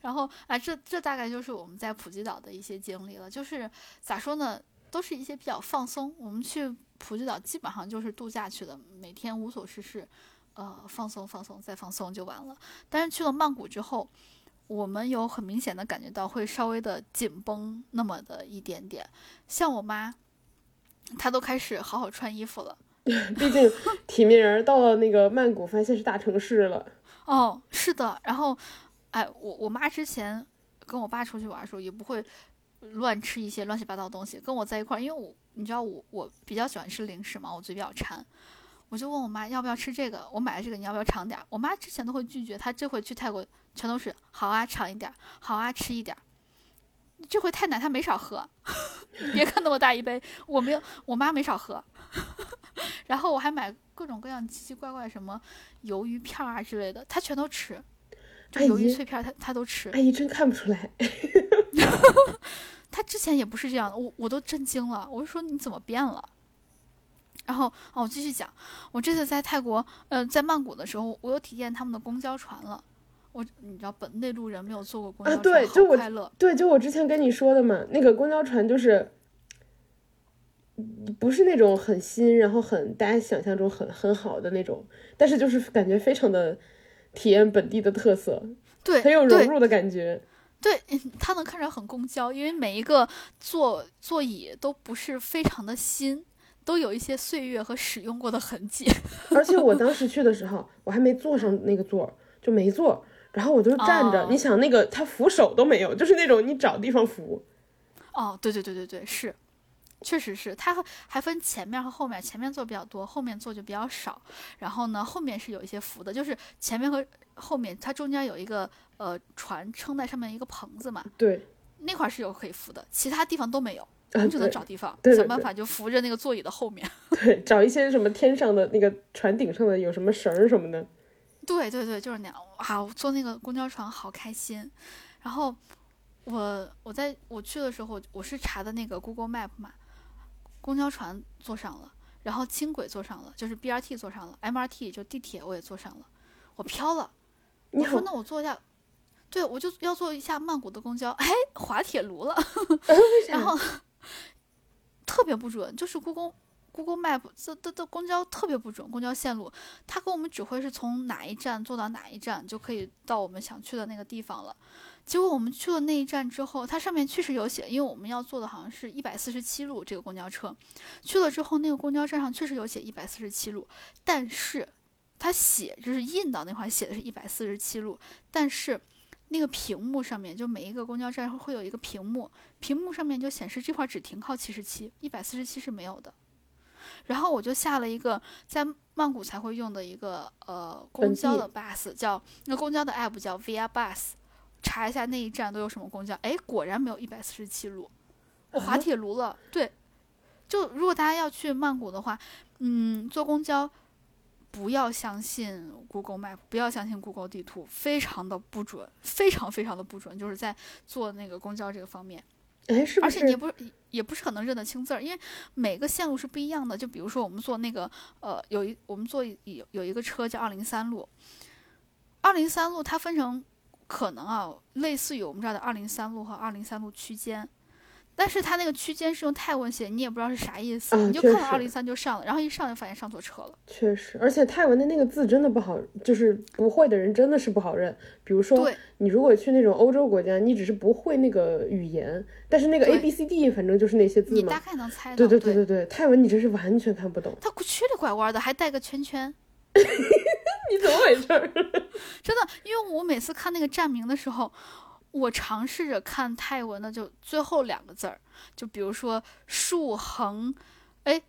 然后啊，这这大概就是我们在普吉岛的一些经历了。就是咋说呢？都是一些比较放松。我们去普吉岛基本上就是度假去的，每天无所事事。呃，放松放松再放松就完了。但是去了曼谷之后，我们有很明显的感觉到会稍微的紧绷那么的一点点。像我妈，她都开始好好穿衣服了。毕竟体面人到了那个曼谷，发现是大城市了。哦，是的。然后，哎，我我妈之前跟我爸出去玩的时候，也不会乱吃一些乱七八糟的东西。跟我在一块儿，因为我你知道我我比较喜欢吃零食嘛，我嘴比较馋。我就问我妈要不要吃这个，我买了这个，你要不要尝点？我妈之前都会拒绝，她这回去泰国全都是好啊，尝一点，好啊，吃一点。这回太奶她没少喝，别看那么大一杯，我没有，我妈没少喝。然后我还买各种各样奇奇怪怪什么鱿鱼片啊之类的，她全都吃。这鱿鱼脆片她她都吃。阿姨真看不出来。她之前也不是这样的，我我都震惊了，我就说你怎么变了？然后哦，我继续讲，我这次在泰国，呃，在曼谷的时候，我有体验他们的公交船了。我你知道，本内陆人没有坐过公交船，好快乐。对，就我之前跟你说的嘛，那个公交船就是，不是那种很新，然后很大家想象中很很好的那种，但是就是感觉非常的体验本地的特色，对，很有融入的感觉。对，它能看着很公交，因为每一个座座椅都不是非常的新。都有一些岁月和使用过的痕迹，而且我当时去的时候，我还没坐上那个座，就没坐，然后我就站着。你想那个他扶手都没有，就是那种你找地方扶。哦，对对对对对，是，确实是，它还分前面和后面，前面坐比较多，后面坐就比较少。然后呢，后面是有一些扶的，就是前面和后面它中间有一个呃船撑在上面一个棚子嘛。对，那块是有可以扶的，其他地方都没有。只能找地方，想办法就扶着那个座椅的后面。对，找一些什么天上的那个船顶上的有什么绳儿什么的。对对对，就是那样。哇，坐那个公交船好开心。然后我我在我去的时候，我是查的那个 Google Map 嘛，公交船坐上了，然后轻轨坐上了，就是 BRT 坐上了，MRT 就地铁我也坐上了，我飘了。我说那我坐一下。对，我就要坐一下曼谷的公交，哎，滑铁卢了 然后。特别不准，就是故宫 Google Map 这这这公交特别不准，公交线路，它给我们指挥是从哪一站坐到哪一站就可以到我们想去的那个地方了。结果我们去了那一站之后，它上面确实有写，因为我们要坐的好像是一百四十七路这个公交车，去了之后那个公交站上确实有写一百四十七路，但是它写就是印到那块写的是一百四十七路，但是。那个屏幕上面，就每一个公交站会有一个屏幕，屏幕上面就显示这块只停靠七十七，一百四十七是没有的。然后我就下了一个在曼谷才会用的一个呃公交的 bus，叫那公交的 app 叫 Via Bus，查一下那一站都有什么公交。哎，果然没有一百四十七路，我滑铁卢了。对，就如果大家要去曼谷的话，嗯，坐公交。不要相信 Google Map，不要相信 Google 地图，非常的不准，非常非常的不准。就是在坐那个公交这个方面，哎，是不是？而且你也不是也不是很能认得清字儿，因为每个线路是不一样的。就比如说我们坐那个呃，有一我们坐有有一个车叫二零三路，二零三路它分成可能啊，类似于我们这儿的二零三路和二零三路区间。但是它那个区间是用泰文写，你也不知道是啥意思，你就看到二零三就上了，然后一上就发现上错车了。确实，而且泰文的那个字真的不好，就是不会的人真的是不好认。比如说，你如果去那种欧洲国家，你只是不会那个语言，但是那个 A B C D 反正就是那些字嘛，你大概能猜到。对对对对对，泰文你真是完全看不懂，它曲里拐弯的，还带个圈圈。你怎么回事？真的，因为我每次看那个站名的时候。我尝试着看泰文的，就最后两个字儿，就比如说竖横，哎，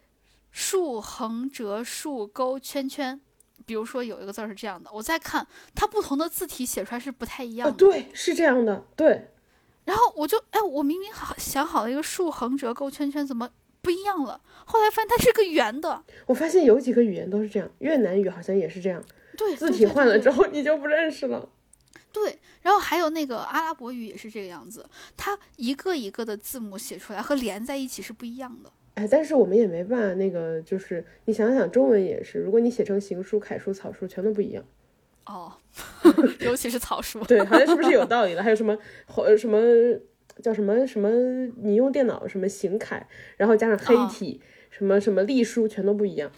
竖横折竖勾圈圈，比如说有一个字儿是这样的，我再看它不同的字体写出来是不太一样的。对，是这样的，对。然后我就哎，我明明好想好了一个竖横折勾圈圈，怎么不一样了？后来发现它是个圆的。我发现有几个语言都是这样，越南语好像也是这样。对，字体换了之后你就不认识了。对，然后还有那个阿拉伯语也是这个样子，它一个一个的字母写出来和连在一起是不一样的。哎，但是我们也没办法，那个就是你想想，中文也是，如果你写成行书、楷书、草书，全都不一样。哦，尤其是草书。对，好像是不是有道理的？还有什么呃什么叫什么什么？你用电脑什么行楷，然后加上黑体，什么什么隶书，全都不一样。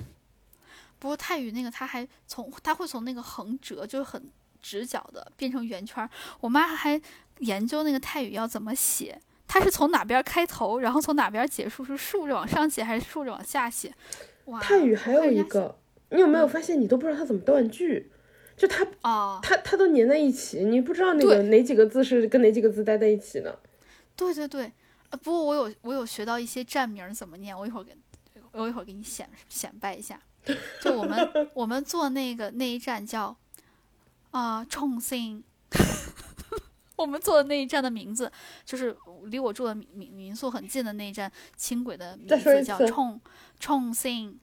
不过泰语那个，它还从它会从那个横折，就是很。直角的变成圆圈，我妈还研究那个泰语要怎么写，它是从哪边开头，然后从哪边结束，是竖着往上写还是竖着往下写？哇！泰语还有一个，你有没有发现，你都不知道它怎么断句，就它啊，它它都粘在一起，你不知道那个哪几个字是跟哪几个字待在一起的。对对对，呃，不过我有我有学到一些站名怎么念，我一会儿给，我一会儿给你显显摆一下。就我们 我们坐那个那一站叫。啊，重庆，我们坐的那一站的名字就是离我住的民民民宿很近的那一站，轻轨的名字叫重重庆，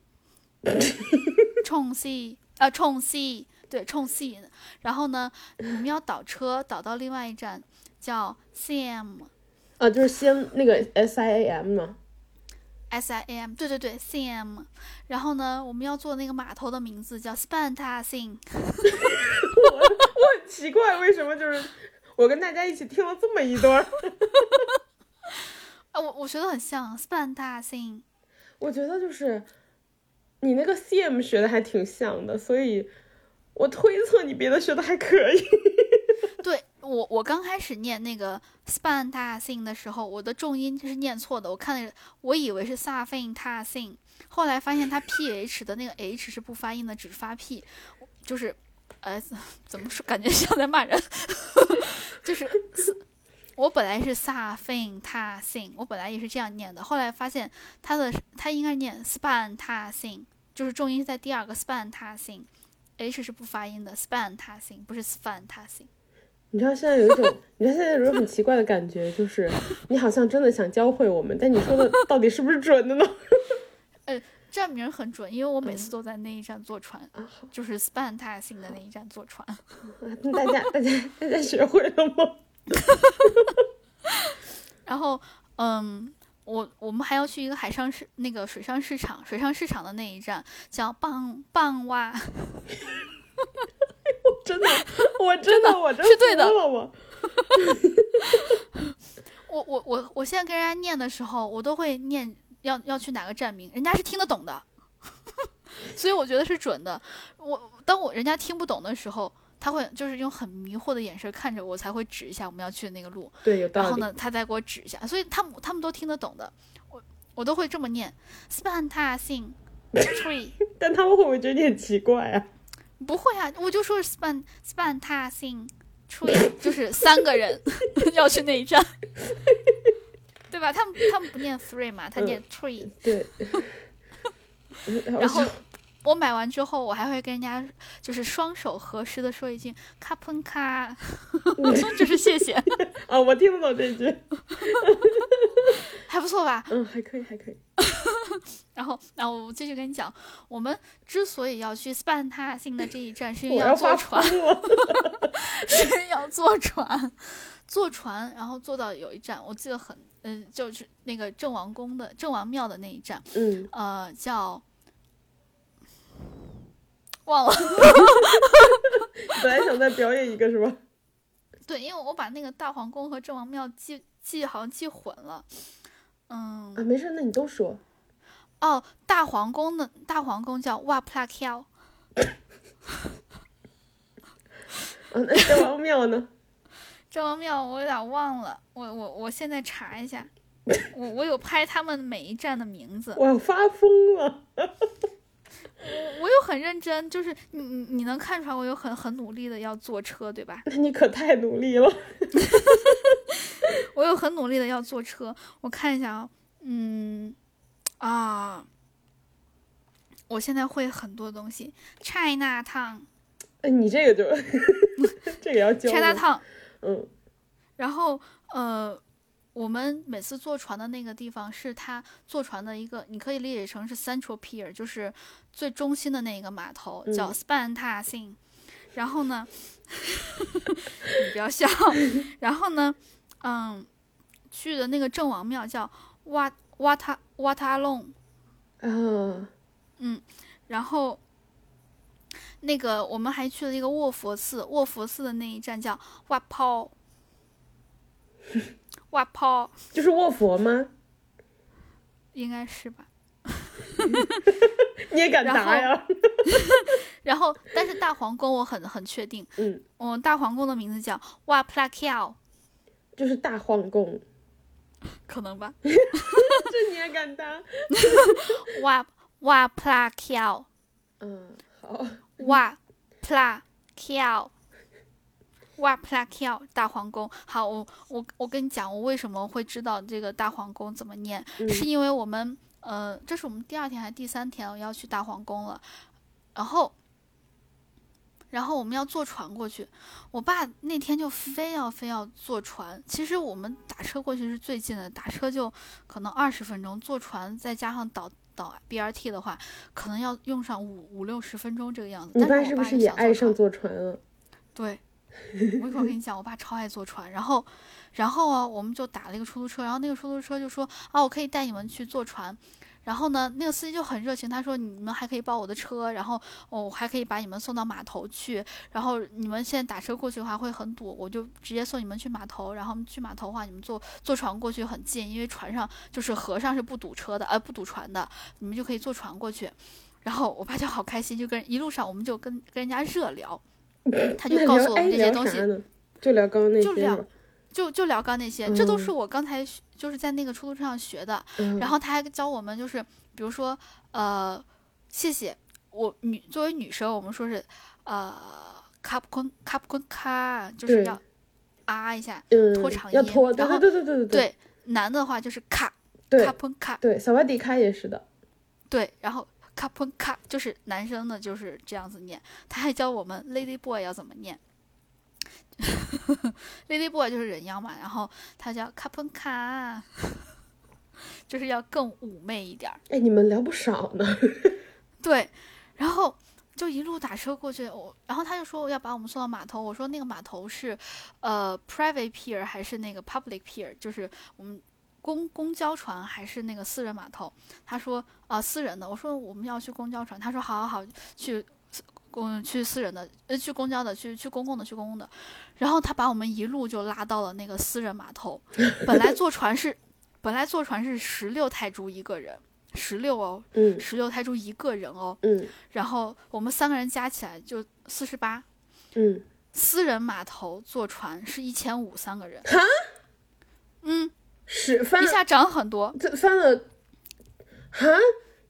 重庆 啊，重庆，对，重庆。然后呢，我们要倒车倒到另外一站，叫 Siam，啊，就是先那个 S I A M 吗？S I M，对对对，C M，然后呢，我们要做那个码头的名字叫 Spantasing。我 我很奇怪，为什么就是 我跟大家一起听了这么一段？啊，我我学的很像 Spantasing。我觉得就是你那个 C M 学的还挺像的，所以我推测你别的学的还可以。对。我我刚开始念那个 span ta sing 的时候，我的重音就是念错的。我看了，我以为是 sa fin ta sing，后来发现它 ph 的那个 h 是不发音的，只发 p，就是，呃，怎么说？感觉像在骂人。就是，我本来是 sa fin ta sing，我本来也是这样念的。后来发现它的它应该念 span ta sing，就是重音在第二个 span ta sing，h 是不发音的 span ta sing，不是 span ta sing。你知道现在有一种，你知道现在有一种很奇怪的感觉，就是你好像真的想教会我们，但你说的到底是不是准的呢？呃，站名很准，因为我每次都在那一站坐船，就是 Span t a s i n g 的那一站坐船。大家大家大家学会了吗？然后，嗯，我我们还要去一个海上市那个水上市场，水上市场的那一站叫棒棒蛙。真的，我真的，我真是对的。我 我我我现在跟人家念的时候，我都会念要要去哪个站名，人家是听得懂的，所以我觉得是准的。我当我人家听不懂的时候，他会就是用很迷惑的眼神看着我，才会指一下我们要去的那个路。对，有道理。然后呢，他再给我指一下，所以他们他们都听得懂的。我我都会这么念，span ta sing tree。但他们会不会觉得你很奇怪啊？不会啊，我就说是 span span ta sing tree，就是三个人 要去那一站，对吧？他们他们不念 three 嘛，他念 tree。对。然后我买完之后，我还会跟人家就是双手合十的说一句卡喷卡，就是谢谢。啊，我听不懂这句。还不错吧？嗯，还可以，还可以。然后，然后我继续跟你讲，我们之所以要去 span 塔星的这一站，是因为要坐船，是要坐船，坐船，然后坐到有一站，我记得很嗯，就是那个郑王宫的郑王庙的那一站，嗯，呃，叫忘了。本来想再表演一个是吧？对，因为我把那个大皇宫和郑王庙记记好像记混了。嗯啊，没事，那你都说。哦，大皇宫的大皇宫叫瓦普拉乔。嗯，那郑王庙呢？郑王庙我有点忘了，我我我现在查一下，我我有拍他们每一站的名字。我发疯了！我我又很认真，就是你你你能看出来我有很很努力的要坐车，对吧？那你可太努力了。我有很努力的要坐车，我看一下啊，嗯啊，我现在会很多东西，China Town。哎，你这个就 这个要教。China Town。嗯，然后呃，我们每次坐船的那个地方是它坐船的一个，你可以理解成是 Central Pier，就是最中心的那个码头，叫 Span Ta Sing。然后呢，你不要笑。然后呢，嗯，去的那个郑王庙叫瓦瓦塔瓦塔隆。啊，嗯，然后。那个，我们还去了一个卧佛寺，卧佛寺的那一站叫瓦泡，瓦泡就是卧佛吗？应该是吧。你也敢答呀？然后，但是大皇宫我很很确定，嗯，我大皇宫的名字叫哇普拉乔，就是大皇宫，可能吧？这你也敢答？哇哇普拉乔，嗯，好。哇普拉乔，瓦普拉乔大皇宫。好，我我我跟你讲，我为什么会知道这个大皇宫怎么念，是因为我们呃，这是我们第二天还是第三天我要去大皇宫了，然后，然后我们要坐船过去。我爸那天就非要非要坐船，其实我们打车过去是最近的，打车就可能二十分钟，坐船再加上倒。倒 BRT 的话，可能要用上五五六十分钟这个样子。你爸是不是也爱上坐船了？对，我一会儿跟你讲，我爸超爱坐船。然后，然后啊，我们就打了一个出租车，然后那个出租车就说啊，我可以带你们去坐船。然后呢，那个司机就很热情，他说你们还可以包我的车，然后我还可以把你们送到码头去。然后你们现在打车过去的话会很堵，我就直接送你们去码头。然后去码头的话，你们坐坐船过去很近，因为船上就是河上是不堵车的，呃不堵船的，你们就可以坐船过去。然后我爸就好开心，就跟一路上我们就跟跟人家热聊，他就告诉我们这些东西，就聊刚刚那些。就就聊刚那些，这都是我刚才就是在那个出租车上学的。然后他还教我们，就是比如说，呃，谢谢我女作为女生，我们说是呃，卡普坤卡普坤卡，就是要啊一下，拖长音。要拖，对对对对对对。对，男的话就是卡，卡普卡。对，萨瓦迪卡也是的。对，然后卡普卡就是男生的，就是这样子念。他还教我们 lady boy 要怎么念。Lady Boy 就是人妖嘛，然后他叫卡彭卡，就是要更妩媚一点儿。哎，你们聊不少呢。对，然后就一路打车过去，我然后他就说我要把我们送到码头，我说那个码头是呃 private pier 还是那个 public pier，就是我们公公交船还是那个私人码头？他说啊私人的，我说我们要去公交船，他说好好好去。公去私人的，呃，去公交的，去去公共的，去公共的，然后他把我们一路就拉到了那个私人码头。本来坐船是，本来坐船是十六泰铢一个人，十六哦，嗯，十六泰铢一个人哦，嗯，然后我们三个人加起来就四十八，嗯，私人码头坐船是一千五三个人，哈，嗯，是翻一下涨很多，这翻了，哈，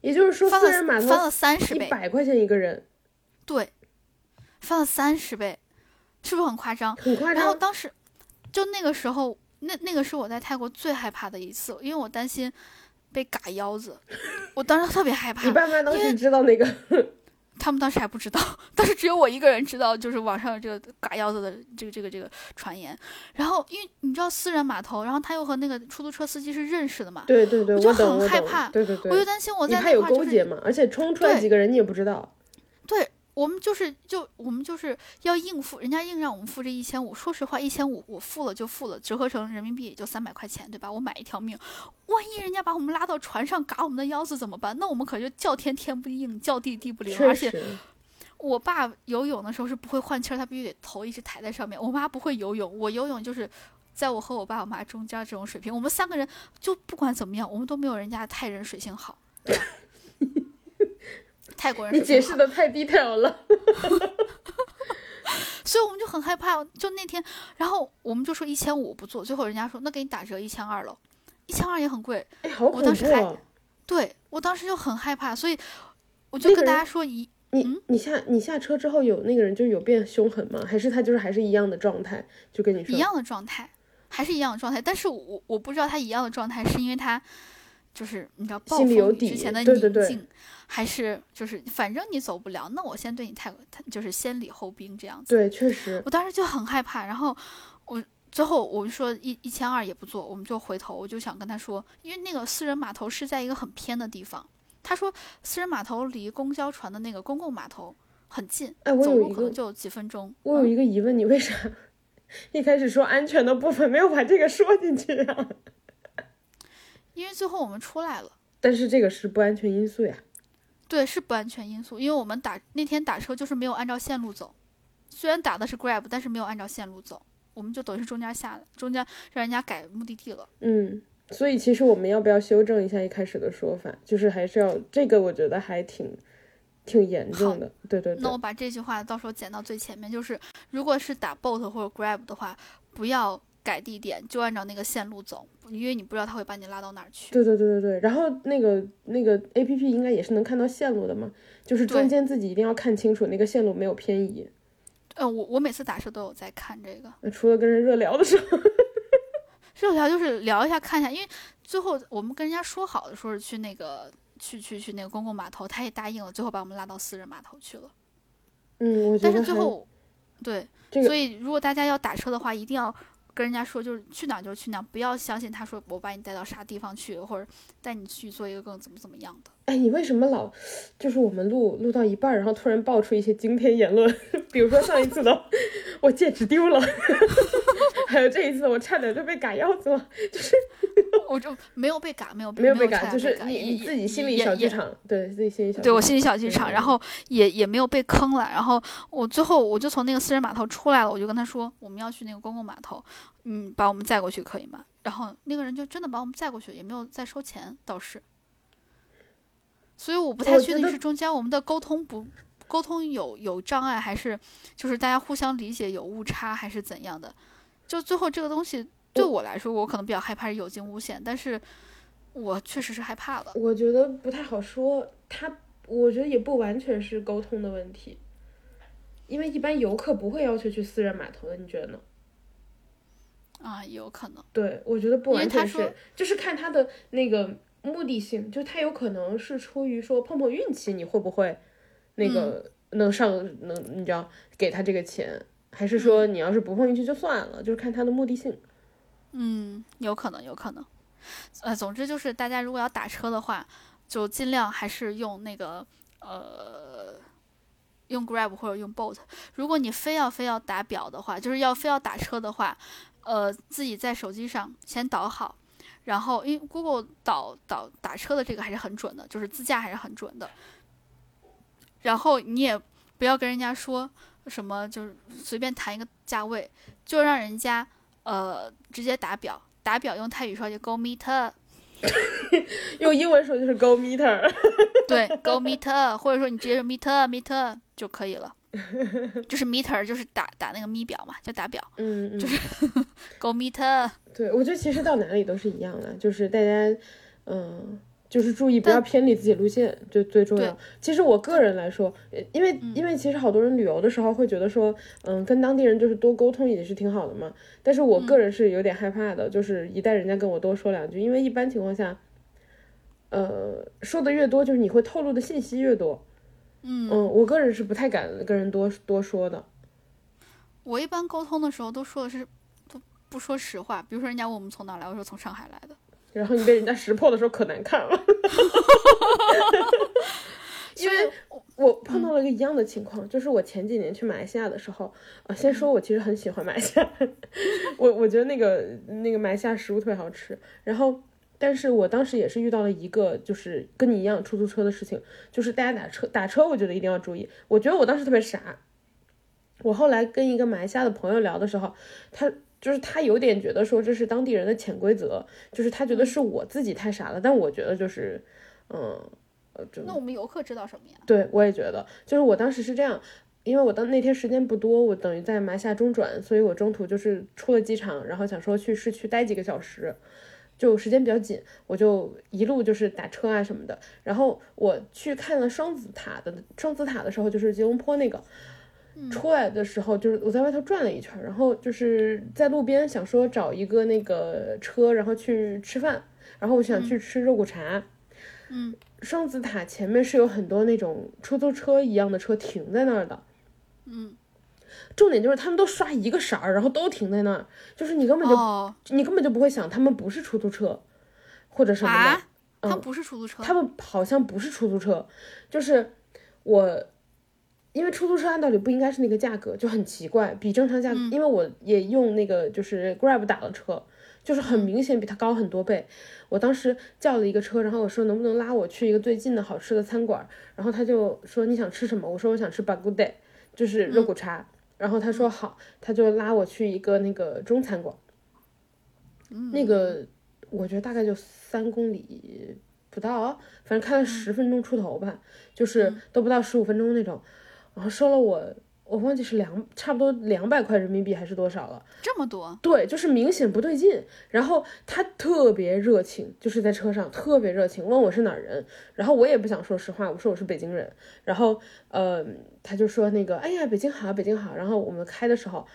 也就是说私人码头翻了三十倍，一百块钱一个人。对，翻了三十倍，是不是很夸张？很夸张。然后当时，就那个时候，那那个是我在泰国最害怕的一次，因为我担心被嘎腰子，我当时特别害怕。你爸妈当时知道那个？他们当时还不知道，当时只有我一个人知道，就是网上有这个嘎腰子的这个这个这个传言。然后，因为你知道私人码头，然后他又和那个出租车司机是认识的嘛？对对对，我就很害怕。对对对，我就担心我在那块儿就是。你嘛，而且冲出来几个人你也不知道。对。我们就是就我们就是要应付，人家硬让我们付这一千五。说实话，一千五我付了就付了，折合成人民币也就三百块钱，对吧？我买一条命，万一人家把我们拉到船上嘎我们的腰子怎么办？那我们可就叫天天不应，叫地地不灵。而且我爸游泳的时候是不会换气儿，他必须得头一直抬在上面。我妈不会游泳，我游泳就是在我和我爸我妈中间这种水平。我们三个人就不管怎么样，我们都没有人家泰人水性好。泰国人，你解释的太 detail 了，所以我们就很害怕。就那天，然后我们就说一千五不做，最后人家说那给你打折一千二了，一千二也很贵。哎，好恐怖啊！对我当时就很害怕，所以我就跟大家说一，你你下你下车之后有那个人就有变凶狠吗？还是他就是还是一样的状态？就跟你说一样的状态，还是一样的状态。但是我我不知道他一样的状态是因为他就是你知道暴风雨之前的宁静。还是就是反正你走不了，那我先对你太就是先礼后兵这样子。对，确实，我当时就很害怕。然后我最后我们说一一千二也不做，我们就回头，我就想跟他说，因为那个私人码头是在一个很偏的地方。他说私人码头离公交船的那个公共码头很近，哎，走路可能就几分钟。我有一个疑问，你为啥一开始说安全的部分没有把这个说进去啊？因为最后我们出来了。但是这个是不安全因素呀。对，是不安全因素，因为我们打那天打车就是没有按照线路走，虽然打的是 Grab，但是没有按照线路走，我们就等于是中间下来，中间让人家改目的地了。嗯，所以其实我们要不要修正一下一开始的说法？就是还是要这个，我觉得还挺挺严重的。对对对。那我把这句话到时候剪到最前面，就是如果是打 Bolt 或者 Grab 的话，不要。改地点就按照那个线路走，因为你不知道他会把你拉到哪儿去。对对对对对。然后那个那个 A P P 应该也是能看到线路的嘛，就是中间自己一定要看清楚那个线路没有偏移。呃，我我每次打车都有在看这个。除了跟人热聊的时候，热聊就是聊一下看一下，因为最后我们跟人家说好的说是去那个去去去那个公共码头，他也答应了，最后把我们拉到私人码头去了。嗯，我但是最后对，所以如果大家要打车的话，一定要。跟人家说就是去哪就去哪，不要相信他说我把你带到啥地方去，或者带你去做一个更怎么怎么样的。哎，你为什么老就是我们录录到一半，然后突然爆出一些惊天言论？比如说上一次的 我戒指丢了，还有这一次我差点就被嘎腰子了，就是我就没有被嘎，没有没有被嘎，就是你你自己心里小剧场，对自己心里小对我心里小剧场，然后也也没有被坑了，然后我最后我就从那个私人码头出来了，我就跟他说我们要去那个公共码头，嗯，把我们载过去可以吗？然后那个人就真的把我们载过去，也没有再收钱，倒是。所以我不太确定是中间我们的沟通不沟通有有障碍，还是就是大家互相理解有误差，还是怎样的？就最后这个东西对我来说，我可能比较害怕是有惊无险，但是我确实是害怕了。我觉得不太好说，他我觉得也不完全是沟通的问题，因为一般游客不会要求去私人码头的，你觉得呢？啊，有可能。对，我觉得不完全是，就是看他的那个。目的性就他有可能是出于说碰碰运气，你会不会那个能上能你知道给他这个钱，还是说你要是不碰运气就算了，就是看他的目的性。嗯，有可能，有可能。呃，总之就是大家如果要打车的话，就尽量还是用那个呃用 Grab 或者用 Bolt。如果你非要非要打表的话，就是要非要打车的话，呃，自己在手机上先导好。然后，因为 Google 导导打车的这个还是很准的，就是自驾还是很准的。然后你也不要跟人家说什么，就是随便谈一个价位，就让人家呃直接打表，打表用泰语说就 Go meter，用英文说就是 Go meter，对，Go meter，或者说你直接说 meter meter 就可以了。就是 meter，就是打打那个咪表嘛，就打表，嗯，就是 go meter。对，我觉得其实到哪里都是一样的，就是大家，嗯，就是注意不要偏离自己路线，就最重要。其实我个人来说，因为因为其实好多人旅游的时候会觉得说，嗯，跟当地人就是多沟通也是挺好的嘛。但是我个人是有点害怕的，就是一旦人家跟我多说两句，因为一般情况下，呃，说的越多，就是你会透露的信息越多。嗯我个人是不太敢跟人多多说的。我一般沟通的时候都说的是不不说实话，比如说人家问我们从哪来，我说从上海来的。然后你被人家识破的时候可难看了。因为我碰到了一个一样的情况，就是我前几年去马来西亚的时候，啊，先说我其实很喜欢马来西亚，我我觉得那个那个马来西亚食物特别好吃，然后，但是我当时也是遇到了一个就是跟你一样出租车的事情，就是大家打车打车，我觉得一定要注意，我觉得我当时特别傻，我后来跟一个马来西亚的朋友聊的时候，他就是他有点觉得说这是当地人的潜规则，就是他觉得是我自己太傻了，但我觉得就是，嗯。那我们游客知道什么呀？对，我也觉得，就是我当时是这样，因为我当那天时间不多，我等于在马下中转，所以我中途就是出了机场，然后想说去市区待几个小时，就时间比较紧，我就一路就是打车啊什么的。然后我去看了双子塔的双子塔的时候，就是吉隆坡那个，出来的时候就是我在外头转了一圈，然后就是在路边想说找一个那个车，然后去吃饭，然后我想去吃肉骨茶，嗯。双子塔前面是有很多那种出租车一样的车停在那儿的，嗯，重点就是他们都刷一个色儿，然后都停在那儿，就是你根本就你根本就不会想他们不是出租车或者什么的，他们不是出租车，他们好像不是出租车，就是我，因为出租车按道理不应该是那个价格，就很奇怪，比正常价，因为我也用那个就是 Grab 打了车。就是很明显比它高很多倍，我当时叫了一个车，然后我说能不能拉我去一个最近的好吃的餐馆，然后他就说你想吃什么？我说我想吃 Bagudai，就是肉骨茶，然后他说好，他就拉我去一个那个中餐馆，那个我觉得大概就三公里不到，反正开了十分钟出头吧，就是都不到十五分钟那种，然后收了我。我忘记是两差不多两百块人民币还是多少了，这么多？对，就是明显不对劲。然后他特别热情，就是在车上特别热情，问我是哪儿人。然后我也不想说实话，我说我是北京人。然后呃，他就说那个，哎呀，北京好，北京好。然后我们开的时候。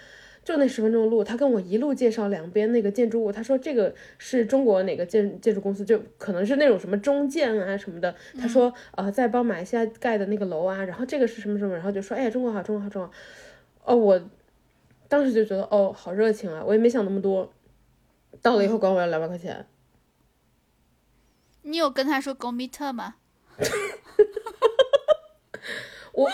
就那十分钟路，他跟我一路介绍两边那个建筑物。他说这个是中国哪个建建筑公司，就可能是那种什么中建啊什么的。他说呃在帮马来西亚盖的那个楼啊，然后这个是什么什么，然后就说哎呀中国好，中国好，中国。哦，我当时就觉得哦好热情啊，我也没想那么多。到了以后管我要两百块钱。你有跟他说 go meet 吗？我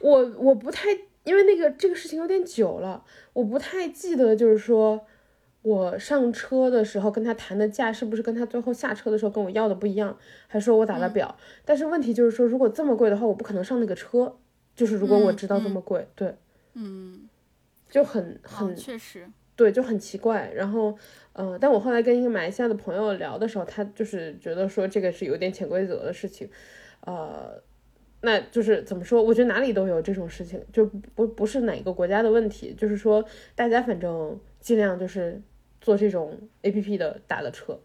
我我不太。因为那个这个事情有点久了，我不太记得，就是说我上车的时候跟他谈的价是不是跟他最后下车的时候跟我要的不一样，还说我打了表？但是问题就是说，如果这么贵的话，我不可能上那个车。就是如果我知道这么贵，对，嗯，就很很确实，对，就很奇怪。然后，嗯，但我后来跟一个马来西亚的朋友聊的时候，他就是觉得说这个是有点潜规则的事情，呃。那就是怎么说？我觉得哪里都有这种事情，就不不是哪个国家的问题。就是说，大家反正尽量就是做这种 A P P 的打的车。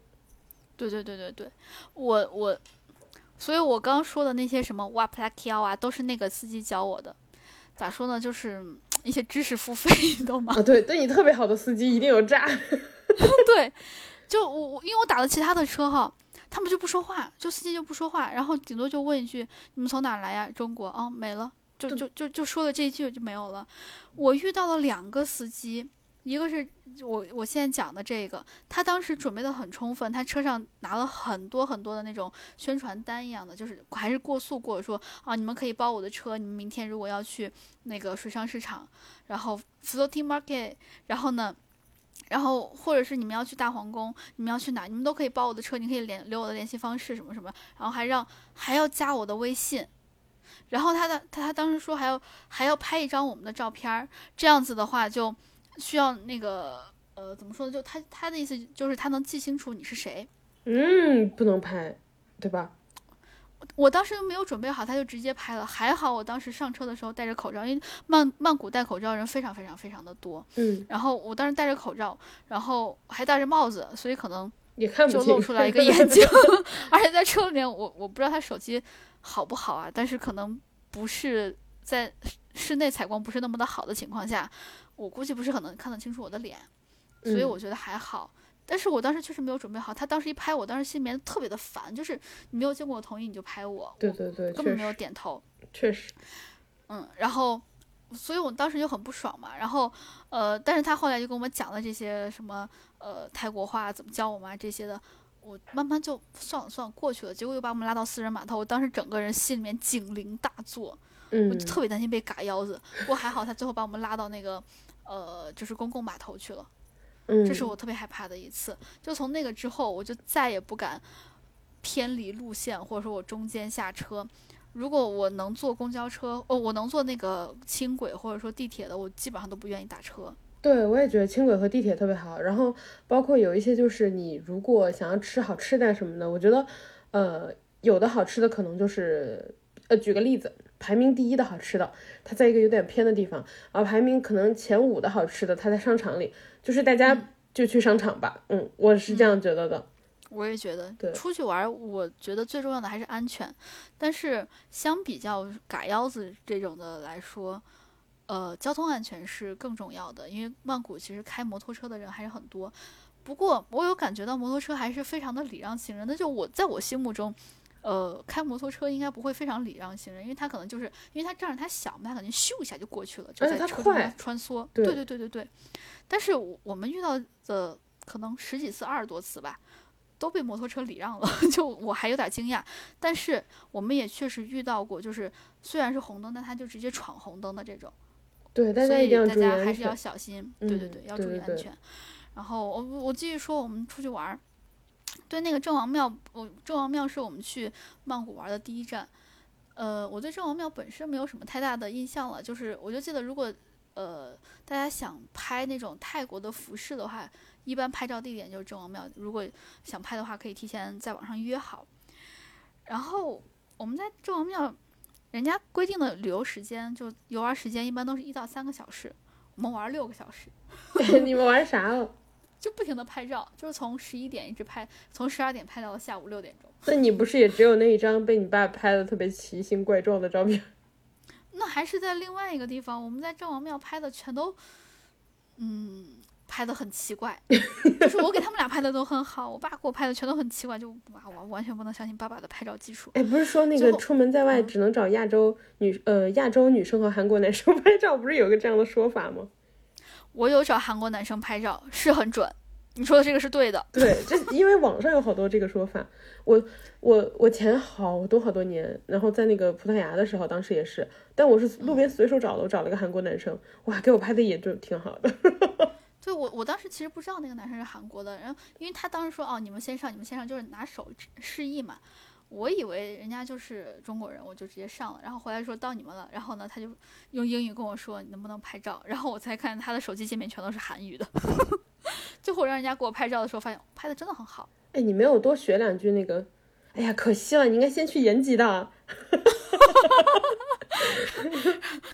对对对对对，我我，所以我刚刚说的那些什么哇 k i a 啊，都是那个司机教我的。咋说呢？就是一些知识付费，你懂吗？啊，对，对你特别好的司机一定有诈。对，就我我因为我打了其他的车哈。他们就不说话，就司机就不说话，然后顶多就问一句：“你们从哪来呀？”中国啊，没了，就就就就说了这一句就没有了。我遇到了两个司机，一个是我我现在讲的这个，他当时准备的很充分，他车上拿了很多很多的那种宣传单一样的，就是还是过速过说啊，你们可以包我的车，你们明天如果要去那个水上市场，然后 floating market，然后呢。然后，或者是你们要去大皇宫，你们要去哪，你们都可以包我的车，你可以联留我的联系方式什么什么，然后还让还要加我的微信，然后他的他他当时说还要还要拍一张我们的照片，这样子的话就需要那个呃怎么说呢？就他他的意思就是他能记清楚你是谁。嗯，不能拍，对吧？我当时又没有准备好，他就直接拍了。还好我当时上车的时候戴着口罩，因为曼曼谷戴口罩人非常非常非常的多。嗯。然后我当时戴着口罩，然后还戴着帽子，所以可能也看不清，就露出来一个 眼睛。而且在车里面，我我不知道他手机好不好啊，但是可能不是在室内采光不是那么的好的情况下，我估计不是很能看得清楚我的脸，所以我觉得还好。但是我当时确实没有准备好，他当时一拍我，当时心里面特别的烦，就是你没有经过我同意你就拍我，对对对，根本没有点头，确实，嗯，然后，所以我当时就很不爽嘛，然后，呃，但是他后来就跟我们讲了这些什么，呃，泰国话怎么教我们啊这些的，我慢慢就算了算了过去了，结果又把我们拉到私人码头，我当时整个人心里面警铃大作，我就特别担心被嘎腰子。不过还好，他最后把我们拉到那个呃，就是公共码头去了。这是我特别害怕的一次。就从那个之后，我就再也不敢偏离路线，或者说我中间下车。如果我能坐公交车，哦，我能坐那个轻轨或者说地铁的，我基本上都不愿意打车。对，我也觉得轻轨和地铁特别好。然后包括有一些就是你如果想要吃好吃的什么的，我觉得，呃，有的好吃的可能就是，呃，举个例子，排名第一的好吃的，它在一个有点偏的地方，然后排名可能前五的好吃的，它在商场里，就是大家就去商场吧。嗯，我是这样觉得的。我也觉得，出去玩，我觉得最重要的还是安全。但是相比较嘎腰子这种的来说，呃，交通安全是更重要的。因为曼谷其实开摩托车的人还是很多。不过我有感觉到摩托车还是非常的礼让行人。那就我在我心目中，呃，开摩托车应该不会非常礼让行人，因为他可能就是因为他仗着他小嘛，他可能咻一下就过去了，就在车中穿梭。对对对对对。但是我们遇到的可能十几次、二十多次吧。都被摩托车礼让了，就我还有点惊讶。但是我们也确实遇到过，就是虽然是红灯，但他就直接闯红灯的这种。对，大家一定要注意还是要小心。对对对，要注意安全。然后我我继续说，我们出去玩儿，对那个郑王庙，我郑王庙是我们去曼谷玩的第一站。呃，我对郑王庙本身没有什么太大的印象了，就是我就记得，如果呃大家想拍那种泰国的服饰的话。一般拍照地点就是郑王庙，如果想拍的话，可以提前在网上约好。然后我们在郑王庙，人家规定的旅游时间就游玩时间一般都是一到三个小时，我们玩六个小时。你们玩啥了？就不停的拍照，就是从十一点一直拍，从十二点拍到了下午六点钟。那你不是也只有那一张被你爸拍的特别奇形怪状的照片？那还是在另外一个地方，我们在郑王庙拍的全都，嗯。拍的很奇怪，就是我给他们俩拍的都很好，我爸给我拍的全都很奇怪，就哇，我完全不能相信爸爸的拍照技术。哎，不是说那个出门在外只能找亚洲女呃亚洲女生和韩国男生 拍照，不是有个这样的说法吗？我有找韩国男生拍照，是很准。你说的这个是对的。对，这因为网上有好多这个说法。我我我前好多好多年，然后在那个葡萄牙的时候，当时也是，但我是路边随手找的，我找了个韩国男生，哇，给我拍的也就挺好的。对，我我当时其实不知道那个男生是韩国的，然后因为他当时说哦，你们先上，你们先上，就是拿手示意嘛，我以为人家就是中国人，我就直接上了，然后回来说到你们了，然后呢，他就用英语跟我说你能不能拍照，然后我才看他的手机界面全都是韩语的，最后让人家给我拍照的时候，发现拍的真的很好。哎，你没有多学两句那个，哎呀，可惜了，你应该先去延吉的。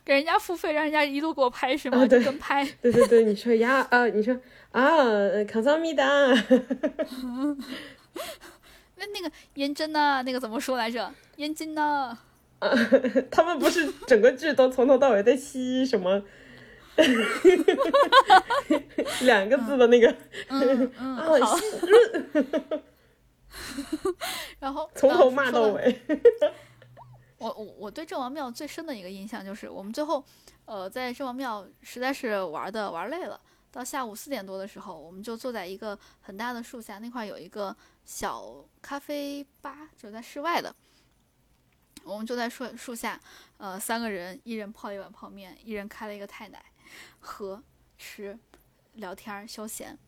给人家付费，让人家一路给我拍是吗？对，跟拍。对对对，你说呀啊，你说啊，康桑米达。那那个颜真呢？那个怎么说来着？颜真呢？啊，他们不是整个剧都从头到尾在吸什么？两个字的那个。嗯嗯。好。然后。从头骂到尾。我我我对郑王庙最深的一个印象就是，我们最后，呃，在郑王庙实在是玩的玩累了，到下午四点多的时候，我们就坐在一个很大的树下，那块有一个小咖啡吧，就在室外的，我们就在树树下，呃，三个人，一人泡一碗泡面，一人开了一个太奶，喝吃聊天休闲，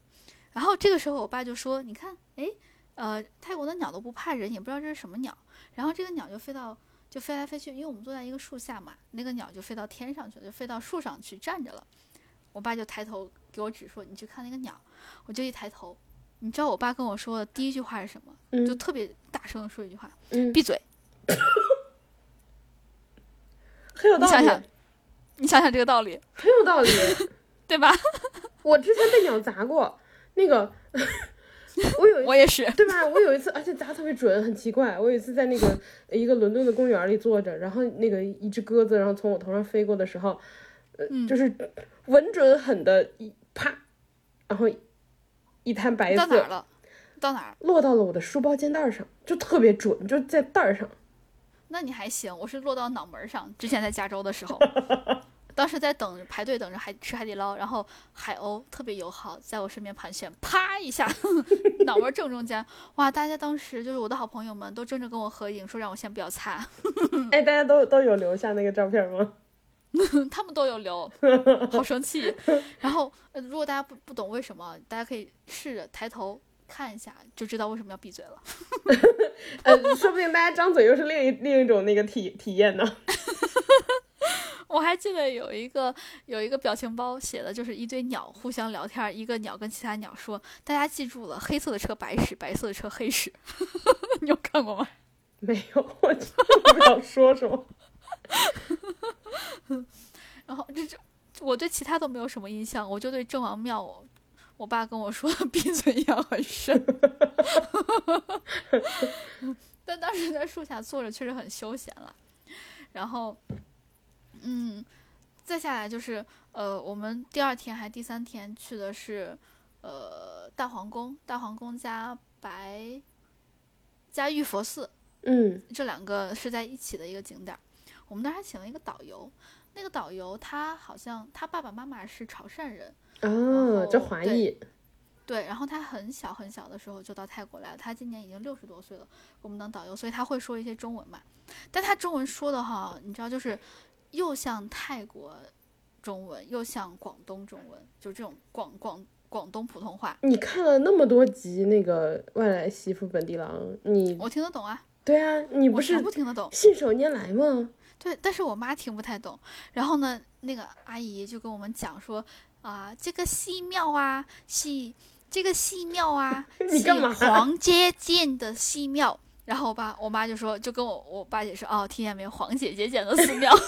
然后这个时候我爸就说：“你看，哎，呃，泰国的鸟都不怕人，也不知道这是什么鸟。”然后这个鸟就飞到。就飞来飞去，因为我们坐在一个树下嘛，那个鸟就飞到天上去了，就飞到树上去站着了。我爸就抬头给我指说：“你去看那个鸟。”我就一抬头，你知道我爸跟我说的第一句话是什么？就特别大声的说一句话：“闭嘴。”很有道理。你想想，你想想这个道理，很有道理，对吧？我之前被鸟砸过，那个。我有我也是，对吧？我有一次，而且砸特别准，很奇怪。我有一次在那个一个伦敦的公园里坐着，然后那个一只鸽子，然后从我头上飞过的时候，呃，就是稳准狠的一啪，然后一滩白色到哪儿了？到哪儿？落到了我的书包肩带上，就特别准，就在带儿上。那你还行，我是落到脑门上。之前在加州的时候，当时在等排队等着海吃海底捞，然后海鸥特别友好，在我身边盘旋，啪一下，脑门正中间，哇！大家当时就是我的好朋友们都争着跟我合影，说让我先不要擦。哎，大家都都有留下那个照片吗？他们都有留，好生气。然后，如果大家不不懂为什么，大家可以试着抬头看一下，就知道为什么要闭嘴了。呃，说不定大家张嘴又是另一另一种那个体体验呢。我还记得有一个有一个表情包，写的就是一堆鸟互相聊天，一个鸟跟其他鸟说：“大家记住了，黑色的车白屎，白色的车黑屎。”你有看过吗？没有，我不知道说什么。然后这这，我对其他都没有什么印象，我就对郑王庙，我爸跟我说闭嘴印象很深。但当时在树下坐着确实很休闲了。然后，嗯，再下来就是呃，我们第二天还第三天去的是呃大皇宫，大皇宫加白加玉佛寺，嗯，这两个是在一起的一个景点。我们那还请了一个导游，那个导游他好像他爸爸妈妈是潮汕人，哦，这华裔，对，然后他很小很小的时候就到泰国来了，他今年已经六十多岁了，我们当导游，所以他会说一些中文嘛，但他中文说的哈，你知道就是又像泰国中文，又像广东中文，就这种广广广东普通话。你看了那么多集那个外来媳妇本地郎，你我听得懂啊？对啊，你不是不听得懂，信手拈来吗？对，但是我妈听不太懂。然后呢，那个阿姨就跟我们讲说，啊，这个寺庙啊，是这个寺庙啊，是 黄阶建的寺庙。然后我爸我妈就说，就跟我我爸解释，哦，听见没有，黄姐姐建的寺庙。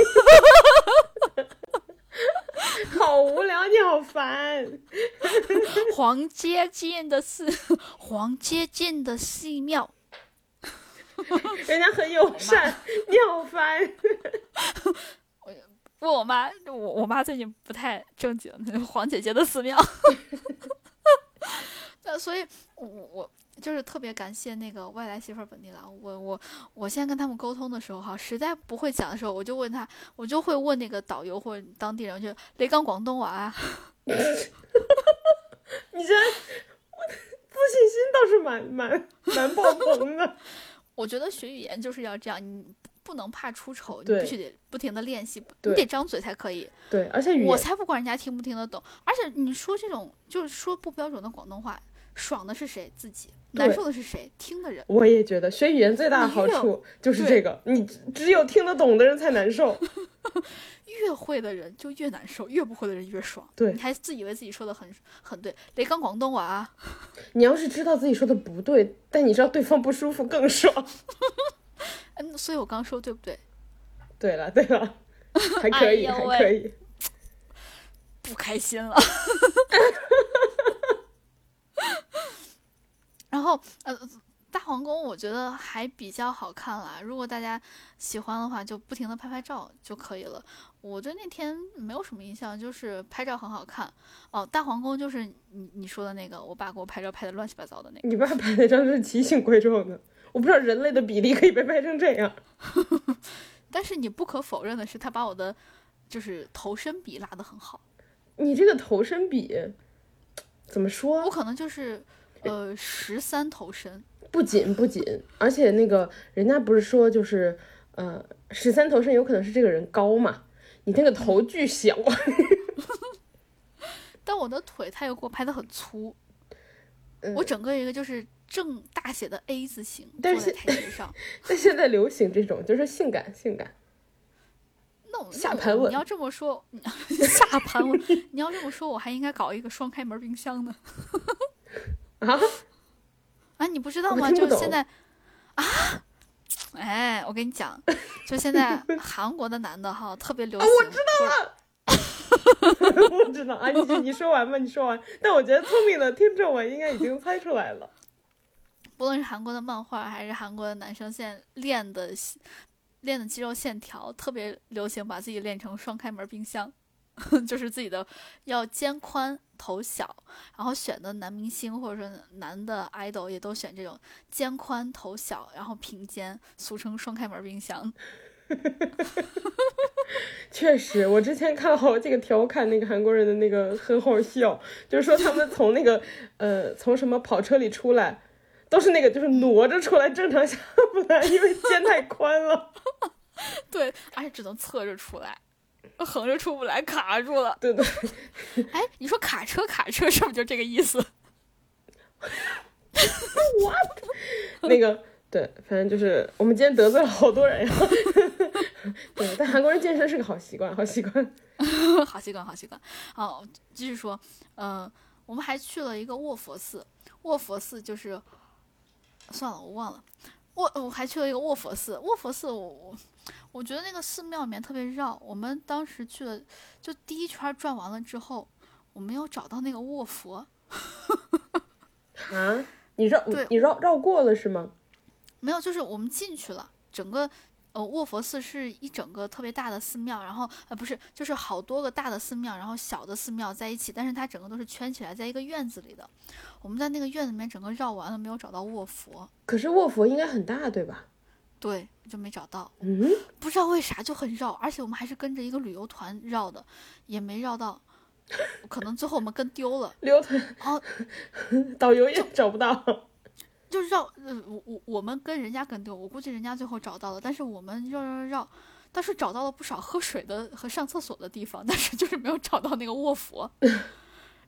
好无聊，你好烦。黄阶建的寺，黄阶建的寺庙。人家很友善，你好烦。我问 我妈，我我妈最近不太正经，黄姐姐的寺庙。那所以，我我就是特别感谢那个外来媳妇本地郎。我我我现在跟他们沟通的时候，哈，实在不会讲的时候，我就问他，我就会问那个导游或者当地人，就雷刚广东话啊。你这自信心倒是蛮蛮蛮爆棚的。我觉得学语言就是要这样，你不能怕出丑，你必须得不停的练习，你得张嘴才可以。对，而且我才不管人家听不听得懂，而且你说这种就是说不标准的广东话，爽的是谁？自己难受的是谁？听的人。我也觉得学语言最大的好处就是这个，你只有听得懂的人才难受。越会的人就越难受，越不会的人越爽。对，你还自以为自己说的很很对，雷刚广东话。你要是知道自己说的不对，但你知道对方不舒服更爽。嗯，所以我刚说对不对？对了对了，还可以还可以。不开心了。然后呃。大皇宫我觉得还比较好看啦，如果大家喜欢的话，就不停的拍拍照就可以了。我对那天没有什么印象，就是拍照很好看。哦，大皇宫就是你你说的那个，我爸给我拍照拍的乱七八糟的那个。你爸拍那张是奇形怪状的，我不知道人类的比例可以被拍成这样。但是你不可否认的是，他把我的就是头身比拉的很好。你这个头身比怎么说？我可能就是呃十三头身。不仅不仅，而且那个人家不是说就是，呃，十三头身有可能是这个人高嘛？你那个头巨小，但我的腿他又给我拍的很粗，我整个一个就是正大写的 A 字形坐在台阶上。但现在流行这种就是性感性感，那我下盘稳。你要这么说，下盘稳。你要这么说，我还应该搞一个双开门冰箱呢。啊？啊，你不知道吗？就现在，啊，哎，我跟你讲，就现在韩国的男的哈特别流行。我知道了，我知道啊，你你说完吧，你说完。但我觉得聪明的听众们应该已经猜出来了。不论是韩国的漫画，还是韩国的男生，现在练的练的肌肉线条特别流行，把自己练成双开门冰箱。就是自己的要肩宽头小，然后选的男明星或者说男的 idol 也都选这种肩宽头小，然后平肩，俗称双开门冰箱。确实，我之前看好几个调侃那个韩国人的那个很好笑，就是说他们从那个呃从什么跑车里出来，都是那个就是挪着出来，正常下不来，因为肩太宽了。对，而且只能侧着出来，横着出不来，卡住了。对对。哎，你说卡车卡车是不是就这个意思？What？那个。对，反正就是我们今天得罪了好多人呀。对，但韩国人健身是个好习惯，好习惯，好习惯，好习惯。好，继续说，嗯，我们还去了一个卧佛寺。卧佛寺就是，算了，我忘了。卧，我还去了一个卧佛寺。卧佛寺，我我我觉得那个寺庙里面特别绕。我们当时去了，就第一圈转完了之后，我没有找到那个卧佛。啊？你绕？你绕绕过了是吗？没有，就是我们进去了，整个呃卧佛寺是一整个特别大的寺庙，然后呃不是，就是好多个大的寺庙，然后小的寺庙在一起，但是它整个都是圈起来在一个院子里的。我们在那个院子里面整个绕完了，没有找到卧佛。可是卧佛应该很大，对吧？对，就没找到。嗯，不知道为啥就很绕，而且我们还是跟着一个旅游团绕的，也没绕到。可能最后我们跟丢了。旅游团哦，导游也找不到。就绕，呃，我我我们跟人家跟丢，我估计人家最后找到了，但是我们绕绕绕，但是找到了不少喝水的和上厕所的地方，但是就是没有找到那个卧佛。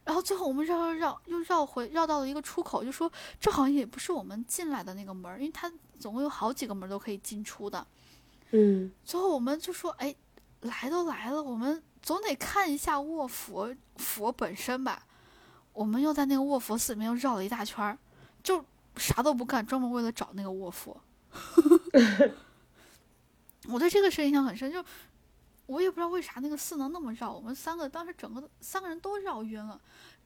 然后最后我们绕绕绕，又绕回绕到了一个出口，就说这好像也不是我们进来的那个门，因为它总共有好几个门都可以进出的。嗯。最后我们就说，哎，来都来了，我们总得看一下卧佛佛本身吧。我们又在那个卧佛寺里面又绕了一大圈儿，就。啥都不干，专门为了找那个卧佛。我对这个事印象很深，就我也不知道为啥那个寺能那么绕。我们三个当时整个三个人都绕晕了，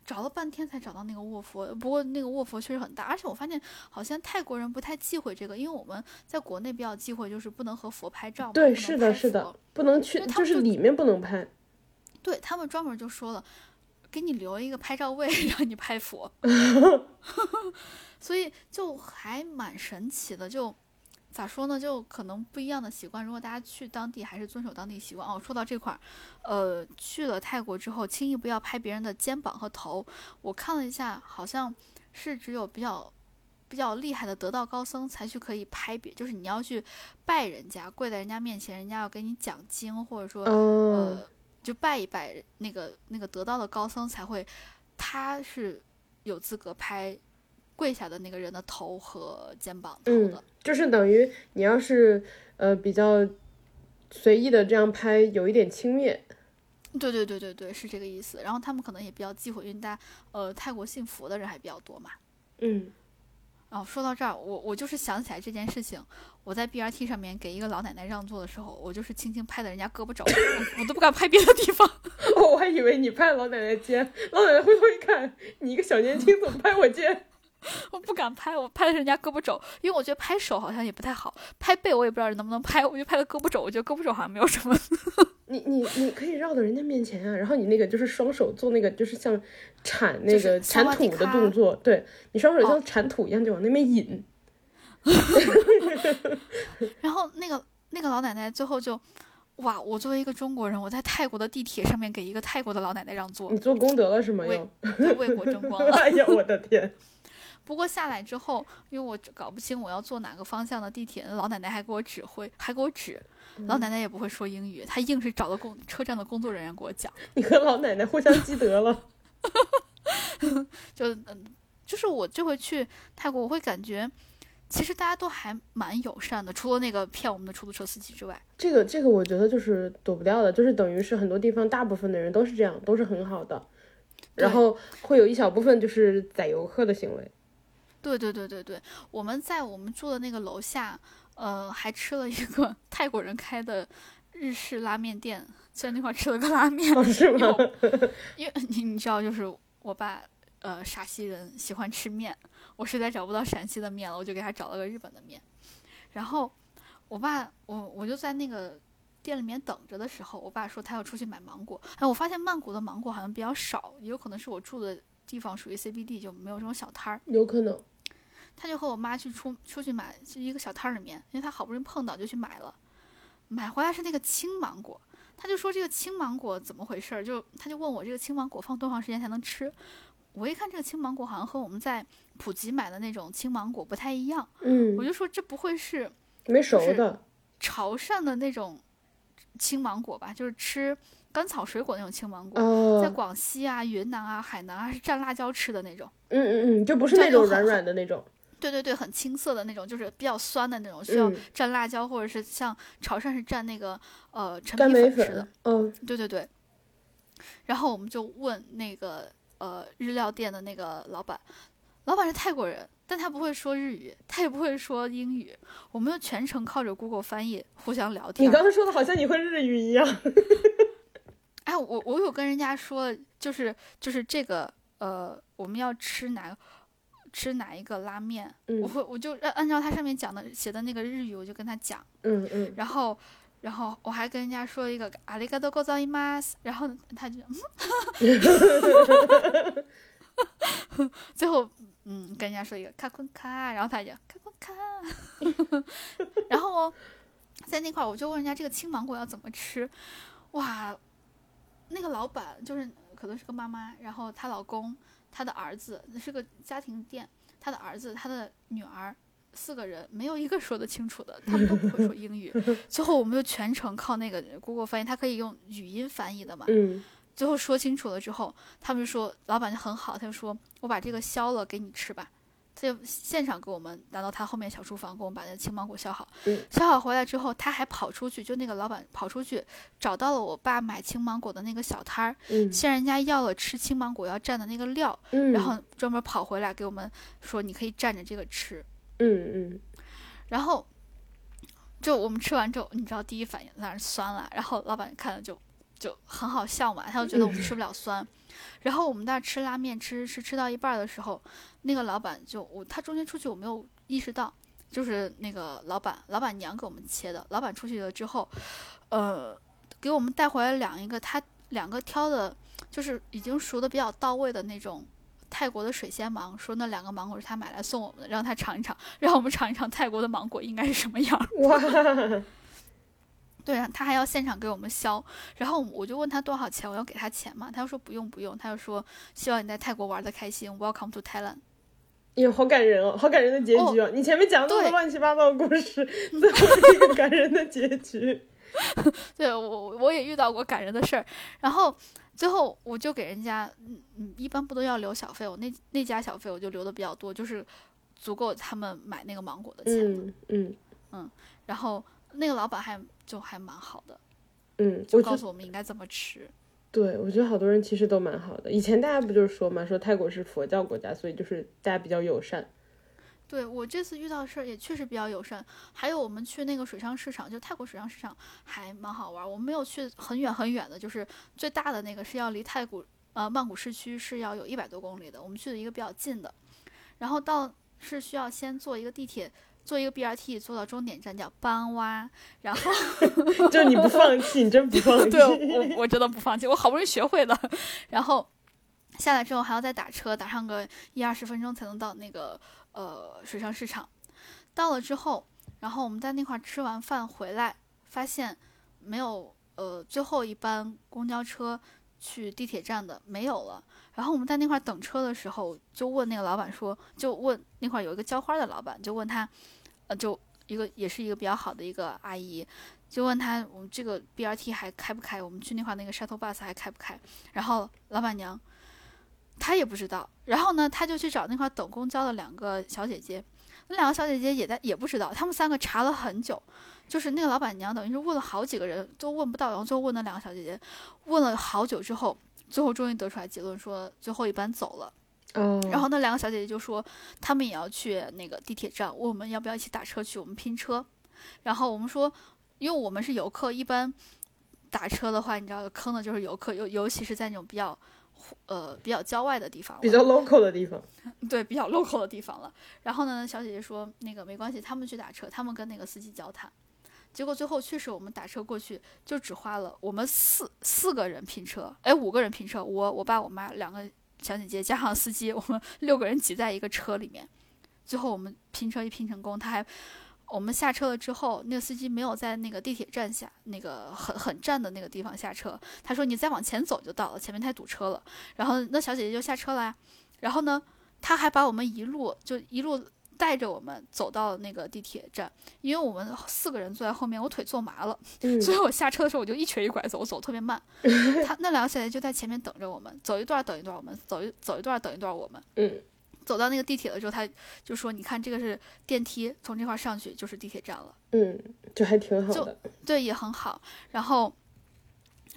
找了半天才找到那个卧佛。不过那个卧佛确实很大，而且我发现好像泰国人不太忌讳这个，因为我们在国内比较忌讳就是不能和佛拍照。对，是的，是的，不能去，就是里面不能拍。对他们专门就说了，给你留一个拍照位，让你拍佛。所以就还蛮神奇的，就咋说呢？就可能不一样的习惯。如果大家去当地，还是遵守当地习惯哦。说到这块儿，呃，去了泰国之后，轻易不要拍别人的肩膀和头。我看了一下，好像是只有比较比较厉害的得道高僧才去可以拍别，就是你要去拜人家，跪在人家面前，人家要给你讲经，或者说呃，就拜一拜那个那个得道的高僧才会，他是有资格拍。跪下的那个人的头和肩膀头的，就是等于你要是呃比较随意的这样拍，有一点轻蔑。对对对对对，是这个意思。然后他们可能也比较忌讳，因为大家呃泰国信佛的人还比较多嘛。嗯。然后说到这儿，我我就是想起来这件事情，我在 BRT 上面给一个老奶奶让座的时候，我就是轻轻拍的人家胳膊肘，我都不敢拍别的地方。我还以为你拍老奶奶肩，老奶奶回头一看，你一个小年轻怎么拍我肩？我不敢拍，我拍的是人家胳膊肘，因为我觉得拍手好像也不太好，拍背我也不知道能不能拍，我就拍了胳膊肘，我觉得胳膊肘好像没有什么。你你你可以绕到人家面前啊，然后你那个就是双手做那个就是像铲那个铲土的动作，对你双手像铲土一样就往那边引。然后那个那个老奶奶最后就，哇！我作为一个中国人，我在泰国的地铁上面给一个泰国的老奶奶让座，你做功德了是吗？为为国争光了。哎呀，我的天！不过下来之后，因为我搞不清我要坐哪个方向的地铁，老奶奶还给我指挥，还给我指。老奶奶也不会说英语，她硬是找到工车站的工作人员给我讲。你和老奶奶互相积德了。就嗯，就是我这回去泰国，我会感觉其实大家都还蛮友善的，除了那个骗我们的出租车司机之外。这个这个，我觉得就是躲不掉的，就是等于是很多地方大部分的人都是这样，都是很好的，然后会有一小部分就是宰游客的行为。对对对对对，我们在我们住的那个楼下，呃，还吃了一个 泰国人开的日式拉面店，在那块吃了个拉面，是吗？因为你你知道，就是我爸，呃，陕西人喜欢吃面，我实在找不到陕西的面了，我就给他找了个日本的面。然后我爸，我我就在那个店里面等着的时候，我爸说他要出去买芒果，哎，我发现曼谷的芒果好像比较少，也有可能是我住的地方属于 CBD，就没有这种小摊儿，有可能。他就和我妈去出出去买，去一个小摊儿里面，因为他好不容易碰到，就去买了。买回来是那个青芒果，他就说这个青芒果怎么回事儿？就他就问我这个青芒果放多长时间才能吃？我一看这个青芒果好像和我们在普吉买的那种青芒果不太一样，嗯，我就说这不会是没熟的潮汕的那种青芒果吧？就是吃甘草水果那种青芒果，在广西啊、云南啊、海南啊是蘸辣椒吃的那种。嗯嗯嗯，就不是那种软软的那种。对对对，很青涩的那种，就是比较酸的那种，需要蘸辣椒，或者是像潮汕是蘸那个呃陈皮粉吃的。嗯，对对对。然后我们就问那个呃日料店的那个老板，老板是泰国人，但他不会说日语，他也不会说英语，我们就全程靠着 Google 翻译互相聊天。你刚才说的好像你会日语一样。哎，我我有跟人家说，就是就是这个呃，我们要吃哪个。吃哪一个拉面？我会我就按按照它上面讲的写的那个日语，我就跟他讲。嗯嗯。然后，然后我还跟人家说一个阿里嘎多ございます，然后他就，最后嗯跟人家说一个卡坤卡，然后他就卡坤卡。然后在那块儿我就问人家这个青芒果要怎么吃，哇，那个老板就是可能是个妈妈，然后她老公。 他的儿子那是个家庭店，他的儿子、他的女儿四个人没有一个说得清楚的，他们都不会说英语。最后我们就全程靠那个 Google 翻译，他可以用语音翻译的嘛。嗯。最后说清楚了之后，他们说老板就很好，他就说我把这个削了给你吃吧。他就现场给我们拿到他后面小厨房，给我们把那个青芒果削好。削好回来之后，他还跑出去，就那个老板跑出去找到了我爸买青芒果的那个小摊儿，向人家要了吃青芒果要蘸的那个料，然后专门跑回来给我们说你可以蘸着这个吃。嗯嗯。然后就我们吃完之后，你知道第一反应当然酸了，然后老板看了就就很好笑嘛，他就觉得我们吃不了酸。然后我们那吃拉面，吃吃吃到一半的时候，那个老板就我他中间出去我没有意识到，就是那个老板老板娘给我们切的。老板出去了之后，呃，给我们带回来两一个他两个挑的，就是已经熟的比较到位的那种泰国的水仙芒，说那两个芒果是他买来送我们的，让他尝一尝，让我们尝一尝泰国的芒果应该是什么样。哇！对啊，他还要现场给我们削，然后我就问他多少钱，我要给他钱嘛？他就说不用不用，他就说希望你在泰国玩的开心，Welcome to Thailand。哟，好感人哦，好感人的结局哦！你前面讲那么多乱七八糟的故事，最后一个感人的结局。对我我也遇到过感人的事儿，然后最后我就给人家，嗯嗯，一般不都要留小费？我那那家小费我就留的比较多，就是足够他们买那个芒果的钱。嗯嗯嗯，然后。那个老板还就还蛮好的，嗯，就告诉我们应该怎么吃。对，我觉得好多人其实都蛮好的。以前大家不就是说嘛，说泰国是佛教国家，所以就是大家比较友善。对我这次遇到的事儿也确实比较友善。还有我们去那个水上市场，就泰国水上市场还蛮好玩。我们没有去很远很远的，就是最大的那个是要离太古呃曼谷市区是要有一百多公里的。我们去的一个比较近的，然后到是需要先坐一个地铁。坐一个 BRT 坐到终点站叫班洼，然后 就你不放弃，你真不放弃。对，我我真的不放弃，我好不容易学会了。然后下来之后还要再打车，打上个一二十分钟才能到那个呃水上市场。到了之后，然后我们在那块吃完饭回来，发现没有呃最后一班公交车去地铁站的没有了。然后我们在那块等车的时候，就问那个老板说，就问那块有一个浇花的老板，就问他，呃，就一个也是一个比较好的一个阿姨，就问他我们这个 BRT 还开不开？我们去那块那个 shuttle bus 还开不开？然后老板娘，她也不知道。然后呢，他就去找那块等公交的两个小姐姐，那两个小姐姐也在也不知道。他们三个查了很久，就是那个老板娘等于是问了好几个人都问不到，然后最后问那两个小姐姐，问了好久之后。最后终于得出来结论，说最后一班走了。然后那两个小姐姐就说，她们也要去那个地铁站，问我们要不要一起打车去，我们拼车。然后我们说，因为我们是游客，一般打车的话，你知道坑的就是游客，尤尤其是在那种比较呃比较郊外的地方，比较 local 的地方。对，比较 local 的地方了。然后呢，小姐姐说，那个没关系，他们去打车，他们跟那个司机交谈。结果最后确实，我们打车过去就只花了我们四四个人拼车，哎，五个人拼车，我我爸我妈两个小姐姐加上司机，我们 六个人挤在一个车里面。最后我们拼车一拼成功，他还我们下车了之后，那个司机没有在那个地铁站下，那个很很站的那个地方下车。他说：“你再往前走就到了，前面太堵车了。”然后那小姐姐就下车了呀。然后呢，他还把我们一路就一路带着我们走到那个地铁站，因为我们四个人坐在后面，我腿坐麻了，所以我下车的时候我就一瘸一拐走，走特别慢。他那两个小姐姐就在前面等着我们，走一段等一段，我们走一走一段等一段，我们。嗯。走到那个地铁的时候，他就说：“你看，这个是电梯，从这块上去就是地铁站了。”嗯，就还挺好的。对，也很好。然后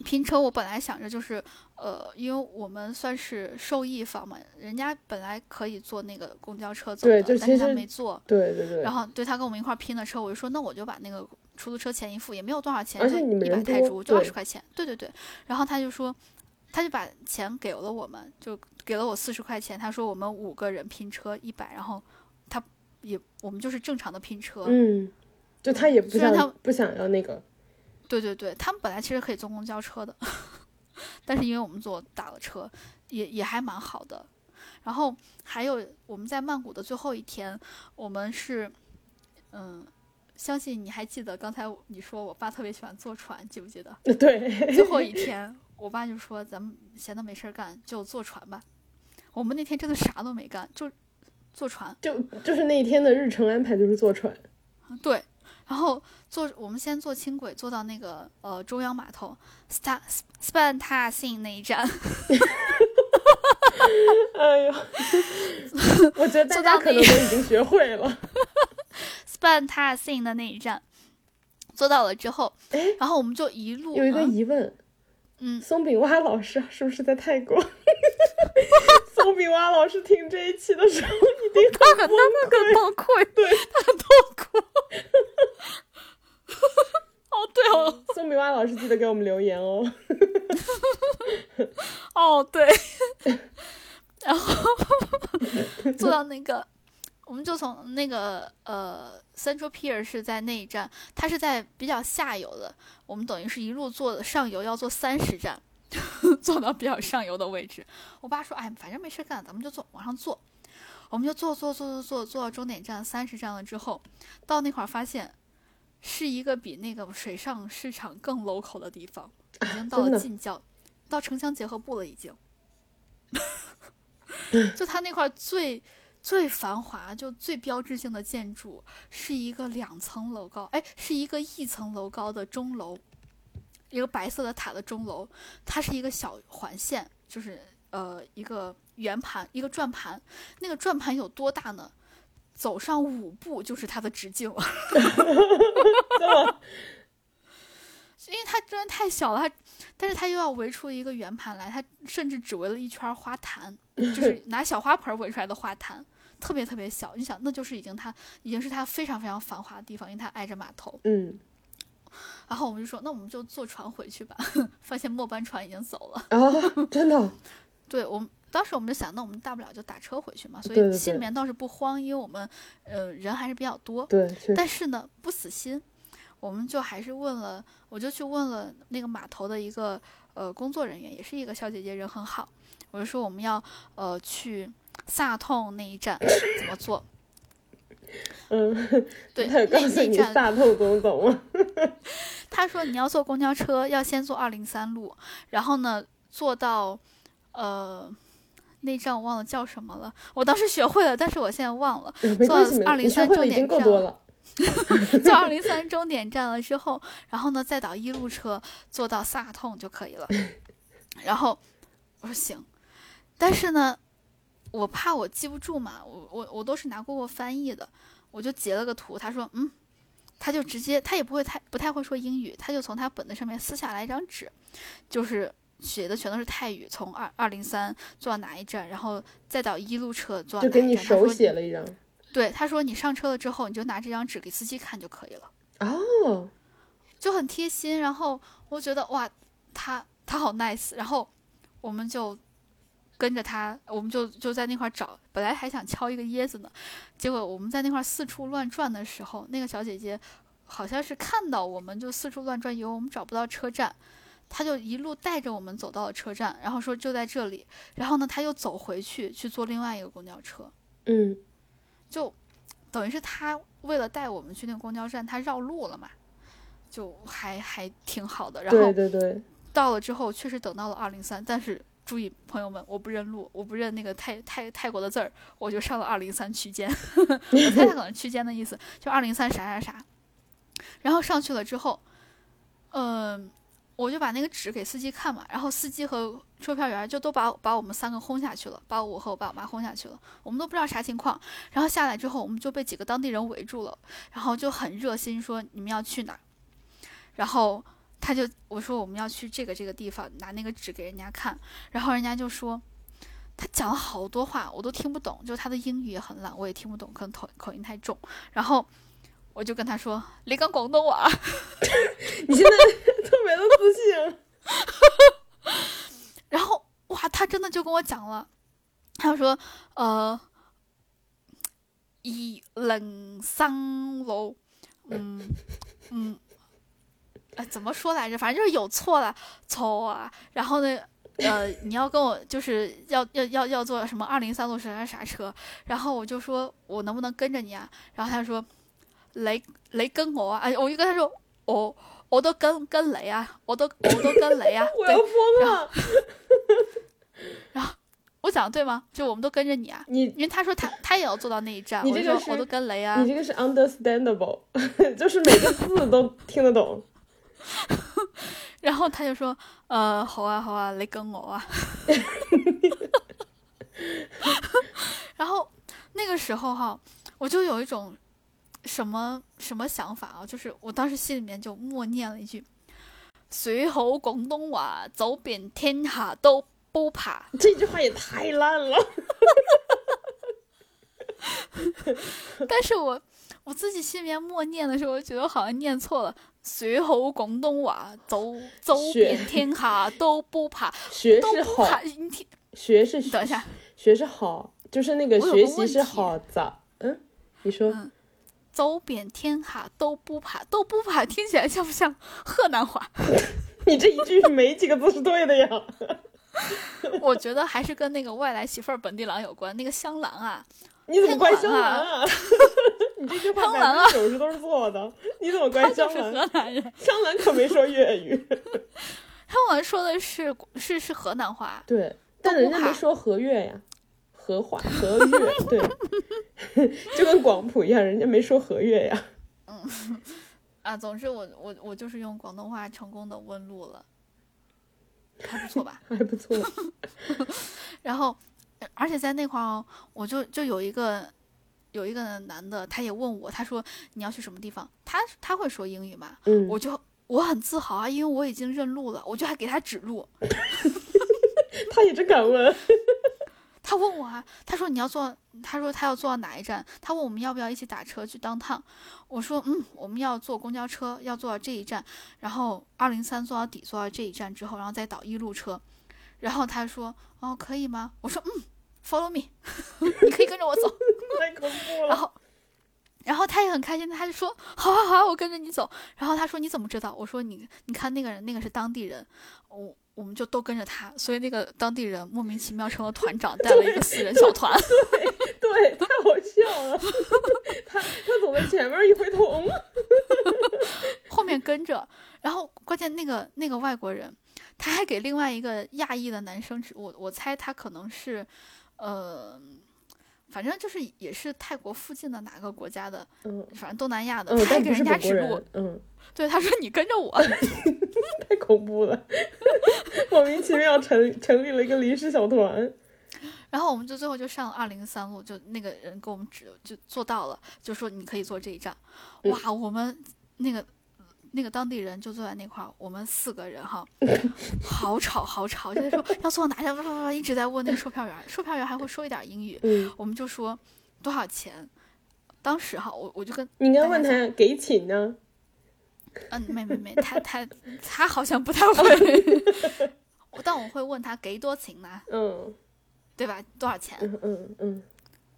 拼车，我本来想着就是，呃，因为我们算是受益方嘛，人家本来可以坐那个公交车走的，但是他没坐。对对对。然后对他跟我们一块拼的车，我就说：“那我就把那个出租车钱一付，也没有多少钱，就一百泰铢，就二十块钱。”对对对。然后他就说。他就把钱给了我们，就给了我四十块钱。他说我们五个人拼车一百，然后他也我们就是正常的拼车。嗯，就他也不想不想要那个。对对对，他们本来其实可以坐公交车的，但是因为我们坐打了车，也也还蛮好的。然后还有我们在曼谷的最后一天，我们是嗯，相信你还记得刚才你说我爸特别喜欢坐船，记不记得？对，最后一天。我爸就说：“咱们闲的没事干，就坐船吧。”我们那天真的啥都没干，就坐船。就就是那一天的日程安排就是坐船。对，然后坐我们先坐轻轨，坐到那个呃中央码头，Star Span Ta Sing 那一站。哎呦，我觉得大家可能都已经学会了。Span Ta Sing 的那一站，坐到了之后，然后我们就一路有一个疑问。嗯，松饼蛙老师是不是在泰国？松饼蛙老师听这一期的时候一定他很崩溃，对他很痛苦。哦，对哦，松饼蛙老师记得给我们留言哦。哦，对，然后做到那个。我们就从那个呃，Central Pier 是在那一站，它是在比较下游的。我们等于是一路坐上游，要坐三十站，坐到比较上游的位置。我爸说：“哎，反正没事干，咱们就坐，往上坐。”我们就坐坐坐坐坐坐到终点站三十站了之后，到那块儿发现是一个比那个水上市场更 local 的地方，已经 到了近郊，到城乡结合部了，已经。就他那块最。最繁华就最标志性的建筑是一个两层楼高，哎，是一个一层楼高的钟楼，一个白色的塔的钟楼，它是一个小环线，就是呃一个圆盘，一个转盘，那个转盘有多大呢？走上五步就是它的直径了 因为它真的太小了，它，但是它又要围出一个圆盘来，它甚至只围了一圈花坛，就是 拿小花盆围出来的花坛。特别特别小，你想，那就是已经它已经是它非常非常繁华的地方，因为它挨着码头。嗯。然后我们就说，那我们就坐船回去吧。发现末班船已经走了。啊，真的？对，我们当时我们就想，那我们大不了就打车回去嘛。所以心里面倒是不慌，因为我们呃人还是比较多。对。但是呢，不死心，我们就还是问了，我就去问了那个码头的一个呃工作人员，也是一个小姐姐，人很好。我就说我们要呃去。萨痛那一站 怎么坐？嗯，对，他有告诉你萨痛怎么走吗？他说你要坐公交车，要先坐二零三路，然后呢坐到呃那站我忘了叫什么了，我当时学会了，但是我现在忘了。坐二零三终点站了。坐二零三终点站了之后，然后呢再倒一路车坐到萨痛就可以了。然后我说行，但是呢。我怕我记不住嘛，我我我都是拿过过翻译的，我就截了个图。他说，嗯，他就直接，他也不会太不太会说英语，他就从他本子上面撕下来一张纸，就是写的全都是泰语，从二二零三坐到哪一站，然后再到一路车坐到哪一站。就给你手写了一张。对，他说你上车了之后，你就拿这张纸给司机看就可以了。哦，就很贴心。然后我觉得哇，他他好 nice。然后我们就。跟着他，我们就就在那块找，本来还想敲一个椰子呢，结果我们在那块四处乱转的时候，那个小姐姐好像是看到我们就四处乱转，以为我们找不到车站，她就一路带着我们走到了车站，然后说就在这里，然后呢，她又走回去去坐另外一个公交车，嗯，就等于是她为了带我们去那个公交站，她绕路了嘛，就还还挺好的。然后对对对，到了之后确实等到了二零三，但是注意朋友们，我不认路，我不认那个泰泰泰国的字儿，我就上了二零三区间。我猜他可能区间的意思就二零三啥啥啥。然后上去了之后，嗯。我就把那个纸给司机看嘛，然后司机和售票员就都把把我们三个轰下去了，把我和我爸我妈轰下去了，我们都不知道啥情况。然后下来之后，我们就被几个当地人围住了，然后就很热心说你们要去哪儿。然后他就我说我们要去这个这个地方，拿那个纸给人家看，然后人家就说他讲了好多话，我都听不懂，就他的英语也很烂，我也听不懂，可能口口音太重。然后。我就跟他说：“你讲广东话。”你现在特别的自信。然后哇，他真的就跟我讲了，他说：“呃，一零三楼，嗯嗯，哎，怎么说来着？反正就是有错了，错啊。然后呢，呃，你要跟我就是要要要要坐什么二零三路啥啥车？然后我就说我能不能跟着你啊？然后他说。”雷雷跟我啊！哎，我就跟他说，我我都跟跟雷啊，我都我都跟雷啊。我要疯了！然后我讲的对吗？就我们都跟着你啊。你因为他说他他也要坐到那一站，我说我都跟雷啊。你这个是 understandable，就是每个字都听得懂。然后他就说，呃，好啊好啊，你跟我啊。然后那个时候哈，我就有一种。什么什么想法啊？就是我当时心里面就默念了一句：“随好广东话，走遍天下都不怕。”这句话也太烂了。但是我我自己心里面默念的时候，我觉得好像念错了。学好广东话，走走遍天下都不怕。学是好，学是等一下，学是好，就是那个学习是好咋？嗯，你说。走遍天下都不怕，都不怕，听起来像不像河南话？你这一句没几个字是对的呀。我觉得还是跟那个外来媳妇儿本地郎有关。那个香兰啊，你怎么怪香兰啊？你这句话百分之九十都是错的。你怎么怪香兰？河南人，香兰可没说粤语。香兰说的是是是河南话。对，但人家没说河粤呀。河话河粤对，就跟广普一样，人家没说河粤呀。嗯，啊，总之我我我就是用广东话成功的问路了，还不错吧？还不错。然后，而且在那块儿，我就就有一个有一个男的，他也问我，他说你要去什么地方？他他会说英语嘛？嗯，我就我很自豪啊，因为我已经认路了，我就还给他指路。他也真敢问。他问我啊，他说你要坐，他说他要坐到哪一站？他问我们要不要一起打车去当趟？我说嗯，我们要坐公交车，要坐到这一站，然后二零三坐到底，坐到这一站之后，然后再倒一路车。然后他说哦，可以吗？我说嗯，follow me，你 可以跟着我走。太恐怖了。然后，然后他也很开心，他就说好啊好啊，我跟着你走。然后他说你怎么知道？我说你你看那个人，那个是当地人，我。我们就都跟着他，所以那个当地人莫名其妙成了团长，带了一个四人小团。对对，太好笑了。他他走在前面一回头，后面跟着。然后关键那个那个外国人，他还给另外一个亚裔的男生指，我我猜他可能是，呃，反正就是也是泰国附近的哪个国家的，嗯，反正东南亚的，他还给人家指路，嗯，对，他说你跟着我。太恐怖了。莫名其妙成成立了一个临时小团，然后我们就最后就上了二零三路，就那个人给我们指，就做到了，就说你可以坐这一站。哇，我们那个那个当地人就坐在那块儿，我们四个人哈，好吵好吵，就在说要坐哪站，一直在问那个售票员，售票员还会说一点英语，我们就说多少钱。当时哈，我我就跟你应该问他给请呢。嗯，没没没，他他 他好像不太会。但我会问他给多钱呢？嗯，对吧？多少钱？嗯嗯嗯。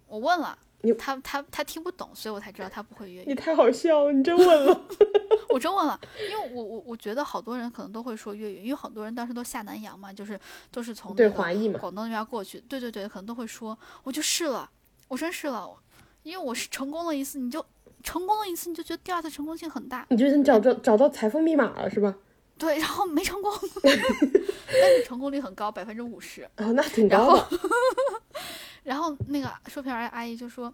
我问了，他他他听不懂，所以我才知道他不会粤语。你太好笑了，你真问了。我真问了，因为我我我觉得好多人可能都会说粤语，因为很多人当时都下南洋嘛，就是都是从对华裔嘛广东那边过去，对对对，可能都会说。我就试了，我真试了。因为我是成功了一次，你就成功了一次，你就觉得第二次成功性很大。你觉得你找到找到财富密码了是吧？对，然后没成功，但是成功率很高，百分之五十。哦，那挺高的。然后 那个售票员阿姨就说：“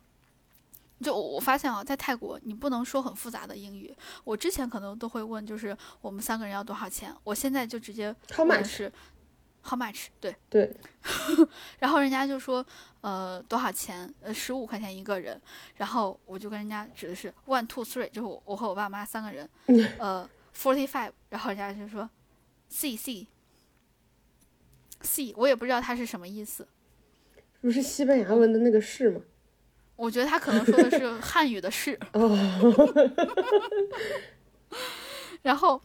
就我发现啊，在泰国你不能说很复杂的英语。我之前可能都会问，就是我们三个人要多少钱？我现在就直接问是 how much？对对。然后人家就说呃多少钱？呃十五块钱一个人。然后我就跟人家指的是 one two three，就是我我和我爸妈三个人。呃。Forty five，然后人家就说，C C C，我也不知道它是什么意思，不是西班牙文的那个是吗？我觉得他可能说的是汉语的是。哦。然后，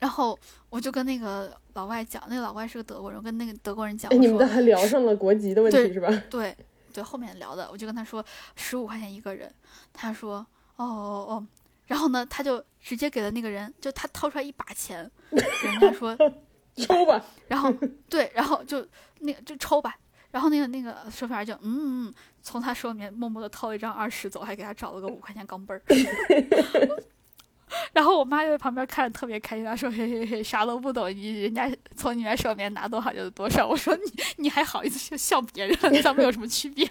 然后我就跟那个老外讲，那个老外是个德国人，我跟那个德国人讲，哎，你们还聊上了国籍的问题是吧？对对，后面聊的，我就跟他说十五块钱一个人，他说哦哦哦。然后呢，他就直接给了那个人，就他掏出来一把钱，人家说抽吧。然后对，然后就那个就抽吧。然后那个那个售票员就嗯，从他手里面默默的掏了一张二十走，还给他找了个五块钱钢镚儿。然后我妈就在旁边看着特别开心，她说嘿嘿嘿，啥都不懂，你人家从你们手里面拿多少就是多少。我说你你还好意思笑别人，咱们有什么区别？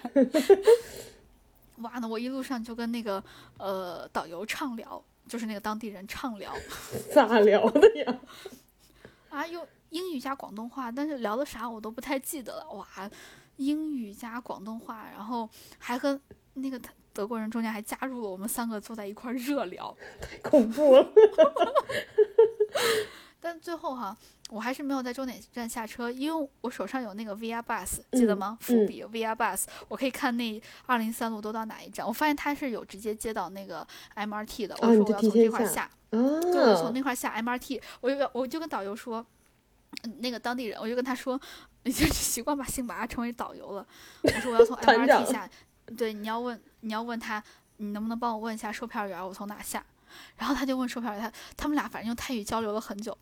哇，那我一路上就跟那个呃导游畅聊，就是那个当地人畅聊，咋聊的呀？啊，用英语加广东话，但是聊的啥我都不太记得了。哇，英语加广东话，然后还和那个德国人中间还加入了我们三个坐在一块热聊，太恐怖了。但最后哈。我还是没有在终点站下车，因为我手上有那个 VR Bus，记得吗？伏笔 VR Bus，我可以看那二零三路都到哪一站。我发现它是有直接接到那个 MRT 的，我说我要从这块下，就从那块下 MRT。我就我就跟导游说，那个当地人，我就跟他说，已经习惯把姓马成为导游了。我说我要从 MRT 下，对，你要问你要问他，你能不能帮我问一下售票员，我从哪下？然后他就问售票员，他他们俩反正用泰语交流了很久。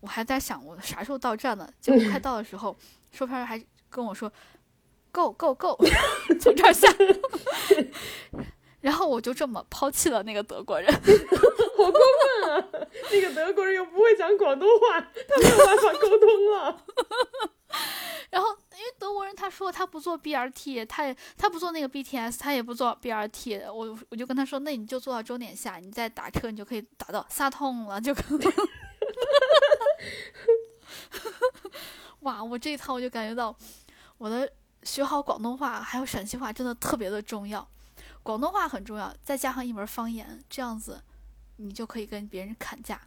我还在想我啥时候到站呢？结果快到的时候，售票员还跟我说：“Go go go，从这儿下。” 然后我就这么抛弃了那个德国人，好过分啊！那个德国人又不会讲广东话，他没有办法沟通了。然后因为德国人他说他不做 BRT，他也他不做那个 BTS，他也不做 BRT。我我就跟他说：“那你就坐到终点下，你再打车，你就可以打到萨通了，就可能。”哇！我这一趟我就感觉到，我的学好广东话还有陕西话真的特别的重要。广东话很重要，再加上一门方言，这样子你就可以跟别人砍价，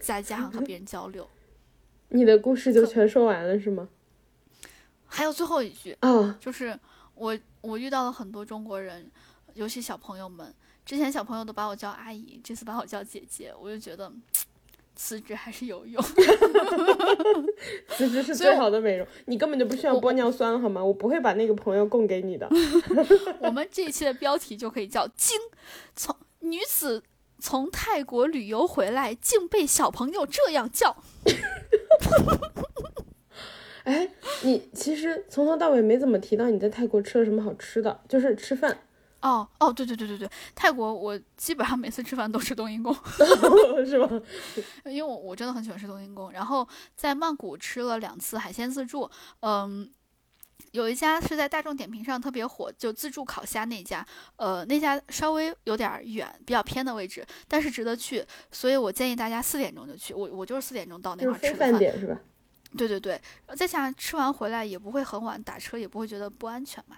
再加上和别人交流。你的故事就全说完了是吗？还有最后一句啊，就是我我遇到了很多中国人，尤其小朋友们。之前小朋友都把我叫阿姨，这次把我叫姐姐，我就觉得。辞职还是有用，辞职是最好的美容。你根本就不需要玻尿酸，好吗？我不会把那个朋友供给你的。我们这一期的标题就可以叫“惊”，从女子从泰国旅游回来，竟被小朋友这样叫。哎，你其实从头到尾没怎么提到你在泰国吃了什么好吃的，就是吃饭。哦哦，对对对对对，泰国我基本上每次吃饭都吃冬阴功，是吗？因为我我真的很喜欢吃冬阴功。然后在曼谷吃了两次海鲜自助，嗯，有一家是在大众点评上特别火，就自助烤虾那家，呃，那家稍微有点远，比较偏的位置，但是值得去，所以我建议大家四点钟就去。我我就是四点钟到那块吃的饭点是吧？对对对，再想吃完回来也不会很晚，打车也不会觉得不安全嘛。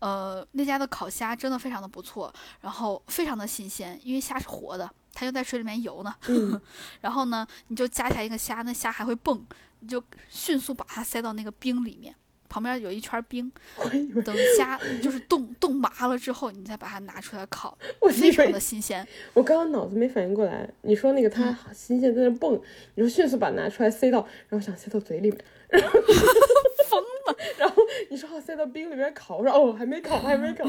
呃，那家的烤虾真的非常的不错，然后非常的新鲜，因为虾是活的，它就在水里面游呢。然后呢，你就夹起来一个虾，那虾还会蹦，你就迅速把它塞到那个冰里面。旁边有一圈冰，等虾就是冻冻麻了之后，你再把它拿出来烤，非常的新鲜。我刚刚脑子没反应过来，你说那个它新鲜在那蹦，你说迅速把它拿出来塞到，然后想塞到嘴里面，然后 疯了。然后你说好塞到冰里面烤，我说哦还没烤还没烤，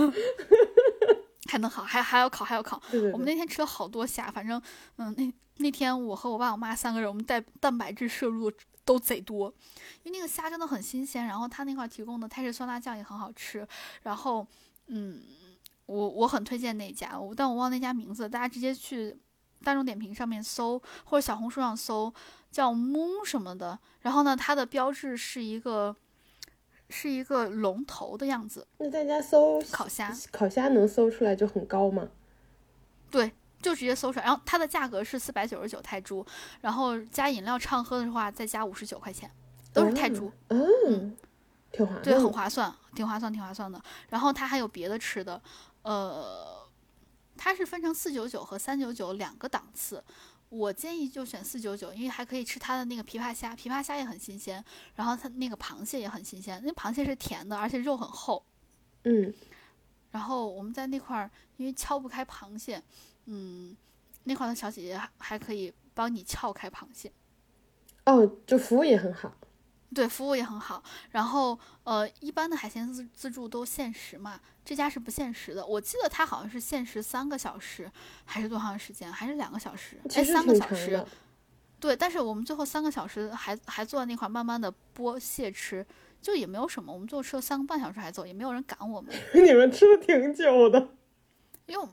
还能烤还还要烤还要烤。对对。我们那天吃了好多虾，反正嗯那那天我和我爸我妈三个人，我们带蛋白质摄入。都贼多，因为那个虾真的很新鲜，然后他那块提供的泰式酸辣酱也很好吃，然后，嗯，我我很推荐那家，我但我忘那家名字，大家直接去大众点评上面搜，或者小红书上搜，叫 Moon 什么的。然后呢，它的标志是一个是一个龙头的样子。那大家搜烤虾，烤虾能搜出来就很高吗？对，就直接搜出来。然后它的价格是四百九十九泰铢，然后加饮料畅喝的话再加五十九块钱，都是泰铢。嗯，挺划。对，很划算，挺划算，挺划算的。然后它还有别的吃的。呃，它是分成四九九和三九九两个档次，我建议就选四九九，因为还可以吃它的那个琵琶虾，琵琶虾也很新鲜，然后它那个螃蟹也很新鲜，那螃蟹是甜的，而且肉很厚。嗯，然后我们在那块儿，因为敲不开螃蟹，嗯，那块的小姐姐还可以帮你撬开螃蟹。哦，就服务也很好。对，服务也很好。然后，呃，一般的海鲜自自助都限时嘛，这家是不限时的。我记得它好像是限时三个小时，还是多长时间？还是两个小时？哎，三个小时。对，但是我们最后三个小时还还坐在那块慢慢的剥蟹吃，就也没有什么。我们最后吃了三个半小时还走，也没有人赶我们。你们吃的挺久的。因为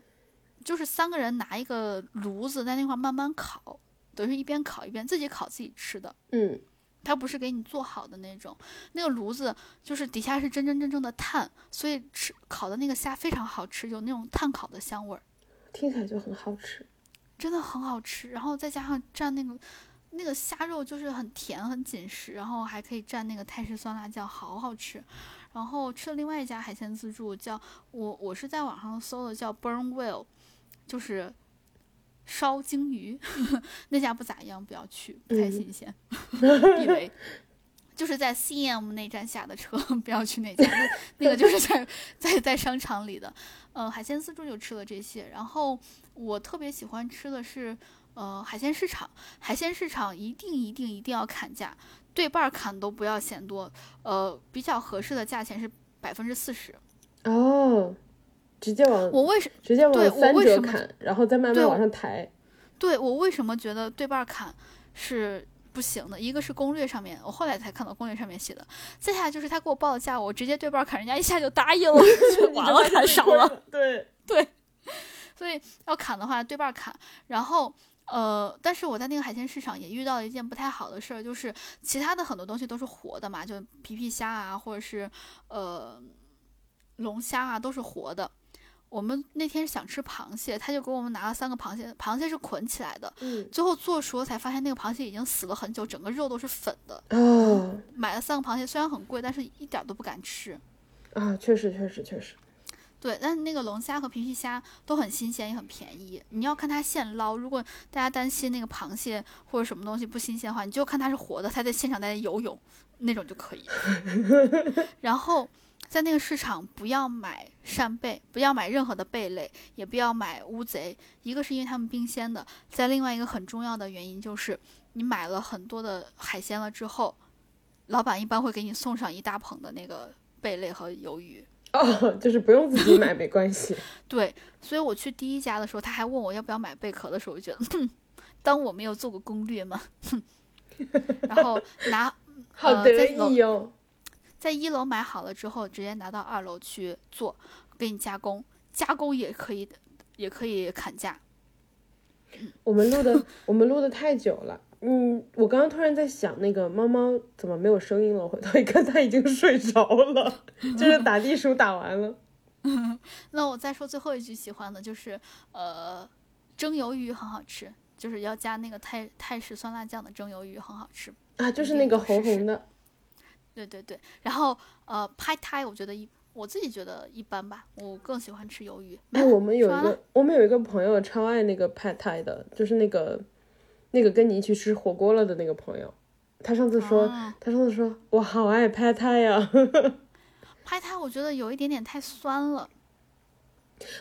就是三个人拿一个炉子在那块慢慢烤，等于一边烤一边自己烤自己吃的。嗯。它不是给你做好的那种，那个炉子就是底下是真真正正的炭，所以吃烤的那个虾非常好吃，有那种炭烤的香味儿，听起来就很好吃，真的很好吃。然后再加上蘸那个那个虾肉，就是很甜很紧实，然后还可以蘸那个泰式酸辣酱，好好吃。然后吃了另外一家海鲜自助，叫我我是在网上搜的，叫 Burn Whale，就是。烧鲸鱼 那家不咋样，不要去，不太新鲜。避雷，就是在 CM 那站下的车，不要去那家。那那个就是在在在商场里的。呃，海鲜自助就吃了这些。然后我特别喜欢吃的是呃海鲜市场，海鲜市场一定一定一定要砍价，对半砍都不要嫌多。呃，比较合适的价钱是百分之四十。哦。直接往我为什直接往三折砍，然后再慢慢往上抬。对我为什么觉得对半砍是不行的？一个是攻略上面，我后来才看到攻略上面写的。再下就是他给我报的价，我直接对半砍，人家一下就答应了，就完了砍少了。对对，所以要砍的话对半砍。然后呃，但是我在那个海鲜市场也遇到了一件不太好的事儿，就是其他的很多东西都是活的嘛，就皮皮虾啊，或者是呃龙虾啊，都是活的。我们那天想吃螃蟹，他就给我们拿了三个螃蟹，螃蟹是捆起来的。嗯，最后做熟了才发现那个螃蟹已经死了很久，整个肉都是粉的。哦，买了三个螃蟹，虽然很贵，但是一点都不敢吃。啊，确实，确实，确实。对，但是那个龙虾和皮皮虾都很新鲜，也很便宜。你要看它现捞，如果大家担心那个螃蟹或者什么东西不新鲜的话，你就看它是活的，它在现场在游泳那种就可以。然后。在那个市场，不要买扇贝，不要买任何的贝类，也不要买乌贼。一个是因为它们冰鲜的，在另外一个很重要的原因就是，你买了很多的海鲜了之后，老板一般会给你送上一大捧的那个贝类和鱿鱼。哦，就是不用自己买没关系。对，所以我去第一家的时候，他还问我要不要买贝壳的时候，我就觉得，哼，当我没有做过攻略吗？哼。然后拿，好得意哦。在一楼买好了之后，直接拿到二楼去做，给你加工，加工也可以的，也可以砍价。我们录的，我们录的太久了。嗯，我刚刚突然在想，那个猫猫怎么没有声音了？回头一看，它已经睡着了，就是打地鼠打完了。那我再说最后一句，喜欢的就是，呃，蒸鱿鱼很好吃，就是要加那个泰泰式酸辣酱的蒸鱿鱼很好吃啊，就是那个红红的。对对对，然后呃，拍胎我觉得一，我自己觉得一般吧，我更喜欢吃鱿鱼。哎，我们有一个，我们有一个朋友超爱那个拍胎的，就是那个那个跟你一起吃火锅了的那个朋友，他上次说，他上次说我好爱拍胎呀。拍胎我觉得有一点点太酸了。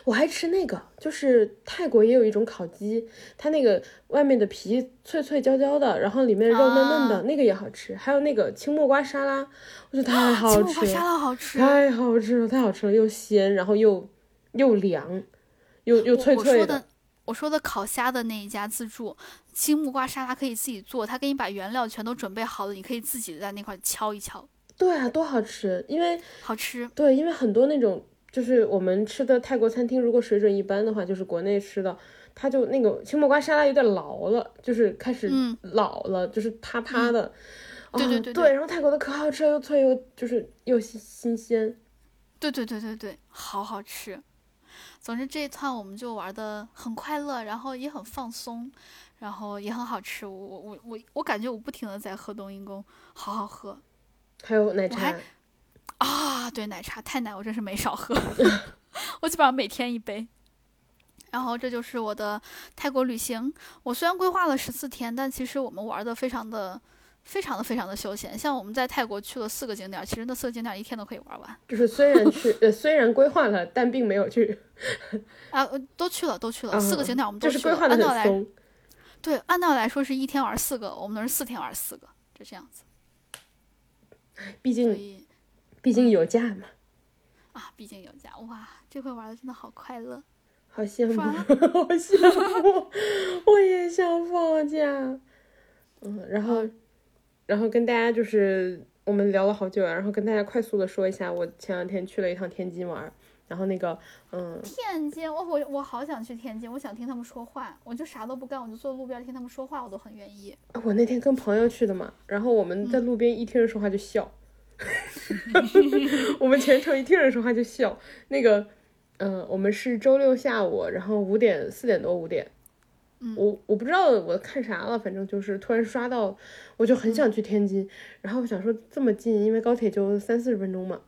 我还吃那个，就是泰国也有一种烤鸡，它那个外面的皮脆脆焦焦的，然后里面肉嫩嫩的，那个也好吃。还有那个青木瓜沙拉，我觉得太好吃，青木瓜沙拉好吃，太好吃了，太好吃了，又鲜，然后又又凉，又又脆脆的。我说的我说的烤虾的那一家自助，青木瓜沙拉可以自己做，他给你把原料全都准备好了，你可以自己在那块敲一敲。对啊，多好吃，因为好吃。对，因为很多那种。就是我们吃的泰国餐厅，如果水准一般的话，就是国内吃的，它就那个青木瓜沙拉有点老了，就是开始老了，就是塌塌的。对对对对，然后泰国的可好吃又脆又就是又新新鲜。对对对对对，好好吃。总之这一趟我们就玩的很快乐，然后也很放松，然后也很好吃。我我我我我感觉我不停的在喝冬阴功，好好喝。还有奶茶。啊，对奶茶太奶，我真是没少喝，我基本上每天一杯。然后这就是我的泰国旅行。我虽然规划了十四天，但其实我们玩的非常的、非常的、非常的休闲。像我们在泰国去了四个景点，其实那四个景点一天都可以玩完。就是虽然去，呃，虽然规划了，但并没有去。啊，都去了，都去了，四个景点我们都去了。就是规划的很松。对，按道理来说是一天玩四个，我们那是四天玩四个，就这样子。毕竟。毕竟有假嘛，啊，毕竟有假哇！这回玩的真的好快乐，好羡慕，好羡慕，我也想放假。嗯，然后，然后跟大家就是我们聊了好久，然后跟大家快速的说一下，我前两天去了一趟天津玩，然后那个，嗯，天津，我我我好想去天津，我想听他们说话，我就啥都不干，我就坐路边听他们说话，我都很愿意。我那天跟朋友去的嘛，然后我们在路边一听人说话就笑。我们全程一听人说话就笑。那个，嗯，我们是周六下午，然后五点四点多五点，我我不知道我看啥了，反正就是突然刷到，我就很想去天津，然后我想说这么近，因为高铁就三四十分钟嘛，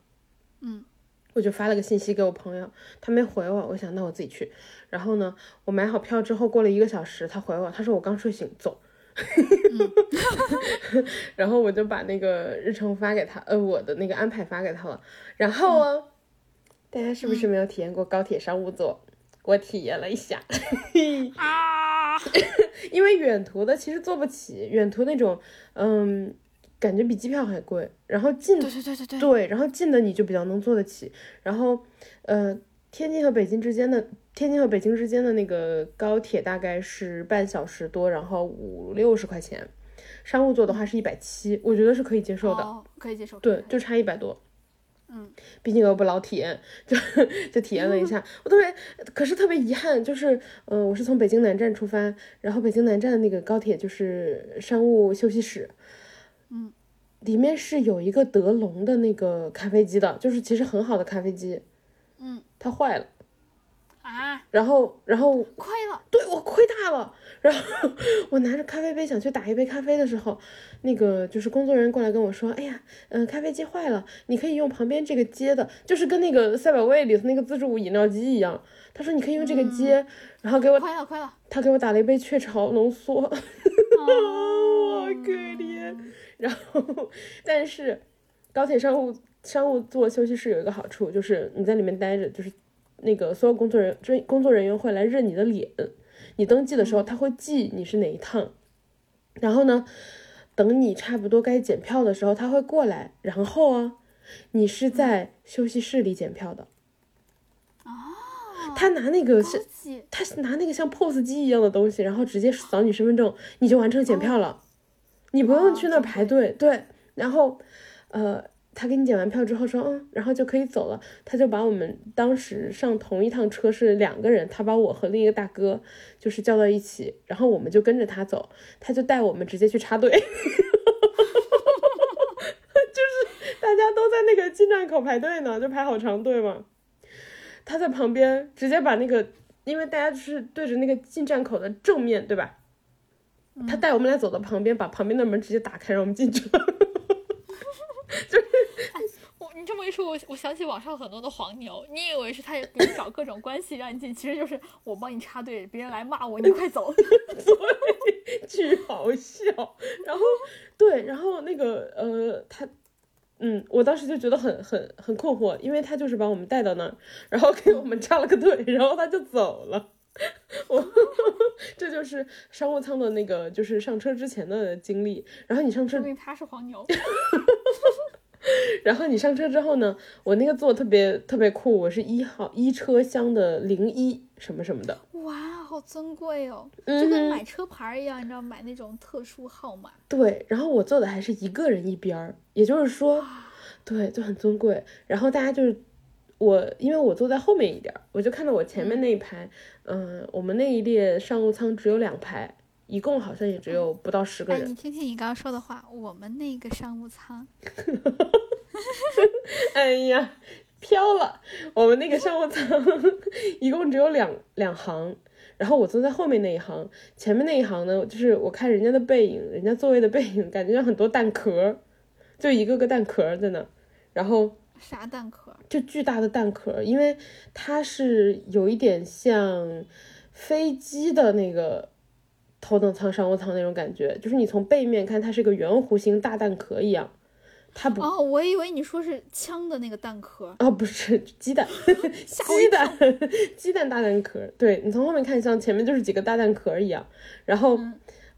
嗯，我就发了个信息给我朋友，他没回我，我想那我自己去。然后呢，我买好票之后过了一个小时，他回我，他说我刚睡醒，走。然后我就把那个日程发给他，呃，我的那个安排发给他了。然后啊，大家是不是没有体验过高铁商务座？我体验了一下，啊，因为远途的其实坐不起，远途那种，嗯，感觉比机票还贵。然后近，对对对对对，对，然后近的你就比较能坐得起。然后，呃，天津和北京之间的。天津和北京之间的那个高铁大概是半小时多，然后五六十块钱，商务座的话是一百七，我觉得是可以接受的，可以接受。对，就差一百多。嗯，毕竟我不老体验，就就体验了一下，我特别，可是特别遗憾，就是，嗯，我是从北京南站出发，然后北京南站的那个高铁就是商务休息室，嗯，里面是有一个德龙的那个咖啡机的，就是其实很好的咖啡机，嗯，它坏了。啊，然后，然后亏了，对我亏大了。然后我拿着咖啡杯想去打一杯咖啡的时候，那个就是工作人员过来跟我说：“哎呀，嗯，咖啡机坏了，你可以用旁边这个接的，就是跟那个赛百味里头那个自助饮料机一样。”他说：“你可以用这个接。”然后给我亏了，亏了。他给我打了一杯雀巢浓缩，好可怜。然后，但是高铁商务商务座休息室有一个好处，就是你在里面待着，就是。那个所有工作人员，工作人员会来认你的脸，你登记的时候他会记你是哪一趟，然后呢，等你差不多该检票的时候他会过来，然后啊，你是在休息室里检票的，哦，他拿那个是，他拿那个像 POS 机一样的东西，然后直接扫你身份证，你就完成检票了，你不用去那排队，对，然后，呃。他给你检完票之后说，嗯，然后就可以走了。他就把我们当时上同一趟车是两个人，他把我和另一个大哥就是叫到一起，然后我们就跟着他走，他就带我们直接去插队，就是大家都在那个进站口排队呢，就排好长队嘛。他在旁边直接把那个，因为大家就是对着那个进站口的正面对吧？他带我们俩走到旁边，把旁边的门直接打开，让我们进去了。就是。这么一说，我我想起网上很多的黄牛，你以为是他给你找各种关系让你进，其实就是我帮你插队，别人来骂我，你快走，对，巨好笑。然后对，然后那个呃，他，嗯，我当时就觉得很很很困惑，因为他就是把我们带到那儿，然后给我们插了个队，然后他就走了。我 这就是商务舱的那个，就是上车之前的经历。然后你上车，说明他是黄牛。然后你上车之后呢？我那个座特别特别酷，我是一号一车厢的零一什么什么的。哇，好尊贵哦，就跟买车牌一样，你知道买那种特殊号码。对，然后我坐的还是一个人一边儿，也就是说，对，就很尊贵。然后大家就是，我因为我坐在后面一点，我就看到我前面那一排，嗯，我们那一列商务舱只有两排，一共好像也只有不到十个人。你听听你刚刚说的话，我们那个商务舱，哎呀，飘了！我们那个商务舱一共只有两两行，然后我坐在后面那一行，前面那一行呢，就是我看人家的背影，人家座位的背影，感觉像很多蛋壳，就一个个蛋壳在那，然后。啥蛋壳？就巨大的蛋壳，因为它是有一点像飞机的那个头等舱、商务舱那种感觉，就是你从背面看，它是个圆弧形大蛋壳一样。它不哦，我以为你说是枪的那个蛋壳哦，不是 鸡蛋，鸡蛋，鸡蛋大蛋壳。对你从后面看，像前面就是几个大蛋壳一样。然后，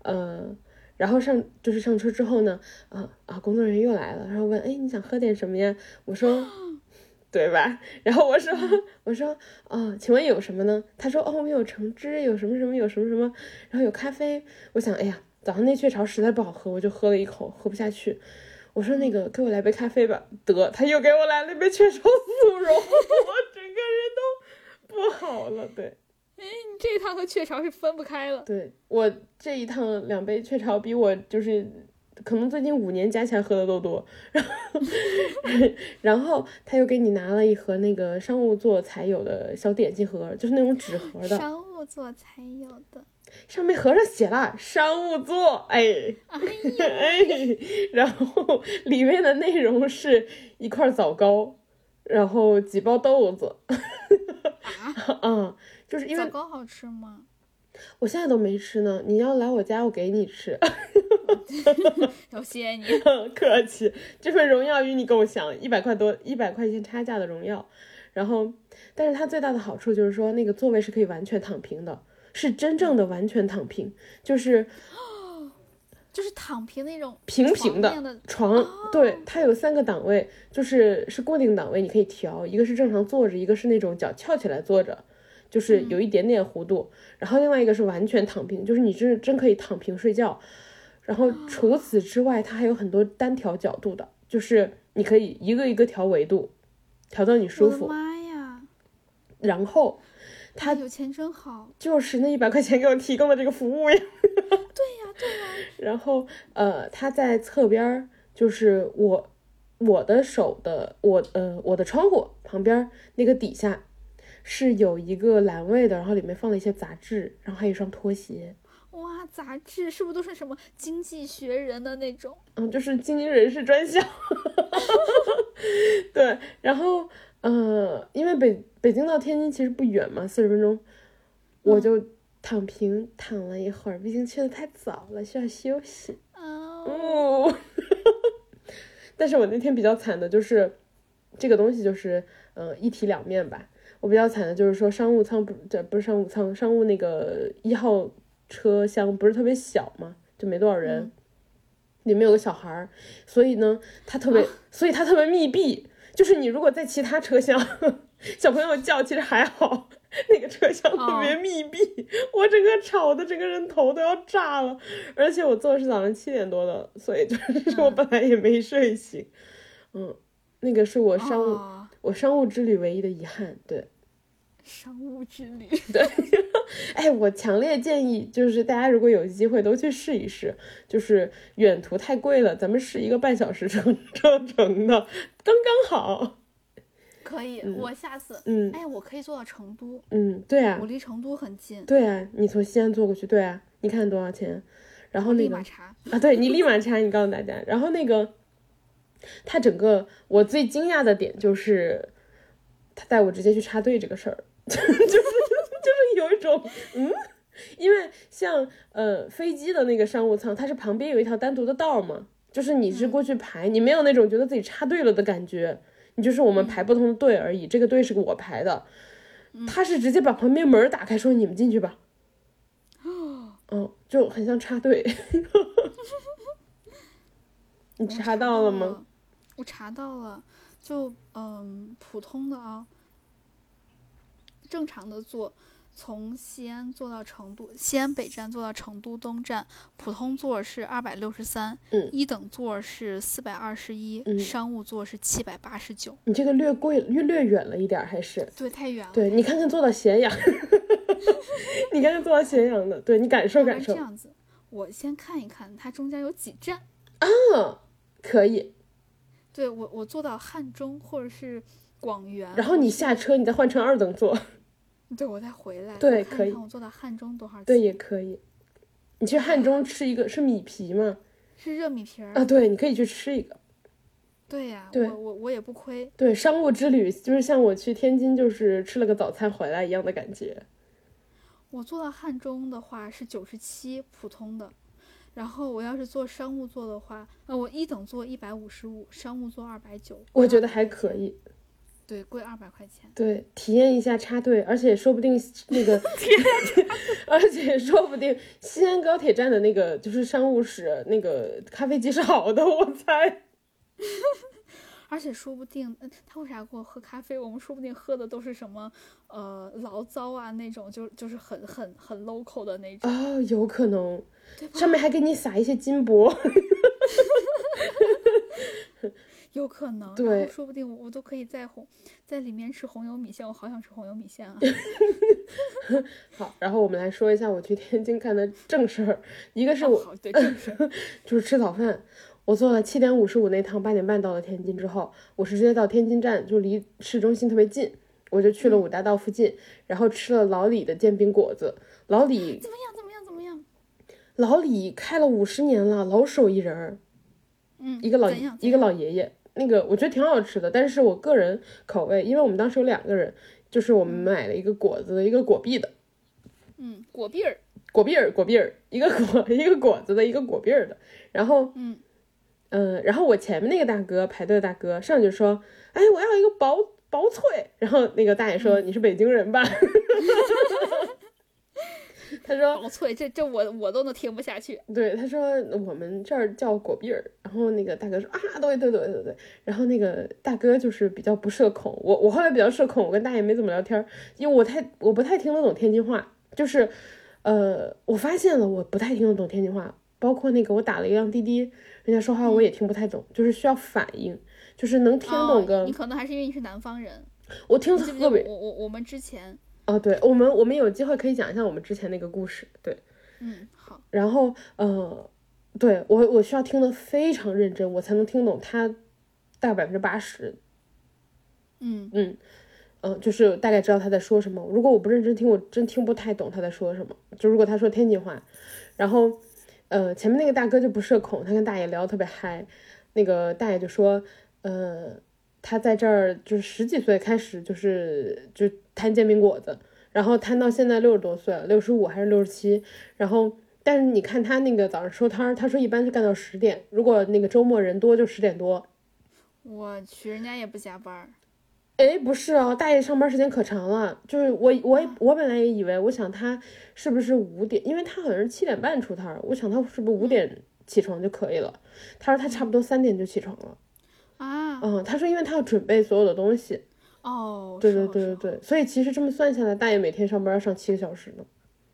嗯。然后上就是上车之后呢，啊啊，工作人员又来了，然后问，哎，你想喝点什么呀？我说，对吧？然后我说，我说，哦，请问有什么呢？他说，哦，我们有橙汁，有什么什么，有什么什么，然后有咖啡。我想，哎呀，早上那雀巢实在不好喝，我就喝了一口，喝不下去。我说，那个给我来杯咖啡吧。得，他又给我来了一杯雀巢速溶，我整个人都不好了。对。哎，你这一趟和雀巢是分不开了。对我这一趟两杯雀巢比我就是可能最近五年加起来喝的都多。然后，然后他又给你拿了一盒那个商务座才有的小点心盒，就是那种纸盒的。商务座才有的，上面盒上写了商务座，哎，哎，然后里面的内容是一块枣糕，然后几包豆子。啊？嗯。就是因为枣糕好吃吗？我现在都没吃呢。你要来我家，我给你吃。要谢谢你，客气。这份荣耀与你共享，一百块多，一百块钱差价的荣耀。然后，但是它最大的好处就是说，那个座位是可以完全躺平的，是真正的完全躺平，就是 就是躺平那种平平的床。对，它有三个档位，就是是固定档位，你可以调，一个是正常坐着，一个是那种脚翘起来坐着。就是有一点点弧度，然后另外一个是完全躺平，就是你真真可以躺平睡觉。然后除此之外，它还有很多单调角度的，就是你可以一个一个调维度，调到你舒服。妈呀！然后他有钱真好，就是那一百块钱给我提供的这个服务呀。对呀，对呀。然后呃，他在侧边，就是我我的手的我呃我的窗户旁边那个底下。是有一个栏位的，然后里面放了一些杂志，然后还有一双拖鞋。哇，杂志是不是都是什么《经济学人》的那种？嗯，就是精英人士专项。对，然后，呃，因为北北京到天津其实不远嘛，四十分钟，我就躺平躺了一会儿，毕竟去的太早了，需要休息。哦。但是我那天比较惨的就是，这个东西就是，嗯，一体两面吧。我比较惨的就是说商务舱不这不是商务舱，商务那个一号车厢不是特别小嘛，就没多少人，里面有个小孩儿，所以呢，他特别，所以他特别密闭。就是你如果在其他车厢，小朋友叫其实还好，那个车厢特别密闭，我整个吵的整个人头都要炸了。而且我坐的是早上七点多的，所以就是我本来也没睡醒。嗯，那个是我商务。我商务之旅唯一的遗憾，对，商务之旅，对，哎，我强烈建议，就是大家如果有机会都去试一试，就是远途太贵了，咱们试一个半小时车车程的，刚刚好。可以，我下次，嗯，哎，我可以坐到成都，嗯，对啊，我离成都很近，对啊，你从西安坐过去，对啊，你看多少钱？然后那个啊，对你立马查，你告诉大家，然后那个。他整个我最惊讶的点就是，他带我直接去插队这个事儿，就是就是有一种嗯，因为像呃飞机的那个商务舱，它是旁边有一条单独的道嘛，就是你是过去排，你没有那种觉得自己插队了的感觉，你就是我们排不同的队而已，这个队是我排的，他是直接把旁边门打开说你们进去吧，哦，就很像插队，你插到了吗？我查到了，就嗯，普通的啊，正常的坐从西安坐到成都，西安北站坐到成都东站，普通座是二百六十三，嗯，一等座是四百二十一，嗯商务座是七百八十九。你这个略贵略略远了一点儿，还是对，太远了。对你看看坐到咸阳，你看看坐到咸阳的，对你感受感受这样子，我先看一看它中间有几站。嗯，可以。对我，我坐到汉中或者是广元，然后你下车，你再换成二等座，对我再回来，对可以我看我坐到汉中多少钱？对，也可以。你去汉中吃一个是米皮吗？是热米皮儿。啊，对，你可以去吃一个。对呀，对我我我也不亏。对，商务之旅就是像我去天津，就是吃了个早餐回来一样的感觉。我坐到汉中的话是九十七普通的，然后我要是坐商务座的话，呃，我一等座一百五十五，商务座二百九。我觉得还可以。对，贵二百块钱。对，体验一下插队，而且说不定 那个，而且说不定西安高铁站的那个就是商务室那个咖啡机是好的，我猜。而且说不定，嗯他为啥给我喝咖啡？我们说不定喝的都是什么，呃，醪糟啊那种，就就是很很很 local 的那种，哦，有可能？上面还给你撒一些金箔。有可能，对然后说不定我我都可以在红在里面吃红油米线，我好想吃红油米线啊！好，然后我们来说一下我去天津干的正事儿，一个是我好，对，正是，就是吃早饭，我坐了七点五十五那趟，八点半到了天津之后，我是直接到天津站，就离市中心特别近，我就去了五大道附近，然后吃了老李的煎饼果子。老李，怎么样？怎么样？怎么样？老李开了五十年了，老手艺人儿，嗯，一个老？一个老爷爷，那个我觉得挺好吃的，但是我个人口味，因为我们当时有两个人，就是我们买了一个果子的，一个果篦的，嗯，果篦儿，果篦儿，果篦儿，一个果 一个果子的，一个果篦儿的，然后嗯嗯，然后我前面那个大哥排队的大哥上去就说：“哎，我要一个薄薄脆。”然后那个大爷说：“你是北京人吧？” 他说薄脆，这这我我都能听不下去。：“对，他说我们这儿叫果篦儿。”然后那个大哥说：“啊，对对对对对。”然后那个大哥就是比较不社恐，我我后来比较社恐，我跟大爷没怎么聊天，因为我太我不太听得懂天津话，就是呃，我发现了我不太听得懂天津话，包括那个我打了一辆滴滴，人家说话我也听不太懂，就是需要反应，就是能听懂个，哦你可能还是因为你是南方人，我听特别我我我们之前，哦，对我们我们有机会可以讲一下我们之前那个故事，对，嗯，好，然后呃，对我我需要听得非常认真，我才能听懂他大概百分之八十，嗯嗯。嗯，就是大概知道他在说什么。如果我不认真听，我真听不太懂他在说什么。就如果他说天津话，然后，呃，前面那个大哥就不社恐，他跟大爷聊特别嗨。那个大爷就说，呃，他在这儿就是十几岁开始就是就摊煎饼果子，然后摊到现在六十多岁了，六十五还是六十七。然后，但是你看他那个早上收摊儿，他说一般是干到十点，如果那个周末人多就十点多。我去，人家也不加班，哎，不是哦，大爷上班时间可长了。就是我，我我本来也以为，我想他是不是五点，因为他好像是七点半出摊儿，我想他是不是五点起床就可以了。他说他差不多三点就起床了。啊，嗯，他说因为他要准备所有的东西。哦，对对对对对，所以其实这么算下来，大爷每天上班要上七个小时呢。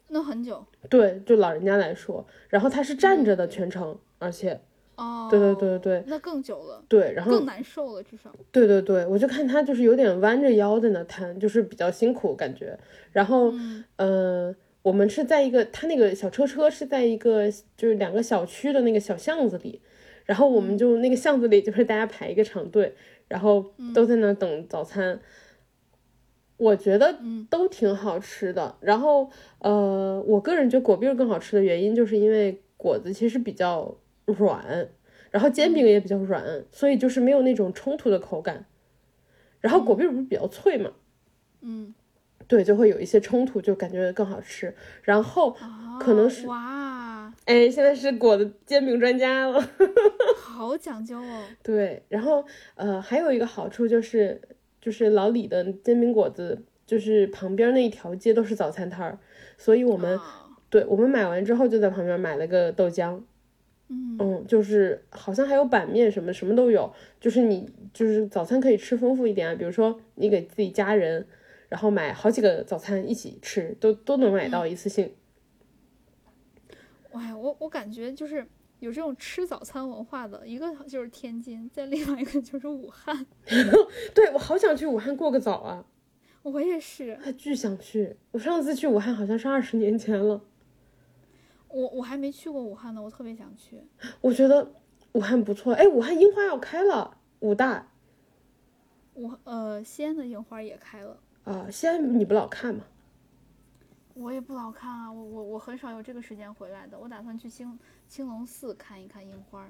那很久对，就老人家来说，然后他是站着的全程，而且哦，对对对对。对那更久了，对，然后更难受了，至少，对对对，我就看他就是有点弯着腰在那摊，就是比较辛苦感觉。然后，嗯。呃，我们是在一个他那个小车车是在一个就是两个小区的那个小巷子里，然后我们就那个巷子里就是大家排一个长队，然后都在那等早餐。我觉得都挺好吃的。然后，呃，我个人觉得果篦儿更好吃的原因，就是因为果子其实比较软，然后煎饼也比较软，所以就是没有那种冲突的口感。然后果篦不是比较脆嘛，嗯，对，就会有一些冲突，就感觉更好吃。然后，可能是哦哇，哎，现在是果子煎饼专家了。好 讲究哦，对，然后呃，还有一个好处就是，就是老李的煎饼果子，就是旁边那一条街都是早餐摊儿，所以我们、啊对我们买完之后就在旁边买了个豆浆，嗯就是好像还有板面什么什么都有，就是你就是早餐可以吃丰富一点啊，比如说你给自己家人。然后买好几个早餐一起吃，都都能买到一次性。哎，我我感觉就是有这种吃早餐文化的，一个就是天津，再另外一个就是武汉。对，我好想去武汉过个早啊！我也是，还巨想去。我上次去武汉好像是二十年前了。我我还没去过武汉呢，我特别想去。我觉得武汉不错，哎，武汉樱花要开了，武大。我呃，西安的樱花也开了。啊，西安你不老看吗？我也不老看啊，我我我很少有这个时间回来的。我打算去青青龙寺看一看樱花。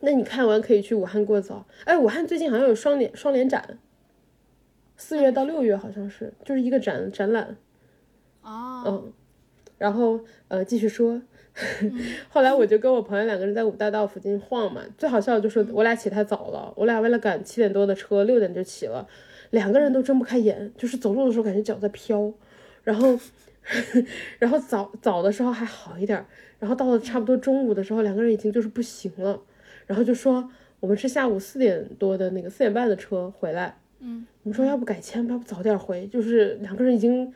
那你看完可以去武汉过早。哎，武汉最近好像有双联双联展，四月到六月好像是，就是一个展展览。哦。嗯，然后呃，继续说。后来我就跟我朋友两个人在五大道附近晃嘛，最好笑的就是我俩起太早了，我俩为了赶七点多的车，六点就起了，两个人都睁不开眼，就是走路的时候感觉脚在飘，然后，然后早早的时候还好一点，然后到了差不多中午的时候，两个人已经就是不行了，然后就说我们是下午四点多的那个四点半的车回来，嗯，我们说要不改签，要不早点回，就是两个人已经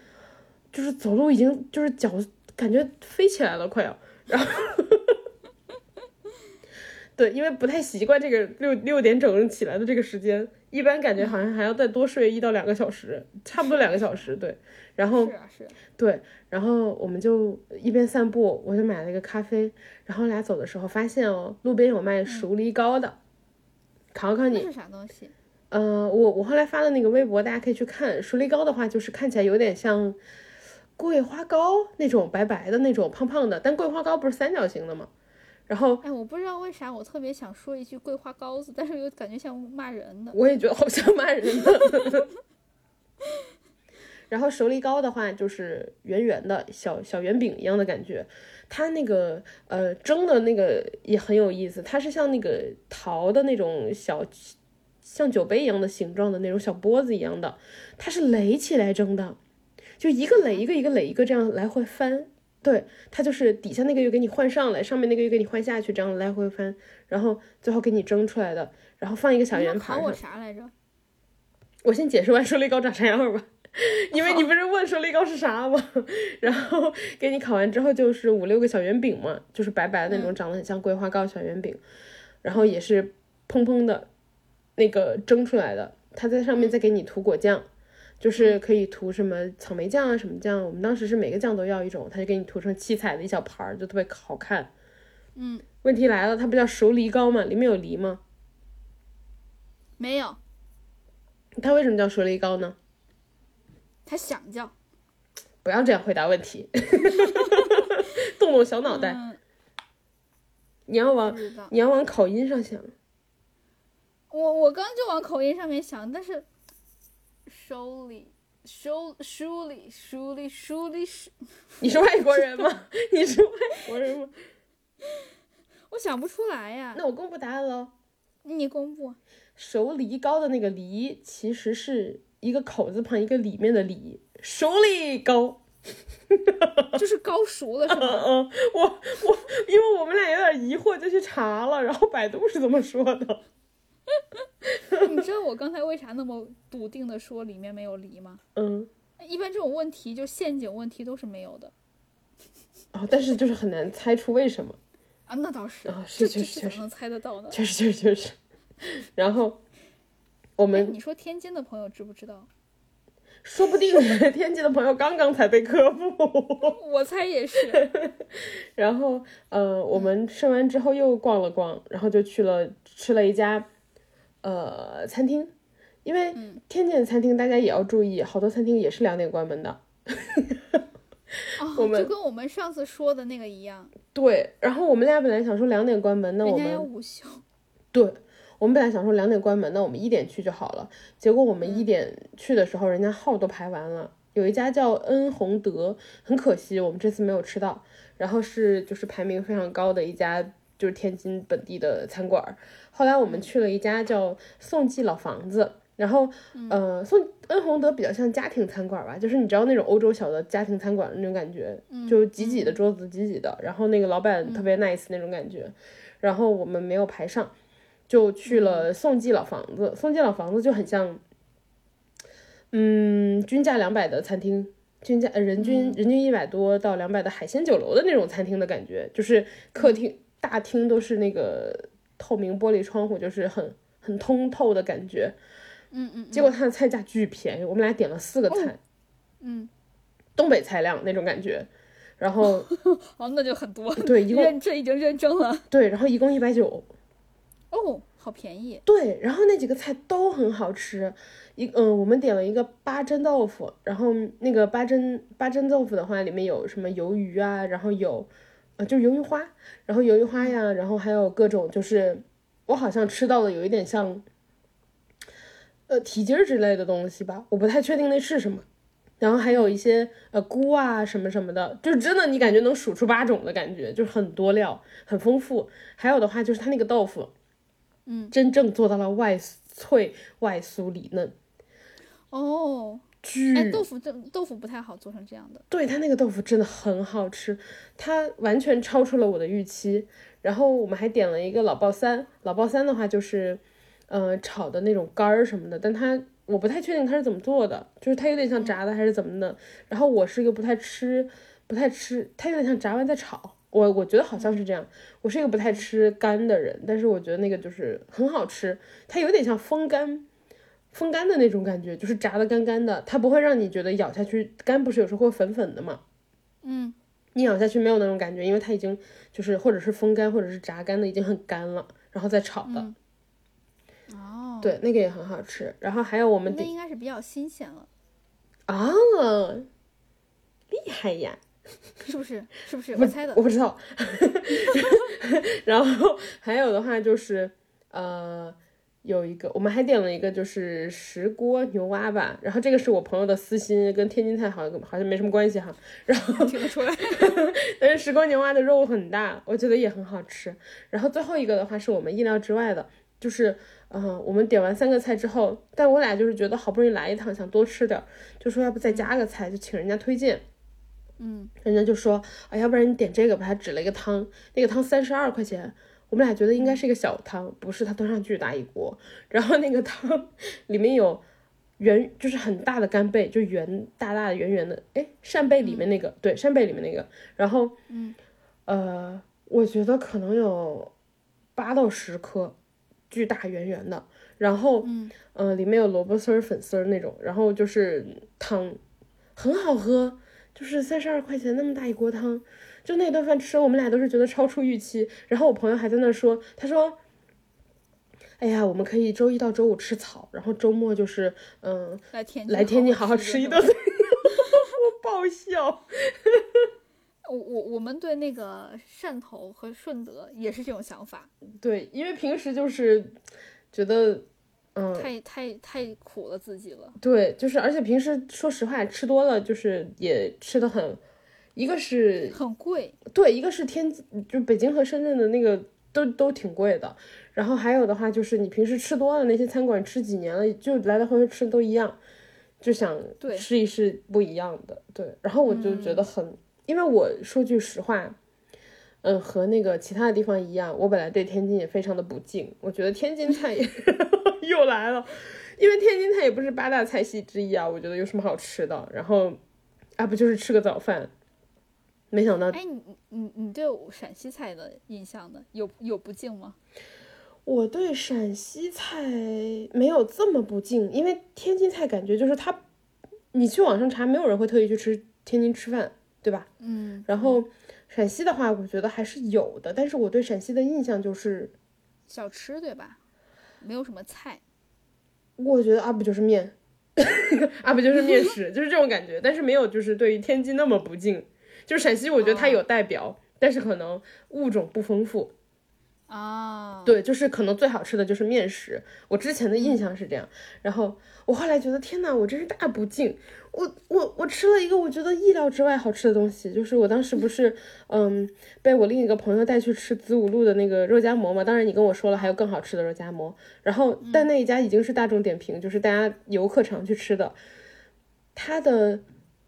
就是走路已经就是脚感觉飞起来了，快要。然后，对，因为不太习惯这个六六点整起来的这个时间，一般感觉好像还要再多睡一到两个小时，差不多两个小时。对，然后是啊是，对，然后我们就一边散步，我就买了一个咖啡，然后俩走的时候发现哦，路边有卖熟梨糕的，考考你是啥东西？呃，我我后来发的那个微博，大家可以去看。熟梨糕的话，就是看起来有点像。桂花糕那种白白的那种胖胖的，但桂花糕不是三角形的吗？然后，哎，我不知道为啥我特别想说一句桂花糕子，但是又感觉像骂人的。我也觉得好像骂人的。然后熟梨糕的话，就是圆圆的小小圆饼一样的感觉。它那个呃蒸的那个也很有意思，它是像那个桃的那种小像酒杯一样的形状的那种小钵子一样的，它是垒起来蒸的。就一个垒一个，一个垒一个，这样来回翻。对，它就是底下那个又给你换上来，上面那个又给你换下去，这样来回翻，然后最后给你蒸出来的，然后放一个小圆盘。考我啥来着？我先解释完说梨糕长啥样吧，因为你不是问说梨糕是啥吗？然后给你烤完之后就是五六个小圆饼嘛，就是白白的那种，长得很像桂花糕小圆饼，然后也是蓬蓬的，那个蒸出来的，它在上面再给你涂果酱。就是可以涂什么草莓酱啊，什么酱？我们当时是每个酱都要一种，他就给你涂成七彩的一小盘儿，就特别好看。嗯，问题来了，它不叫熟梨膏吗？里面有梨吗？没有。它为什么叫熟梨膏呢？它想叫。不要这样回答问题，动动小脑袋。你要往你要往口音上想。我我刚就往口音上面想，但是。书里，书书里，书里，书里是。你是外国人吗？你是外国人吗？我想不出来呀。那我公布答案喽。你公布。熟梨糕的那个梨，其实是一个口字旁一个里面的梨，熟梨糕。就是高熟了是吗？嗯，我我，因为我们俩有点疑惑，就去查了，然后百度是怎么说的。你知道我刚才为啥那么笃定的说里面没有梨吗？嗯，一般这种问题就陷阱问题都是没有的。哦，但是就是很难猜出为什么啊？那倒是啊，是确实确实能猜得到的，确实确实确实。然后我们你说天津的朋友知不知道？说不定天津的朋友刚刚才被科普，我猜也是。然后呃，我们吃完之后又逛了逛，然后就去了吃了一家。呃，餐厅，因为天津的餐厅大家也要注意，好多餐厅也是两点关门的。哦，就跟我们上次说的那个一样。对，然后我们俩本来想说两点关门，那我们要午休。对，我们本来想说两点关门，那我们一点去就好了。结果我们一点去的时候，人家号都排完了。有一家叫恩宏德，很可惜我们这次没有吃到。然后是就是排名非常高的一家，就是天津本地的餐馆。后来我们去了一家叫宋记老房子，然后，呃，宋恩宏德比较像家庭餐馆吧，就是你知道那种欧洲小的家庭餐馆那种感觉，就挤挤的桌子，挤挤的，然后那个老板特别 nice 那种感觉，然后我们没有排上，就去了宋记老房子。宋记老房子就很像，嗯，均价两百的餐厅，均价人均人均一百多到两百的海鲜酒楼的那种餐厅的感觉，就是客厅大厅都是那个透明玻璃窗户，就是很很通透的感觉。嗯嗯。结果他的菜价巨便宜，我们俩点了四个菜。嗯。东北菜量那种感觉，然后 哦，那就很多。对，一共这已经认证了。对，然后一共一百九。哦。好便宜，对，然后那几个菜都很好吃，一嗯，我们点了一个八珍豆腐，然后那个八珍八珍豆腐的话，里面有什么鱿鱼啊，然后有，呃，就是鱿鱼花，然后鱿鱼花呀，然后还有各种，就是我好像吃到的有一点像，呃，蹄筋儿之类的东西吧，我不太确定那是什么，然后还有一些呃菇啊什么什么的，就是真的你感觉能数出八种的感觉，就是很多料，很丰富，还有的话就是它那个豆腐。嗯，真正做到了外脆外酥里嫩，哦，巨哎，豆腐这豆腐不太好做成这样的。对他那个豆腐真的很好吃，它完全超出了我的预期。然后我们还点了一个老爆三，老爆三的话就是，呃，炒的那种干儿什么的，但它我不太确定它是怎么做的，就是它有点像炸的还是怎么的。然后我是一个不太吃，不太吃，它有点像炸完再炒。我我觉得好像是这样，我是一个不太吃干的人，但是我觉得那个就是很好吃，它有点像风干，风干的那种感觉，就是炸的干干的，它不会让你觉得咬下去干，不是有时候会粉粉的嘛，嗯，你咬下去没有那种感觉，因为它已经就是或者是风干或者是炸干的已经很干了，然后再炒的，哦，对，那个也很好吃，然后还有我们那应该是比较新鲜了，啊，厉害呀。是不是？是不是？我猜的，我不知道。然后还有的话就是，呃，有一个我们还点了一个就是石锅牛蛙吧。然后这个是我朋友的私心，跟天津菜好像好像没什么关系哈。然后听得出来，但是石锅牛蛙的肉很大，我觉得也很好吃。然后最后一个的话是我们意料之外的，就是嗯，我们点完三个菜之后，但我俩就是觉得好不容易来一趟，想多吃点，就说要不再加个菜，就请人家推荐。嗯，人家就说啊，要不然你点这个吧。他指了一个汤，那个汤三十二块钱。我们俩觉得应该是一个小汤，不是他端上巨大一锅。然后那个汤里面有圆，就是很大的干贝，就圆大大的圆圆的。哎，扇贝里面那个，对，扇贝里面那个。然后，嗯，呃，我觉得可能有八到十颗，巨大圆圆的。然后，嗯，呃，里面有萝卜丝儿、粉丝儿那种。然后就是汤，很好喝。就是三十二块钱那么大一锅汤，就那顿饭吃，我们俩都是觉得超出预期。然后我朋友还在那说，他说：“哎呀，我们可以周一到周五吃草，然后周末就是嗯来天来天津好好吃一顿。”我爆笑。我我我们对那个汕头和顺德也是这种想法。对，因为平时就是觉得。嗯，太太太苦了自己了。对，就是，而且平时说实话吃多了，就是也吃的很，一个是很贵，对，一个是天就北京和深圳的那个都都挺贵的。然后还有的话就是你平时吃多了那些餐馆吃几年了，就来来回回吃都一样，就想试一试不一样的。对，然后我就觉得很，因为我说句实话。嗯，和那个其他的地方一样，我本来对天津也非常的不敬。我觉得天津菜也 又来了，因为天津菜也不是八大菜系之一啊。我觉得有什么好吃的？然后啊，不就是吃个早饭？没想到，哎，你你你对陕西菜的印象呢？有有不敬吗？我对陕西菜没有这么不敬，因为天津菜感觉就是它，你去网上查，没有人会特意去吃天津吃饭，对吧？嗯，然后。陕西的话，我觉得还是有的，但是我对陕西的印象就是小吃，对吧？没有什么菜。我觉得啊，不就是面，啊不就是面食，就是这种感觉。但是没有就是对于天津那么不敬。就是陕西，我觉得它有代表，但是可能物种不丰富。啊，对，就是可能最好吃的就是面食。我之前的印象是这样，然后我后来觉得天呐，我真是大不敬。我我我吃了一个我觉得意料之外好吃的东西，就是我当时不是嗯被我另一个朋友带去吃子午路的那个肉夹馍嘛。当然你跟我说了还有更好吃的肉夹馍，然后但那一家已经是大众点评，就是大家游客常去吃的。它的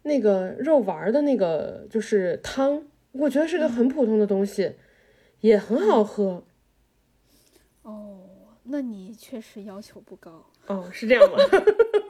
那个肉丸的那个就是汤，我觉得是个很普通的东西，也很好喝。哦，那你确实要求不高哦，是这样吗？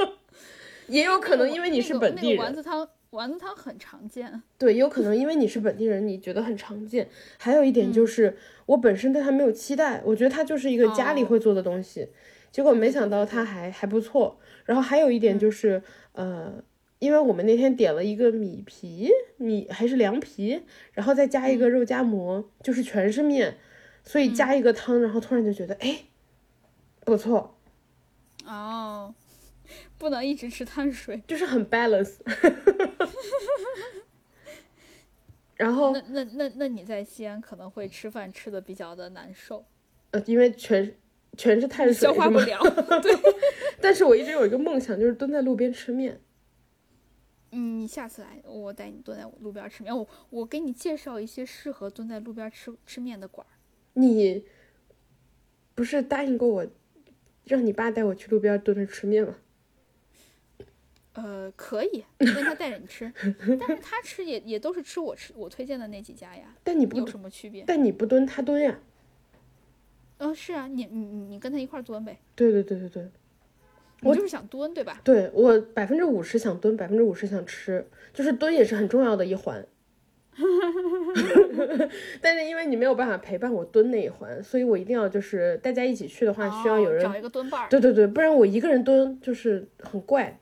也有可能因为你是本地人。丸子汤，丸子汤很常见。对，有可能因为你是本地人，你觉得很常见。还有一点就是，我本身对它没有期待，我觉得它就是一个家里会做的东西，结果没想到它还还不错。然后还有一点就是，呃，因为我们那天点了一个米皮，米还是凉皮，然后再加一个肉夹馍，就是全是面，所以加一个汤，然后突然就觉得，哎，不错。哦，不能一直吃碳水，就是很 balance。然后，那那那那你在西安可能会吃饭吃的比较的难受，呃，因为全全是碳水，消化不了。对。但是我一直有一个梦想，就是蹲在路边吃面。嗯，你下次来，我带你蹲在路边吃面。我我给你介绍一些适合蹲在路边吃吃面的馆儿。你不是答应过我，让你爸带我去路边蹲着吃面吗？呃，可以，让他带着你吃。但是他吃也也都是吃我吃我推荐的那几家呀。但你不有什么区别？但你不蹲，他蹲呀。嗯，是啊，你你你你跟他一块蹲呗。对对对对对。我就是想蹲，对吧？对我百分之五十想蹲，百分之五十想吃，就是蹲也是很重要的一环。但是因为你没有办法陪伴我蹲那一环，所以我一定要就是大家一起去的话，需要有人找一个蹲伴儿。对对对，不然我一个人蹲就是很怪。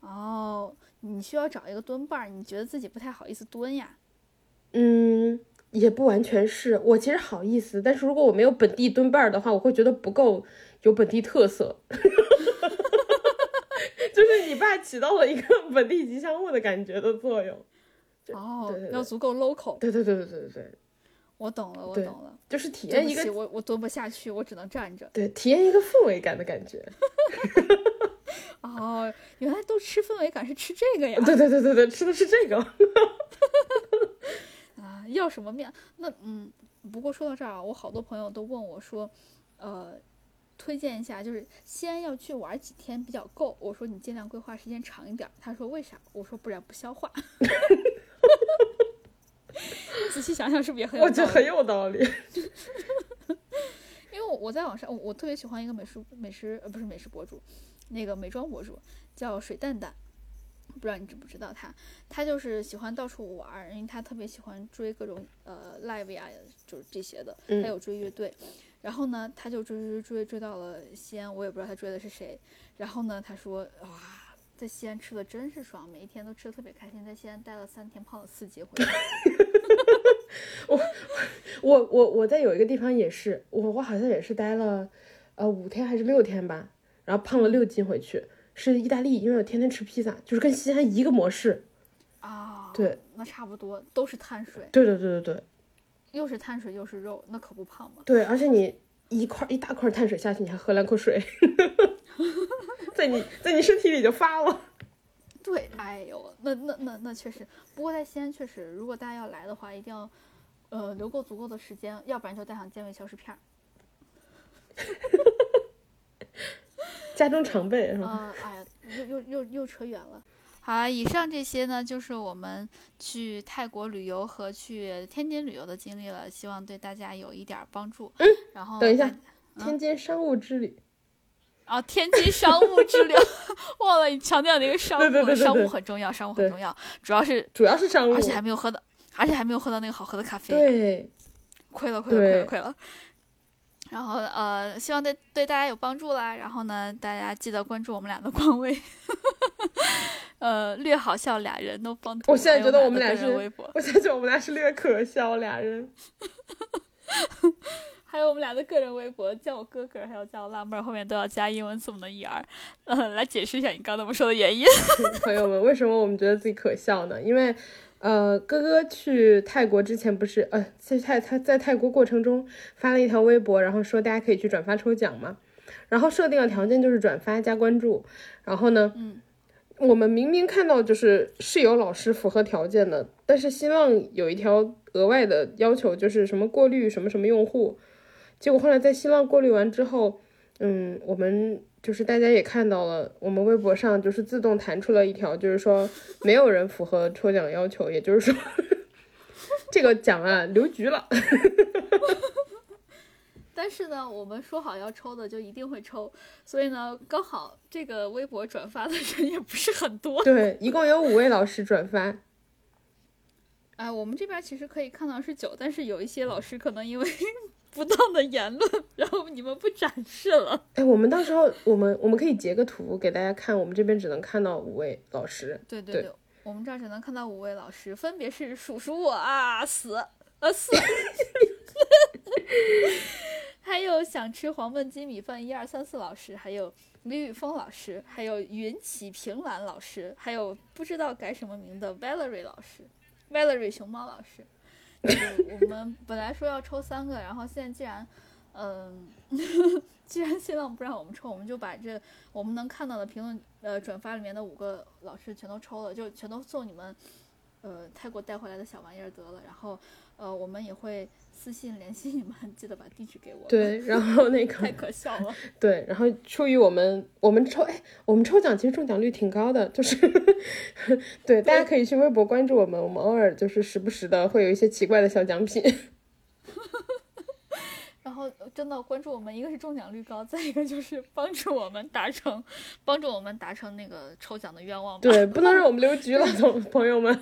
哦，你需要找一个蹲伴儿，你觉得自己不太好意思蹲呀？嗯，也不完全是我其实好意思，但是如果我没有本地蹲伴儿的话，我会觉得不够有本地特色。就是你爸起到了一个本地吉祥物的感觉的作用，哦，要足够 local。对对对对对对对，我懂了，我懂了，就是体验一个，我我蹲不下去，我只能站着。对，体验一个氛围感的感觉。哦，原来都吃氛围感是吃这个呀？对对对对对，吃的是这个。啊，要什么面？那嗯，不过说到这儿啊，我好多朋友都问我说，呃。推荐一下，就是西安要去玩几天比较够。我说你尽量规划时间长一点。他说为啥？我说不然不消化。仔细想想是不是也很有？我觉得很有道理。因为我在网上，我特别喜欢一个美食美食呃不是美食博主，那个美妆博主叫水蛋蛋，不知道你知不知道他？他就是喜欢到处玩，因为他特别喜欢追各种呃 live 呀，就是这些的，还有追乐队。然后呢，他就追追追追到了西安，我也不知道他追的是谁。然后呢，他说哇，在西安吃的真是爽，每一天都吃的特别开心。在西安待了三天，胖了四斤回来。我我我我在有一个地方也是，我我好像也是待了呃五天还是六天吧，然后胖了六斤回去，是意大利，因为我天天吃披萨，就是跟西安一个模式。啊，对，那差不多都是碳水。对对对对对。又是碳水又是肉，那可不胖吗？对，而且你一块一大块碳水下去，你还喝两口水，在你在你身体里就发了。对，哎呦，那那那那确实。不过在西安确实，如果大家要来的话，一定要呃留够足够的时间，要不然就带上健胃消食片儿。家中常备是吧？啊，哎呀，又又又又扯远了。好，以上这些呢，就是我们去泰国旅游和去天津旅游的经历了，希望对大家有一点帮助。嗯，然后等一下，天津商务之旅。啊，天津商务之旅，忘了你强调那个商务，商务很重要，商务很重要，主要是主要是商务，而且还没有喝到，而且还没有喝到那个好喝的咖啡。对，亏了，亏了，亏了，亏了。然后呃，希望对对大家有帮助啦。然后呢，大家记得关注我们俩的官微，呃，略好笑俩人都帮。我现在觉得我们俩是，微博 我现在觉得我们俩是略可笑俩人。还有我们俩的个人微博，叫我哥哥，还有叫我辣妹儿，后面都要加英文字母的 er。呃，来解释一下你刚才我们说的原因。朋友们，为什么我们觉得自己可笑呢？因为。呃，哥哥去泰国之前不是呃，在泰他在泰国过程中发了一条微博，然后说大家可以去转发抽奖嘛，然后设定的条件就是转发加关注，然后呢，嗯，我们明明看到就是是有老师符合条件的，但是新浪有一条额外的要求，就是什么过滤什么什么用户，结果后来在新浪过滤完之后，嗯，我们。就是大家也看到了，我们微博上就是自动弹出了一条，就是说没有人符合抽奖要求，也就是说 这个奖啊留局了。但是呢，我们说好要抽的就一定会抽，所以呢，刚好这个微博转发的人也不是很多。对，一共有五位老师转发。哎，我们这边其实可以看到是九，但是有一些老师可能因为不当的言论，然后你们不展示了。哎，我们到时候我们我们可以截个图给大家看，我们这边只能看到五位老师。对对对，我们这儿只能看到五位老师，分别是数数我啊死啊死。还有想吃黄焖鸡米饭一二三四老师，还有李宇峰老师，还有云起平兰老师，还有不知道改什么名的 Valerie 老师，Valerie 熊猫老师。我们本来说要抽三个，然后现在既然，嗯，既然新浪不让我们抽，我们就把这我们能看到的评论呃转发里面的五个老师全都抽了，就全都送你们，呃，泰国带回来的小玩意儿得了。然后呃，我们也会。私信联系你们，记得把地址给我。对，然后那个太可笑了。对，然后出于我们我们抽哎，我们抽奖其实中奖率挺高的，就是 对，大家可以去微博关注我们，我们偶尔就是时不时的会有一些奇怪的小奖品。然后真的关注我们，一个是中奖率高，再一个就是帮助我们达成帮助我们达成那个抽奖的愿望。对，不能让我们留局了，同朋友们。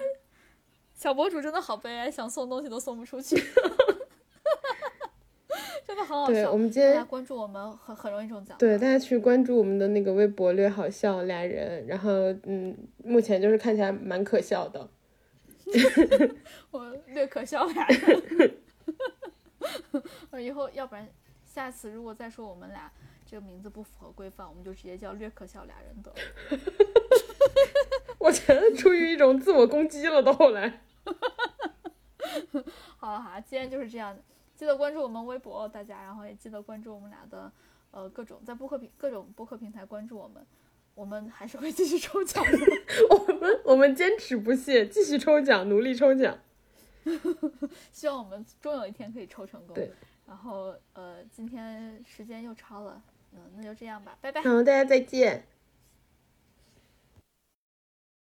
小博主真的好悲哀，想送东西都送不出去。对，我们今天关注我们很很容易中奖。对，大家去关注我们的那个微博“略好笑”俩人，然后嗯，目前就是看起来蛮可笑的。我略可笑俩人。我以后要不然下次如果再说我们俩这个名字不符合规范，我们就直接叫“略可笑俩人”得了。我觉得出于一种自我攻击了，到后来。好了好了，今天就是这样的。记得关注我们微博，大家，然后也记得关注我们俩的，呃，各种在播客平各种播客平台关注我们，我们还是会继续抽奖的。我们我们坚持不懈，继续抽奖，努力抽奖。希望我们终有一天可以抽成功。对。然后呃，今天时间又超了，嗯，那就这样吧，拜拜。嗯，大家再见。